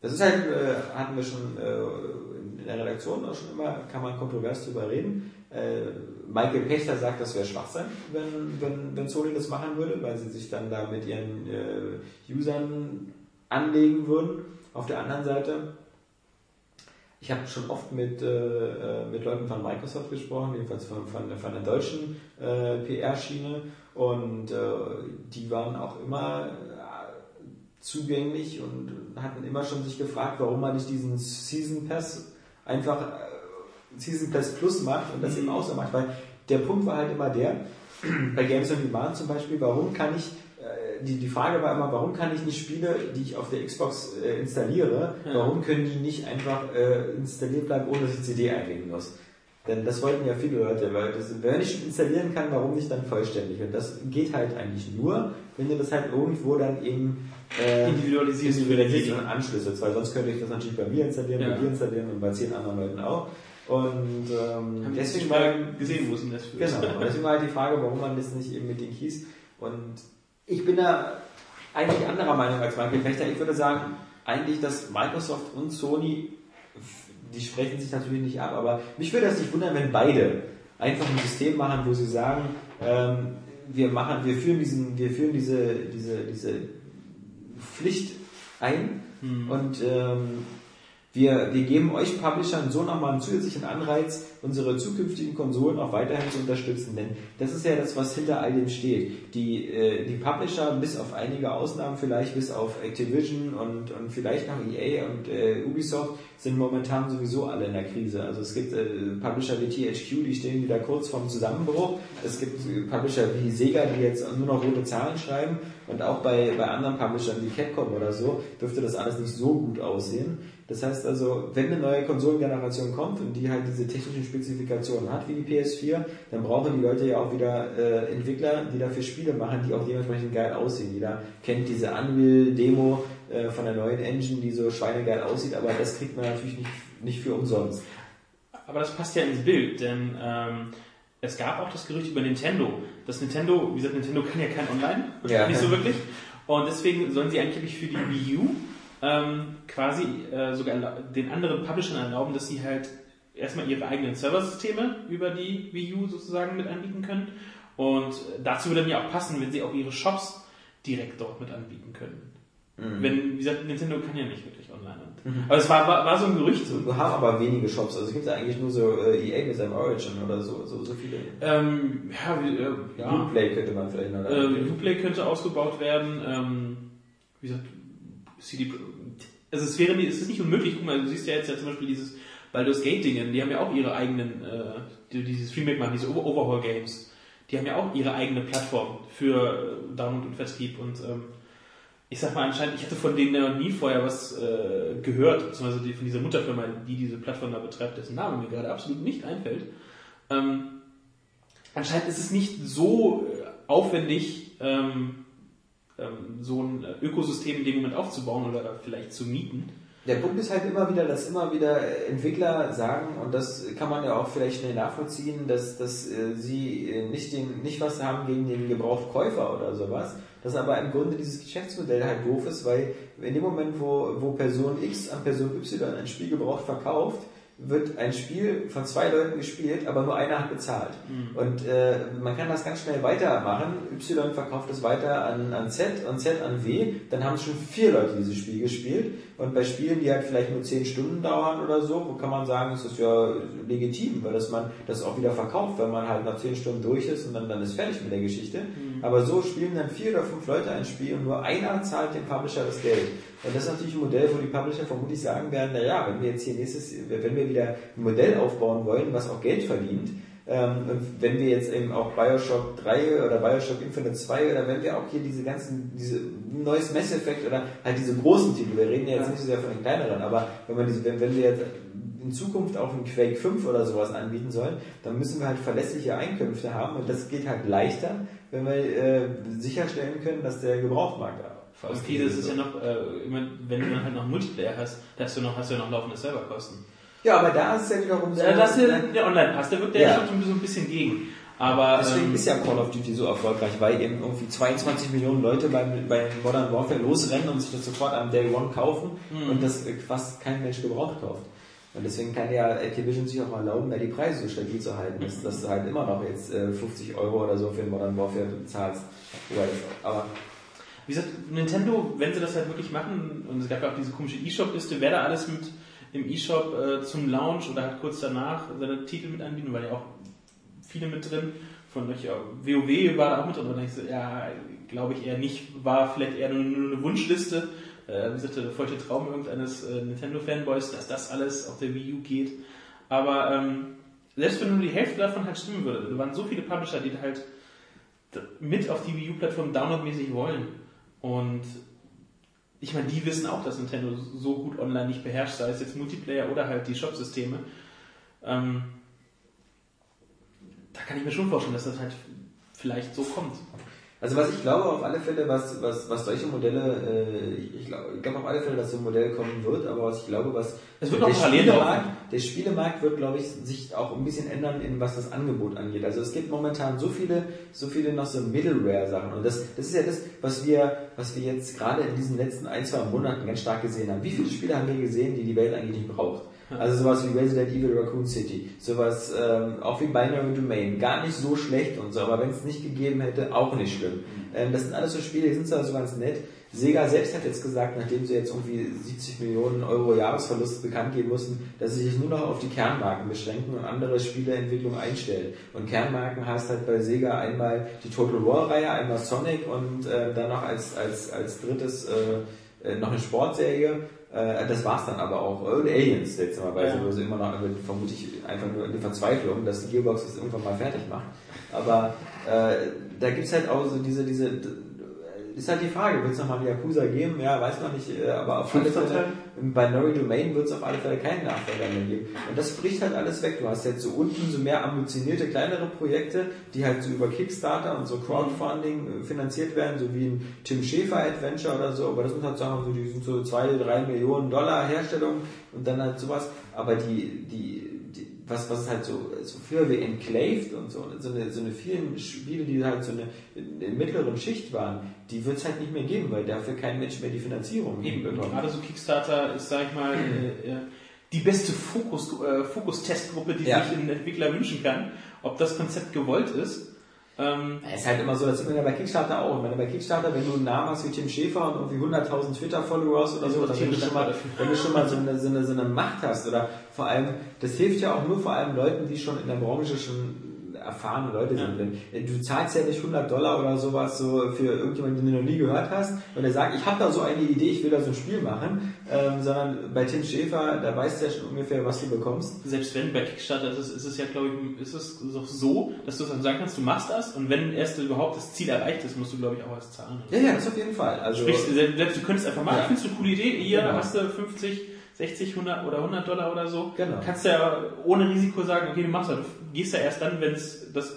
das ist halt, äh, hatten wir schon äh, in der Redaktion auch schon immer, kann man kontrovers drüber reden. Äh, Michael Pechter sagt, das wäre Schwachsinn, wenn, wenn, wenn Sony das machen würde, weil sie sich dann da mit ihren äh, Usern anlegen würden. Auf der anderen Seite, ich habe schon oft mit, äh, mit Leuten von Microsoft gesprochen, jedenfalls von, von, von der deutschen äh, PR-Schiene, und äh, die waren auch immer äh, zugänglich und hatten immer schon sich gefragt, warum man nicht diesen Season Pass einfach äh, Season Pass Plus macht und das eben auch so macht, weil der Punkt war halt immer der, *clears throat* bei Games on Demand zum Beispiel, warum kann ich die, die Frage war immer, warum kann ich nicht Spiele, die ich auf der Xbox äh, installiere, ja. warum können die nicht einfach äh, installiert bleiben, ohne dass ich CD einlegen muss? Denn das wollten ja viele Leute, weil das, wenn ich installieren kann, warum nicht dann vollständig? Und das geht halt eigentlich nur, wenn du das halt irgendwo dann eben äh, individualisierst, individualisierst und anschlüsselst, weil sonst könnte ich das natürlich bei mir installieren, ja. bei dir installieren und bei zehn anderen Leuten auch. Und ähm, deswegen mal gesehen, wo es denn das führt. Genau, deswegen war halt die Frage, warum man das nicht eben mit den Keys und ich bin da eigentlich anderer Meinung als Michael Fechter. Ich würde sagen, eigentlich, dass Microsoft und Sony, die sprechen sich natürlich nicht ab, aber mich würde das nicht wundern, wenn beide einfach ein System machen, wo sie sagen, ähm, wir machen, wir führen diesen, wir führen diese, diese, diese Pflicht ein hm. und ähm, wir, wir geben euch Publishern so nochmal einen zusätzlichen Anreiz, unsere zukünftigen Konsolen auch weiterhin zu unterstützen. Denn das ist ja das, was hinter all dem steht. Die, äh, die Publisher, bis auf einige Ausnahmen vielleicht, bis auf Activision und, und vielleicht noch EA und äh, Ubisoft, sind momentan sowieso alle in der Krise. Also es gibt äh, Publisher wie THQ, die stehen wieder kurz vorm Zusammenbruch. Es gibt Publisher wie Sega, die jetzt nur noch rote Zahlen schreiben. Und auch bei, bei anderen Publishern wie Capcom oder so dürfte das alles nicht so gut aussehen. Das heißt also, wenn eine neue Konsolengeneration kommt und die halt diese technischen Spezifikationen hat, wie die PS4, dann brauchen die Leute ja auch wieder äh, Entwickler, die dafür Spiele machen, die auch dementsprechend geil aussehen. Jeder kennt diese Unreal-Demo äh, von der neuen Engine, die so schweinegeil aussieht, aber das kriegt man natürlich nicht, nicht für umsonst. Aber das passt ja ins Bild, denn ähm, es gab auch das Gerücht über Nintendo. Das Nintendo, wie gesagt, Nintendo kann ja kein Online, ja. nicht so wirklich. Und deswegen sollen sie eigentlich für die Wii U ähm, quasi äh, sogar den anderen Publishern erlauben, dass sie halt erstmal ihre eigenen Serversysteme über die Wii U sozusagen mit anbieten können. Und dazu würde mir auch passen, wenn sie auch ihre Shops direkt dort mit anbieten können. Mhm. Wenn, wie gesagt, Nintendo kann ja nicht wirklich online. Mhm. Aber es war, war, war, so ein Gerücht. Wir haben aber wenige Shops. Also es gibt ja eigentlich nur so äh, EA mit seinem Origin oder so, so, so viele. Ähm, ja, wie, äh, ja. Uplay könnte man vielleicht noch. Äh, Uplay könnte ausgebaut werden. Ähm, wie gesagt, CD, also es wäre, es ist nicht unmöglich, guck mal, du siehst ja jetzt ja zum Beispiel dieses Baldur's Gate Dingen, die haben ja auch ihre eigenen, äh, die, dieses Remake machen, diese Overhaul Games, die haben ja auch ihre eigene Plattform für äh, Download und Vertrieb und ähm, ich sag mal anscheinend, ich hatte von denen ja nie vorher was äh, gehört, beziehungsweise die, von dieser Mutterfirma, die diese Plattform da betreibt, dessen Name mir gerade absolut nicht einfällt. Ähm, anscheinend ist es nicht so äh, aufwendig, ähm, so ein Ökosystem in dem Moment aufzubauen oder vielleicht zu mieten. Der Punkt ist halt immer wieder, dass immer wieder Entwickler sagen, und das kann man ja auch vielleicht schnell nachvollziehen, dass, dass äh, sie äh, nicht, den, nicht was haben gegen den Gebrauchtkäufer oder sowas, dass aber im Grunde dieses Geschäftsmodell halt doof ist, weil in dem Moment, wo, wo Person X an Person Y ein Spiel gebraucht verkauft, wird ein Spiel von zwei Leuten gespielt, aber nur einer hat bezahlt. Mhm. Und äh, man kann das ganz schnell weitermachen. Y verkauft es weiter an, an Z und Z an W. Dann haben schon vier Leute dieses Spiel gespielt. Und bei Spielen, die halt vielleicht nur zehn Stunden dauern oder so, wo kann man sagen, ist das ja legitim, weil das man das auch wieder verkauft, wenn man halt nach zehn Stunden durch ist und dann, dann ist fertig mit der Geschichte. Mhm. Aber so spielen dann vier oder fünf Leute ein Spiel und nur einer zahlt dem Publisher das Geld. Und das ist natürlich ein Modell, wo die Publisher vermutlich sagen werden, na ja, wenn wir jetzt hier nächstes, wenn wir wieder ein Modell aufbauen wollen, was auch Geld verdient, ähm, und wenn wir jetzt eben auch Bioshock 3 oder Bioshock Infinite 2 oder wenn wir auch hier diese ganzen, diese neues Mass Effect oder halt diese großen Titel, wir reden ja jetzt nicht so sehr von den kleineren, aber wenn man diese, wenn, wenn wir jetzt in Zukunft auch ein Quake 5 oder sowas anbieten sollen, dann müssen wir halt verlässliche Einkünfte haben und das geht halt leichter, wenn wir äh, sicherstellen können, dass der Gebrauchtmarkt vor allem okay, das ist ja noch, äh, wenn du dann halt noch Multiplayer hast, da hast du noch, hast du ja noch laufende Serverkosten. Ja, aber da ist es ja wiederum so. Ja, das ist der, der Online-Pass, der wirkt ja, ja schon so ein bisschen gegen. Aber, Deswegen ähm, ist ja Call of Duty so erfolgreich, weil eben irgendwie 22 Millionen Leute beim, bei Modern Warfare losrennen und sich das sofort am Day One kaufen mhm. und das fast kein Mensch gebraucht kauft. Und deswegen kann ja Activision sich auch mal erlauben, mehr die Preise so stabil zu halten, dass, dass du halt immer noch jetzt äh, 50 Euro oder so für Modern Warfare bezahlst. Aber wie gesagt, Nintendo, wenn sie das halt wirklich machen, und es gab ja auch diese komische E-Shop-Liste, wer da alles mit im E-Shop äh, zum Launch oder halt kurz danach seine Titel mit anbieten, weil ja auch viele mit drin, von euch, ja, WoW war da auch mit drin, und ich so, ja, glaube ich eher nicht, war vielleicht eher nur eine Wunschliste, äh, wie der feuchte Traum irgendeines äh, Nintendo-Fanboys, dass das alles auf der Wii U geht. Aber ähm, selbst wenn nur die Hälfte davon halt stimmen würde, da waren so viele Publisher, die halt mit auf die Wii U-Plattform downloadmäßig wollen. Und ich meine, die wissen auch, dass Nintendo so gut online nicht beherrscht, sei es jetzt Multiplayer oder halt die Shop-Systeme. Ähm, da kann ich mir schon vorstellen, dass das halt vielleicht so kommt. Also was ich glaube auf alle Fälle, was, was, was solche Modelle, äh, ich, glaube, ich glaube auf alle Fälle, dass so ein Modell kommen wird, aber was ich glaube, was es wird der, Spielemarkt, der Spielemarkt wird, glaube ich, sich auch ein bisschen ändern, in was das Angebot angeht. Also es gibt momentan so viele, so viele noch so Middleware-Sachen und das, das ist ja das, was wir, was wir jetzt gerade in diesen letzten ein, zwei Monaten ganz stark gesehen haben. Wie viele Spiele haben wir gesehen, die die Welt eigentlich nicht braucht? Also sowas wie Resident Evil Raccoon City, sowas ähm, auch wie Binary Domain, gar nicht so schlecht und so, aber wenn es nicht gegeben hätte, auch nicht schlimm. Mhm. Ähm, das sind alles so Spiele, die sind zwar so ganz nett. Sega selbst hat jetzt gesagt, nachdem sie jetzt irgendwie 70 Millionen Euro Jahresverlust bekannt geben mussten, dass sie sich nur noch auf die Kernmarken beschränken und andere Spieleentwicklung einstellen. Und Kernmarken heißt halt bei Sega einmal die Total War Reihe, einmal Sonic und äh, dann noch als, als, als drittes äh, äh noch eine Sportserie äh, das war's dann aber auch. Und Aliens bei, ja. wo sie immer noch, vermutlich einfach nur eine Verzweiflung, dass die Gearbox das irgendwann mal fertig macht. Aber äh, da gibt's halt auch so diese, diese ist halt die Frage, wird es nochmal einen Yakuza geben? Ja, weiß man nicht, äh, aber auf alle Fälle, bei Nori Domain wird es auf alle Fälle keinen Nachfolger mehr geben. Und das bricht halt alles weg. Du hast jetzt so unten so mehr ambitionierte, kleinere Projekte, die halt so über Kickstarter und so Crowdfunding äh, finanziert werden, so wie ein Tim Schäfer Adventure oder so, aber das muss halt sagen, so, die sind so zwei, drei Millionen Dollar Herstellung und dann halt sowas. Aber die, die, was, was halt so, so früher wie Enclaved und so, so eine, so eine vielen Spiele, die halt so eine, in mittleren Schicht waren, die wird es halt nicht mehr geben, weil dafür kein Mensch mehr die Finanzierung Eben, bekommt. Gerade so Kickstarter ist, sag ich mal, äh, äh, die beste Fokus, äh, Fokus-Testgruppe, die ja. sich ein Entwickler wünschen kann. Ob das Konzept gewollt ist, ähm, es ist halt immer so, das sieht man ja bei Kickstarter auch. Wenn du bei Kickstarter, wenn du einen Namen hast wie Tim Schäfer und irgendwie 100.000 Twitter-Follower hast oder so, oder wenn du schon mal, wenn du schon mal so eine, so, eine, so eine Macht hast oder vor allem, das hilft ja auch nur vor allem Leuten, die schon in der Branche schon erfahrene Leute sind. Ja. Du zahlst ja nicht 100 Dollar oder sowas so für irgendjemanden, den du noch nie gehört hast, und der sagt, ich habe da so eine Idee, ich will da so ein Spiel machen, ähm, sondern bei Tim Schäfer, da weißt du ja schon ungefähr, was du bekommst. Selbst wenn bei Kickstarter ist, ist es ja, glaube ich, ist es doch so, dass du dann sagen kannst, du machst das und wenn erst überhaupt das Ziel erreicht ist, musst du, glaube ich, auch erst zahlen. Ja, ja, das auf jeden Fall. Also, Sprich, selbst du könntest einfach machen, ja. findest du eine coole Idee, hier genau. hast du 50 60, 100 oder 100 Dollar oder so. Genau. Kannst du ja ohne Risiko sagen, okay, du machst das. Du gehst ja erst dann, wenn es das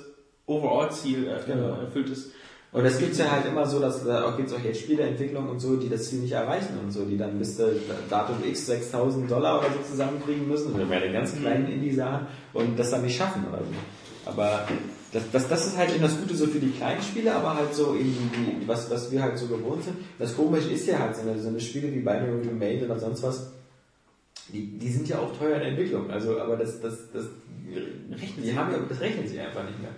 Overall-Ziel äh, genau. erfüllt ist. Und das gibt's ja halt immer so, dass da auch gibt's auch jetzt Spieleentwicklung und so, die das Ziel nicht erreichen und so, die dann bis äh, Datum X 6000 Dollar oder so zusammenkriegen müssen, oder bei den ganz kleinen mhm. Indie-Sachen und das dann nicht schaffen oder so. Aber das, das, das ist halt eben das Gute so für die kleinen Spiele, aber halt so eben die, was, was wir halt so gewohnt sind. Das Komische ist ja halt so eine, so eine Spiele wie Binary Domain oder sonst was, die, die sind ja auch teuer in der Entwicklung. Also, aber das, das, das, die haben ja, das rechnen sie einfach nicht mehr.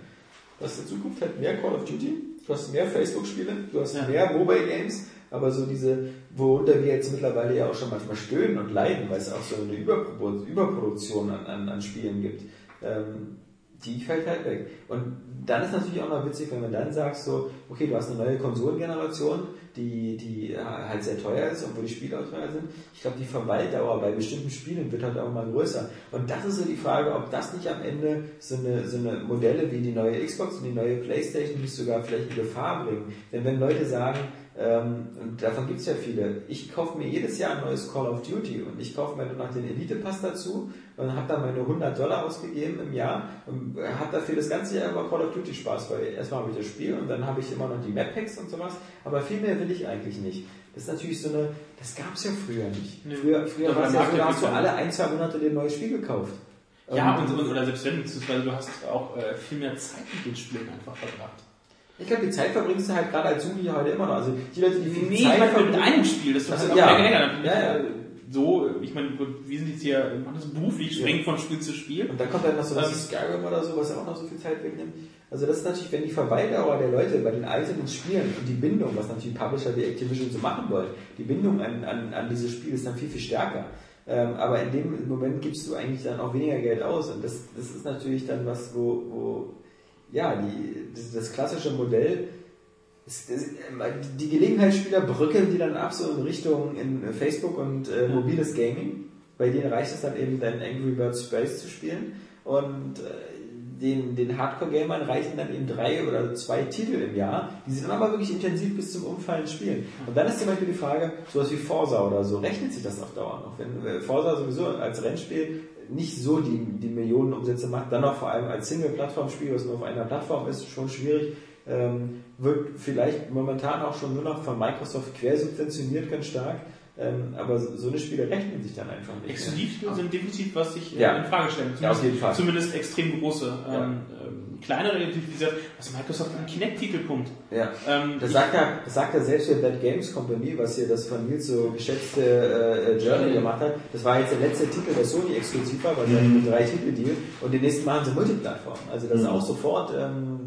Du hast in Zukunft halt mehr Call of Duty, du hast mehr Facebook-Spiele, du hast ja. mehr Mobile Games, aber so diese, worunter wir jetzt mittlerweile ja auch schon manchmal stöhnen und leiden, weil es auch so eine Überproduktion an, an, an Spielen gibt, ähm, die fällt halt weg. Und dann ist natürlich auch noch witzig, wenn man dann sagt so, okay, du hast eine neue Konsolengeneration, die, die halt sehr teuer ist und wo die Spiele auch teuer sind. Ich glaube, die Verweildauer bei bestimmten Spielen wird halt auch mal größer. Und das ist so die Frage, ob das nicht am Ende so eine, so eine Modelle wie die neue Xbox und die neue Playstation nicht sogar vielleicht in Gefahr bringen. Denn wenn Leute sagen, ähm, und davon gibt es ja viele. Ich kaufe mir jedes Jahr ein neues Call of Duty und ich kaufe mir noch den Elite Pass dazu und habe dann meine 100 Dollar ausgegeben im Jahr und habe dafür das ganze Jahr über Call of Duty Spaß, weil erstmal habe ich das Spiel und dann habe ich immer noch die Map Packs und sowas, aber viel mehr will ich eigentlich nicht. Das ist natürlich so eine, das gab es ja früher nicht. Nee. Früher, früher war es ja so, da hast du alle ein, zwei Monate den neues Spiel gekauft. Ja, und, und, oder selbst wenn, beziehungsweise du hast auch äh, viel mehr Zeit mit den Spielen einfach verbracht. Ich glaube, die Zeit verbringst du halt gerade als Jugendlicher heute immer noch. Also die Leute, die viel nee, Zeit verbringen... mit einem Spiel, das du also, ja, länger, ja, ja. so, ich meine, wir sind jetzt hier, machen das beruflich, springen ja. von Spiel zu Spiel. Und dann kommt dann noch so was ähm, Skyrim oder so, was auch noch so viel Zeit wegnimmt. Also das ist natürlich, wenn die Verweildauer der Leute bei den einzelnen Spielen und die Bindung, was natürlich Publisher wie Activision so machen wollen, die Bindung an, an, an dieses Spiel ist dann viel, viel stärker. Ähm, aber in dem Moment gibst du eigentlich dann auch weniger Geld aus und das, das ist natürlich dann was, wo, wo ja, die, das, das klassische Modell die Gelegenheitsspieler brücken die dann ab so in Richtung in Facebook und äh, mobiles Gaming. Bei denen reicht es dann eben dann Angry Birds Space zu spielen und äh, den, den Hardcore-Gamern reichen dann eben drei oder zwei Titel im Jahr, die sie dann aber wirklich intensiv bis zum Umfallen spielen. Und dann ist zum Beispiel die Frage, sowas wie Forza oder so, rechnet sich das auf Dauer noch? Wenn äh, Forza sowieso als Rennspiel nicht so die, die Millionenumsätze macht, dann noch vor allem als Single-Plattform-Spiel, was nur auf einer Plattform ist, schon schwierig, ähm, wird vielleicht momentan auch schon nur noch von Microsoft quersubventioniert ganz stark. Ähm, aber so eine Spiele rechnen sich dann einfach nicht. Exklusivspiele sind definitiv, was sich ja. in Frage stellen. Zumindest, ja, auf jeden Fall. zumindest extrem große. Ja. Ähm, ähm kleinere, wie gesagt, was Microsoft einen Kinect-Titel pumpt. Ja. Ähm, das, sagt ja, das sagt ja selbst für Bad Games Company, was hier das von Nils so geschätzte äh, Journey gemacht hat. Das war jetzt der letzte Titel, der Sony exklusiv war, weil sie mhm. einen drei Titel Deal und den nächsten machen sie Multiplattform. Also das mhm. ist auch sofort ähm,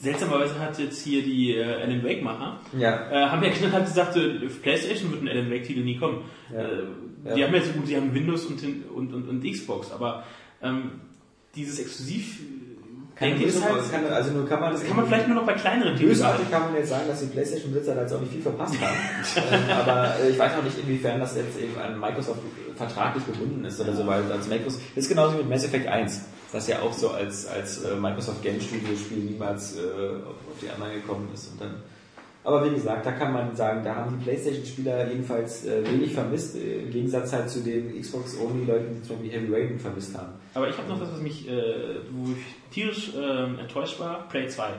Seltsamerweise hat jetzt hier die äh, Alan Wake Macher, ja. äh, haben ja knallhart gesagt, äh, PlayStation wird ein Alan Wake Titel nie kommen. Ja. Äh, die ja. haben ja so gut, die haben Windows und, und, und, und Xbox, aber ähm, dieses Exklusiv kann denke ich halt, kann, also nur kann man das kann man vielleicht nur noch bei kleineren Titeln Bösartig kann man jetzt sagen, dass die PlayStation-Besitzer da jetzt auch nicht viel verpasst haben. *laughs* ähm, aber äh, ich weiß auch nicht, inwiefern das jetzt eben an Microsoft vertraglich gebunden ist oder so, weil als Microsoft, das ist genauso wie mit Mass Effect 1 das ja auch so als, als äh, Microsoft Game Studio Spiel niemals äh, auf die anderen gekommen ist. Und dann, aber wie gesagt, da kann man sagen, da haben die PlayStation-Spieler jedenfalls äh, wenig vermisst, äh, im Gegensatz halt zu den Xbox-Only-Leuten, die zum Beispiel Heavy Raven vermisst haben. Aber ich habe noch was, was mich, äh, wo ich tierisch ähm, enttäuscht war, Prey 2.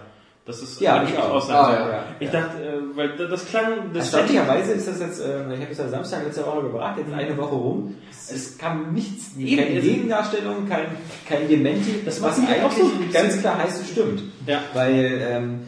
Das ist ja, ich auch. Ah, ja, ja. Ich dachte, äh, weil das klang... Das Erstaunlicherweise ist das jetzt, äh, ich habe es am Samstag letzte Woche gebracht, jetzt eine Woche rum. Es kam nichts, keine Gegendarstellung, kein, kein Dementi, das was eigentlich so ganz klar heißt, es stimmt. Ja. Weil ähm,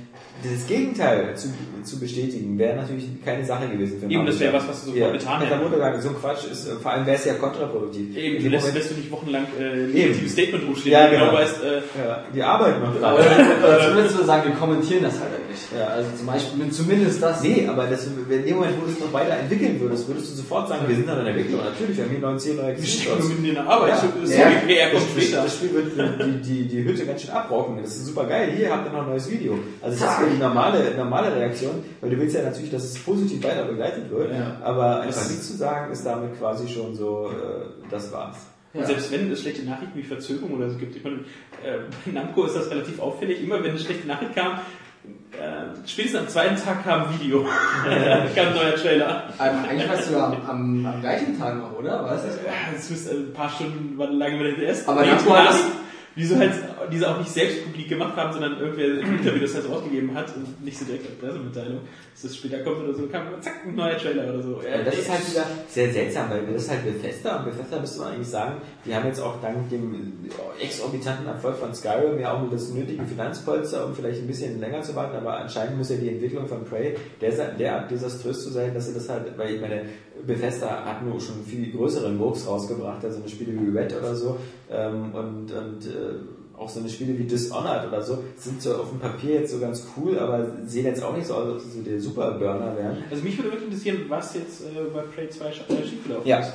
das Gegenteil zu, zu bestätigen, wäre natürlich keine Sache gewesen für Eben, das wäre was, was du sofort ja, getan hättest. So ein Quatsch ist, äh, vor allem wäre es ja kontraproduktiv. Eben, du lässt, lässt du nicht wochenlang äh, negatives Statement rumstehen, ja, genau. genau weißt, äh, ja, die Arbeit macht aber, *laughs* aber zumindest so sagen, wir kommentieren das halt nicht. Ja, also zum Beispiel, zumindest das. Nee, aber das, in dem Moment, wo du es noch weiterentwickeln würdest, würdest du sofort sagen, wir sind an der Entwicklung. Natürlich, wir haben hier 19 neue Geschichten. mitten in der Arbeit. Ja. Das, ja. ja. Das, Spiel, das Spiel wird die, die, die Hütte ganz schön abbrauchen. Das ist super geil. Hier habt ihr noch ein neues Video. Also das ist die normale, normale Reaktion, weil du willst ja natürlich, dass es positiv weiter begleitet wird, ja. aber einfach nichts zu sagen, ist damit quasi schon so, äh, das war's. Und selbst wenn es schlechte Nachrichten wie Verzögerung oder so gibt, ich meine, äh, bei Namco ist das relativ auffällig, immer wenn eine schlechte Nachricht kam, äh, spätestens am zweiten Tag kam ein Video. *laughs* kam ein neuer Trailer. Ähm, eigentlich warst du am, am, am, gleichen Tag noch, oder? Was? Ja, es müsste ein paar Stunden war lange wieder der erste. Aber Namco hat das, wie sie halt diese auch nicht selbst publik gemacht haben, sondern irgendwer das halt rausgegeben hat und nicht so direkt als Pressemitteilung, dass das später kommt oder so, kam zack, ein neuer Trailer oder so. Ja, das ist halt wieder sehr seltsam, weil das ist halt Bethesda und Bethesda müsste man eigentlich sagen, die haben jetzt auch dank dem exorbitanten Erfolg von Skyrim ja auch nur das nötige Finanzpolster, um vielleicht ein bisschen länger zu warten, aber anscheinend muss ja die Entwicklung von Prey derart desaströs zu sein, dass sie das halt, weil ich meine, Bethesda hat nur schon viel größeren Murks rausgebracht, also eine Spiele wie Red oder so ähm, und, und äh, auch so eine Spiele wie Dishonored oder so sind so auf dem Papier jetzt so ganz cool, aber sehen jetzt auch nicht so aus, als ob sie so der Super-Burner wären. Also mich würde wirklich interessieren, was jetzt äh, bei Prey 2 äh, schiefgelaufen ja. ist.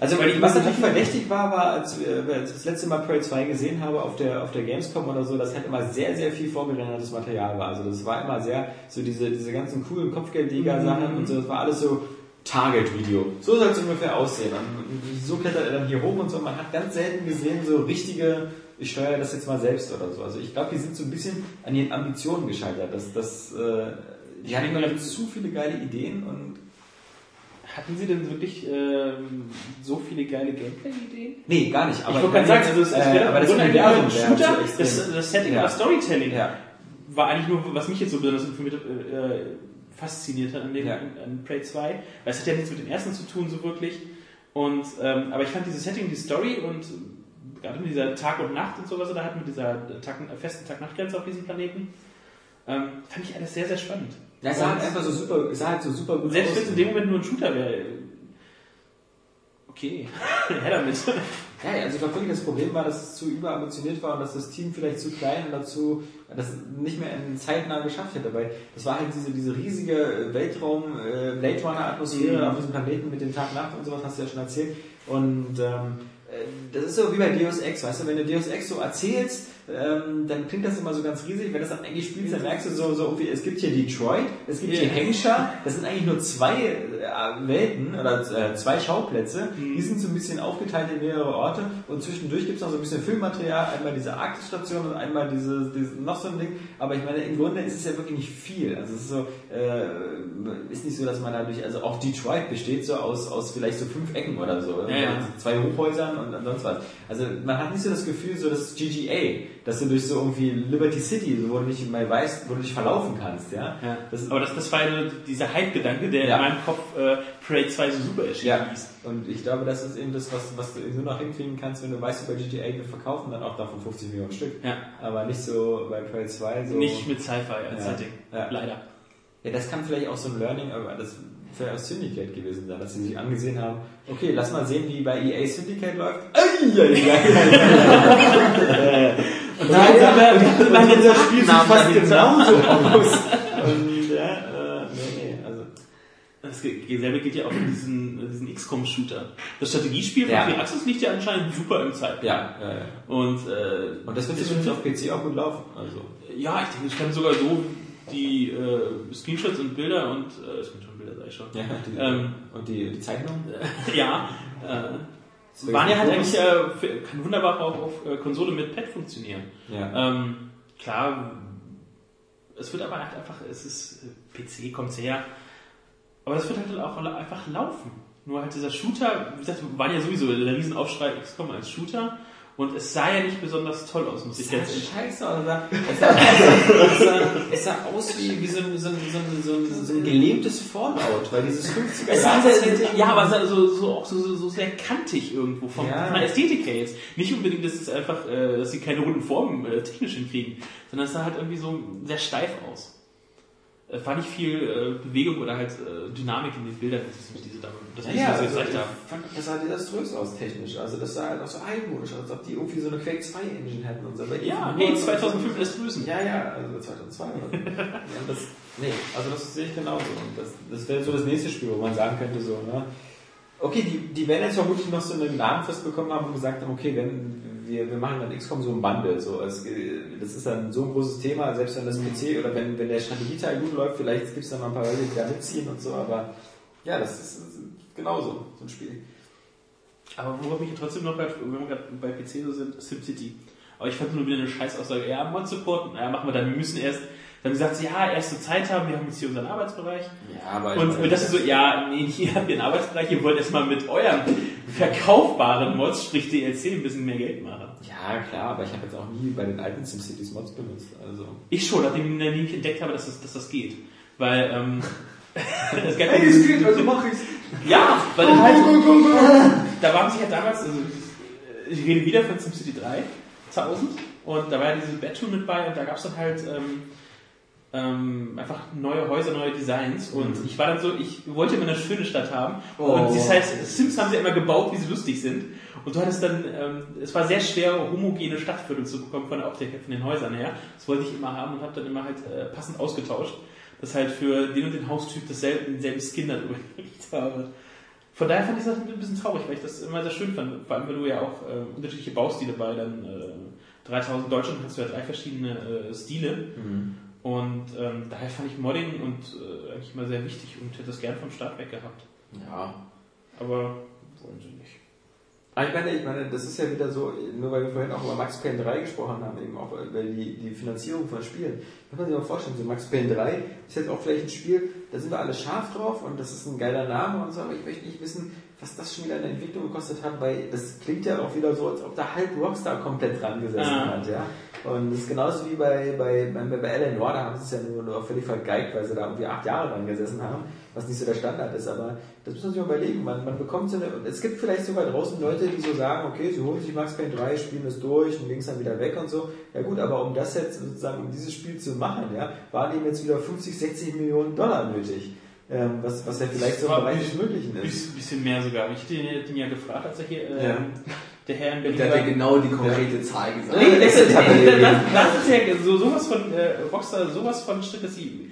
Also was natürlich verdächtig war, war, als, äh, als ich das letzte Mal Prey 2 gesehen habe auf der, auf der Gamescom oder so, das halt immer sehr, sehr viel vorgerendertes Material war. Also das war immer sehr, so diese, diese ganzen coolen Kopfgeldjäger-Sachen mhm. und so, das war alles so Target-Video. So soll es ungefähr aussehen. So klettert er dann hier hoch und so. Man hat ganz selten gesehen, so richtige, ich steuere das jetzt mal selbst oder so. Also ich glaube, die sind so ein bisschen an ihren Ambitionen gescheitert. Das, das, äh, die hatten immer zu viele geile Ideen und hatten Sie denn wirklich äh, so viele geile Gameplay-Ideen? Nee, gar nicht. Aber ich wollte gerade sagen, also es äh, aber das Universum Shooter, das, das Setting, ja. das Storytelling ja. war eigentlich nur, was mich jetzt so besonders informiert hat, äh, fasziniert hat an, dem, ja. an Prey 2. Weil es hat ja nichts mit dem ersten zu tun, so wirklich. Und, ähm, aber ich fand dieses Setting, die Story und gerade mit dieser Tag und Nacht und so, was er da hat, mit dieser Tag, festen Tag-Nacht-Grenze auf diesem Planeten, ähm, fand ich alles sehr, sehr spannend. Ja, es sah halt einfach so super, sah halt so super gut Selbst wenn es in dem Moment nur ein Shooter wäre, Okay, *laughs* her damit. Ja, also ich glaube wirklich, das Problem war, dass es zu überambitioniert war und dass das Team vielleicht zu klein und dazu das nicht mehr in zeitnah geschafft hätte. Weil das war halt diese, diese riesige Weltraum, äh, Blade Runner Atmosphäre Mhm. auf diesem Planeten mit dem Tag-Nacht und sowas, hast du ja schon erzählt. Und ähm, äh, das ist so wie bei Deus Ex, weißt du, wenn du Deus Ex so erzählst, ähm, dann klingt das immer so ganz riesig. Wenn du das dann eigentlich spielst, dann merkst du so, so irgendwie, es gibt hier Detroit, es gibt hier. Hampshire, das sind eigentlich nur zwei äh, Welten oder äh, zwei Schauplätze. Mhm. Die sind so ein bisschen aufgeteilt in mehrere Orte und zwischendurch gibt es noch so ein bisschen Filmmaterial, einmal diese Arktis-Station und einmal diese, diese noch so ein Ding. Aber ich meine, im Grunde ist es ja wirklich nicht viel. Also es ist so, äh, ist nicht so, dass man dadurch, also auch Detroit besteht so aus, aus vielleicht so fünf Ecken oder so. Ja, ja. Zwei Hochhäusern und sonst was. Also man hat nicht so das Gefühl, so das GGA, dass du durch so irgendwie Liberty City, wo du nicht mal weißt, wo du dich verlaufen kannst, ja. Ja. Das, Aber das, das war ja nur dieser Hype-Gedanke, der Ja. in meinem Kopf äh, Parade 2 so super erschienen Ja, ist. und ich glaube, das ist eben das, was, was du nur noch hinkriegen kannst, wenn du weißt, über GTA, wir verkaufen dann auch davon 50 Millionen Stück. Ja. Aber nicht so bei Prey 2 so. Nicht mit Sci-Fi als Ja. Setting. Ja. Leider. Ja, das kann vielleicht auch so ein Learning, aber das wäre aus Syndicate gewesen sein, dass sie sich angesehen haben, okay, lass mal sehen, wie bei EA Syndicate läuft. *laughs* *laughs* *laughs* Wir- und meine unser Spiel sieht fast genauso aus. *laughs* Und ja, *laughs* äh, nee, nee, also. Das selbe geht ja auch um diesen, diesen XCOM-Shooter. Das Strategiespiel von Ja. Axis liegt ja anscheinend super im Zeitpunkt. Ja, ja, ja. Und, äh, Und das wird zumindest auf PC auch gut laufen. Also. ja, ich denke, ich kann sogar so die äh, Screenshots und Bilder und äh, Screenshots und Bilder sag ich schon. Ja, die, Ähm, und die, die Zeichnung? *laughs* ja, äh, waren ja halt eigentlich äh, für, kann wunderbar auch auf äh, Konsole mit Pad funktionieren. Ja. Ähm, klar, es wird aber halt einfach, es ist äh, PC kommt's her, aber das wird halt auch einfach laufen. Nur halt dieser Shooter, wie gesagt, war ja sowieso der Riesenaufschrei XCOM als Shooter und es sah ja nicht besonders toll aus, muss ich ganz ehrlich scheiße aus. *laughs* Es sah, es, sah, es sah aus wie, wie so, ein, so, ein, so, ein, so, ein, so ein gelähmtes Fallout, weil dieses 50er Es sah sehr, Setting- ja, aber es sah so, so, auch so, so, so sehr kantig irgendwo vom, Ja. von der Ästhetik her jetzt. Nicht unbedingt, dass es einfach, äh, dass sie keine runden Formen äh, technisch hinkriegen, sondern es sah halt irgendwie so sehr steif aus. Es war nicht viel äh, Bewegung oder halt äh, Dynamik in den Bildern, das ist diese Dame, das Ja, ja, also, ich fand, das sah desaströs aus technisch. Also das sah halt auch so altmodisch aus, als ob die irgendwie so eine Quake 2 Engine hätten und so. Weil die Ja, hey, 2005 lässt grüßen. Ja, ja, also 2002. oder so. ja, das, nee, also das sehe ich genauso. Und das, das wäre so das nächste Spiel, wo man sagen könnte, so, ne? Okay, die, die werden jetzt vermutlich noch so einen Namenfest bekommen haben und gesagt haben, okay, wenn wir, wir machen dann XCOM so ein Bundle. So, das ist dann so ein großes Thema, selbst wenn das PC oder wenn, wenn der Strategieteil gut läuft, vielleicht gibt es dann mal ein paar Leute, die da mitziehen und so, aber ja, das ist, ist genauso, so ein Spiel. Aber worauf mich trotzdem noch, bei, wenn wir gerade bei PC so sind, SimCity. Aber ich fand nur wieder eine Scheißaussage. Ja, Mod-Support, naja, machen wir dann. Wir müssen erst, dann gesagt sie, ja, erst so Zeit haben, wir haben jetzt hier unseren Arbeitsbereich. Ja, aber Und, und das ist so, ja, nee, hier habt ihr einen Arbeitsbereich, ihr wollt erstmal mit eurem verkaufbaren Mods, sprich DLC, ein bisschen mehr Geld machen. Ja, klar, aber ich habe jetzt auch nie bei den alten SimCities Mods benutzt. Also. Ich schon, nachdem ich nämlich entdeckt habe, dass das, dass das geht. Weil, ähm, *laughs* es gab Hey, es geht, also mach ich's. Ja, weil dann halt, da waren sich ja damals, also, ich rede wieder von SimCity 3000 und da war ja diese Bedroom mit bei und da gab es dann halt ähm, ähm, einfach neue Häuser, neue Designs und ich war dann so, ich wollte immer eine schöne Stadt haben und Oh. das heißt, Sims haben sie immer gebaut, wie sie lustig sind und du hattest dann, ähm, es war sehr schwer, homogene Stadtviertel zu bekommen von der Optik her, von den Häusern her, das wollte ich immer haben und habe dann immer halt äh, passend ausgetauscht, dass halt für den und den Haustyp dasselbe, denselben Skin dann *laughs* überlegt habe. Von daher fand ich das ein bisschen traurig, weil ich das immer sehr schön fand. Vor allem, weil du ja auch äh, unterschiedliche Baustile bei dann äh, 3000 Deutschland hast du ja drei verschiedene äh, Stile. Und ähm, daher fand ich Modding und äh, eigentlich immer sehr wichtig und hätte das gern vom Start weg gehabt. Ja. Aber wollen sie nicht. Aber Ich meine, ich meine, das ist ja wieder so, nur weil wir vorhin auch über Max Payne 3 gesprochen haben, eben auch über die, die Finanzierung von Spielen. Kann man sich mal vorstellen, so Max Payne 3 ist jetzt auch vielleicht ein Spiel, da sind wir alle scharf drauf und das ist ein geiler Name und so, aber ich möchte nicht wissen, was das schon wieder in der Entwicklung gekostet hat, weil das klingt ja auch wieder so, als ob da halb Rockstar komplett dran gesessen Ah. hat, ja. Und das ist genauso wie bei, bei, bei, bei Alan Ward, da haben sie es ja nur, nur völlig vergeigt, weil sie da irgendwie acht Jahre dran gesessen haben, was nicht so der Standard ist, aber das muss man sich mal überlegen. Man, man bekommt so eine, es gibt vielleicht sogar draußen Leute, die so sagen, okay, sie holen sich Max Payne 3, spielen es durch und es dann wieder weg und so. Ja gut, aber um das jetzt sozusagen, um dieses Spiel zu machen, ja, waren eben jetzt wieder 50, 60 Millionen Dollar nötig. Ähm, was, was ja vielleicht so im Bereich ein des bisschen- Möglichen ist. Bisschen, bisschen mehr sogar. Ich hätte den ja gefragt, als er hier, äh, Ja. der Herr in Berlin Der hat ja genau die konkrete Zahl gesagt. Nee, das, Tabelle. *laughs* das, ist ja so, sowas von äh, Rockstar, sowas von Stück, dass sie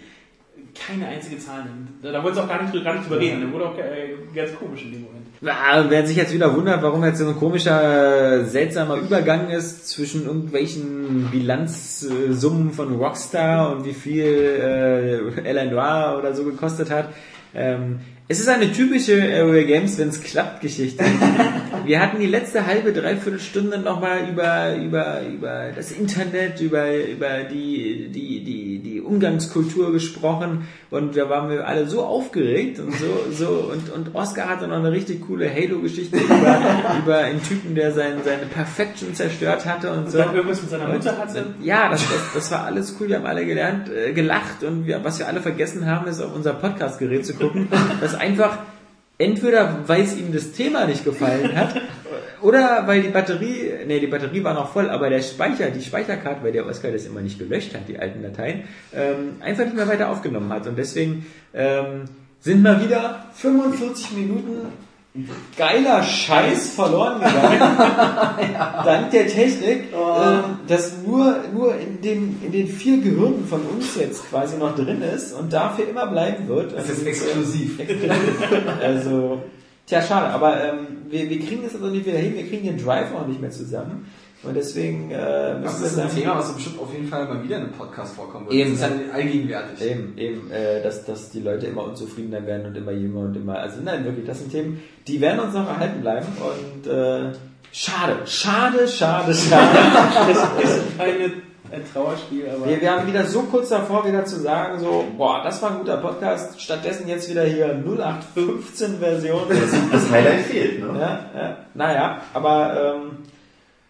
keine einzige Zahl nennen. Da, da wollte sie auch gar nicht, gar nicht drüber reden. Da wurde auch äh, ganz komisch in dem Moment. Wer sich jetzt wieder wundert, warum jetzt so ein komischer, seltsamer Übergang ist zwischen irgendwelchen Bilanzsummen von Rockstar und wie viel äh, L.A. Noir oder so gekostet hat. Ähm, es ist eine typische Area Games, wenn es klappt, Geschichte. *laughs* Wir hatten die letzte halbe, dreiviertel Stunde nochmal über, über, über das Internet, über, über die, die, die, die Umgangskultur gesprochen und da waren wir alle so aufgeregt und so, so, und, und Oscar hatte noch eine richtig coole Halo-Geschichte über, *laughs* über einen Typen, der sein, seine Perfection zerstört hatte und so. Dann irgendwas mit seiner Mutter hatte. Ja, das, das, das war alles cool. Wir haben alle gelernt, äh, gelacht und wir, was wir alle vergessen haben, ist auf unser Podcast-Gerät zu gucken, *laughs* das einfach entweder weil es ihm das Thema nicht gefallen hat *laughs* oder weil die Batterie, nee, die Batterie war noch voll, aber der Speicher, die Speicherkarte, weil der Oscar das immer nicht gelöscht hat, die alten Dateien, ähm, einfach nicht mehr weiter aufgenommen hat. Und deswegen ähm, sind mal wieder 45 Minuten geiler Scheiß verloren gegangen. *laughs* Dank der Technik, ähm, das nur, nur in, den, in den vier Gehirnen von uns jetzt quasi noch drin ist und dafür immer bleiben wird. Das ist exklusiv. Also, tja, schade, aber ähm, wir, wir kriegen das also nicht wieder hin, wir kriegen den Drive auch nicht mehr zusammen. Und deswegen äh, Das müssen wir ist ein Thema, was bestimmt auf jeden Fall mal wieder in einem Podcast vorkommen wird. Eben. Das ist halt allgegenwärtig. Eben, eben, äh, dass, dass die Leute immer unzufriedener werden und immer jünger und immer, also nein, wirklich, das sind Themen, die werden uns noch erhalten bleiben und äh, schade, schade, schade, schade. *laughs* Es *laughs* ist eine, ein Trauerspiel, aber. wir, wir haben wieder so kurz davor wieder zu sagen, so, boah, das war ein guter Podcast, stattdessen jetzt wieder hier 0815 Version. Das Highlight fehlt, ne? Ja, ja. Naja, aber ähm,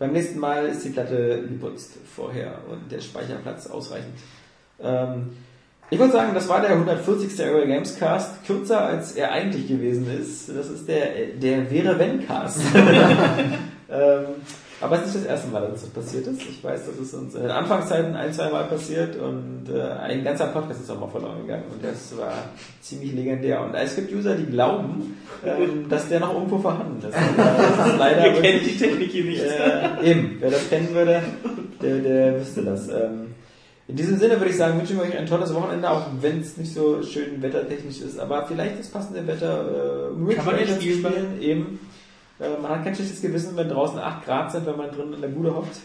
beim nächsten Mal ist die Platte geputzt vorher und der Speicherplatz ausreichend. Ähm, ich würde sagen, das war der 140. Area Games Cast, kürzer als er eigentlich gewesen ist. Das ist der, der wäre wenn Cast. *laughs* ähm, aber es ist nicht das erste Mal, dass das passiert ist. Ich weiß, dass es uns in den Anfangszeiten ein, zwei Mal passiert und äh, ein ganzer Podcast ist auch mal verloren gegangen und das war ziemlich legendär. Und es gibt User, die glauben, ähm, dass der noch irgendwo vorhanden ist. Aber das ist *laughs* leider wir kennen die Technik hier nicht. äh, eben, wer das kennen würde, der, der wüsste das. Ähm, in diesem Sinne würde ich sagen, wünschen wir euch ein tolles Wochenende, auch wenn es nicht so schön wettertechnisch ist, aber vielleicht das passende Wetter, äh, um Kann man ja zu spielen. Eben. Äh, man hat kein schlechtes Gewissen, wenn draußen 8 Grad sind, wenn man drin in der Bude hockt.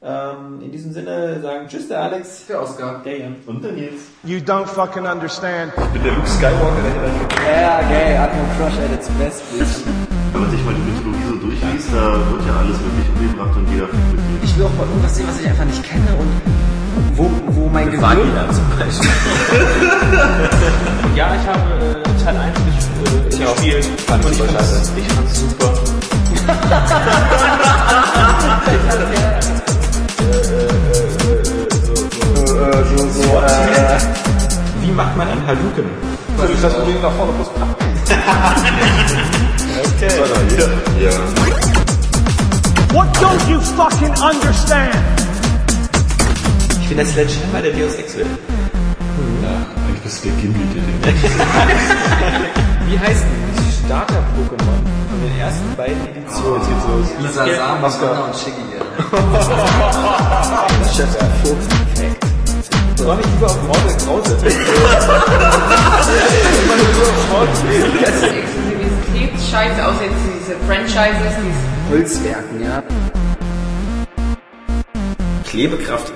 Ähm, in diesem Sinne sagen Tschüss, der Alex. Der Oscar. Der Jan. Und dann jetzt. You don't fucking understand. Mit der Luke Skywalker, der Ja, gay, Atmo Crush at its best, bitch. wenn man sich mal die Mythologie so durchliest, da wird ja alles wirklich umgebracht und jeder fliegt mit. Ich will auch mal irgendwas sehen, was ich einfach nicht kenne und wo, wo mein Gehirn... zum Beispiel. Ja, ich habe äh, Teil 1 ges- äh, gespielt. fand und ich super Wie macht man einen Hadouken? Das Problem nach vorne muss Ja. What don't you fucking understand? Ich bin der Sledgehammer der Deus Ex will. Eigentlich bist du der Gimli, der den *laughs* Wie heißen die Starter-Pokémon von den ersten beiden Editionen? jetzt geht's los. Lisa Sam, Anna und Shiggy. *laughs* Chef Fuchs. Perfekt. Soll ich lieber auf Maul Krause? *laughs* Exklusivitätsscheiße, außer jetzt diese Franchises, diese Holzwerken, ja. Klebekraft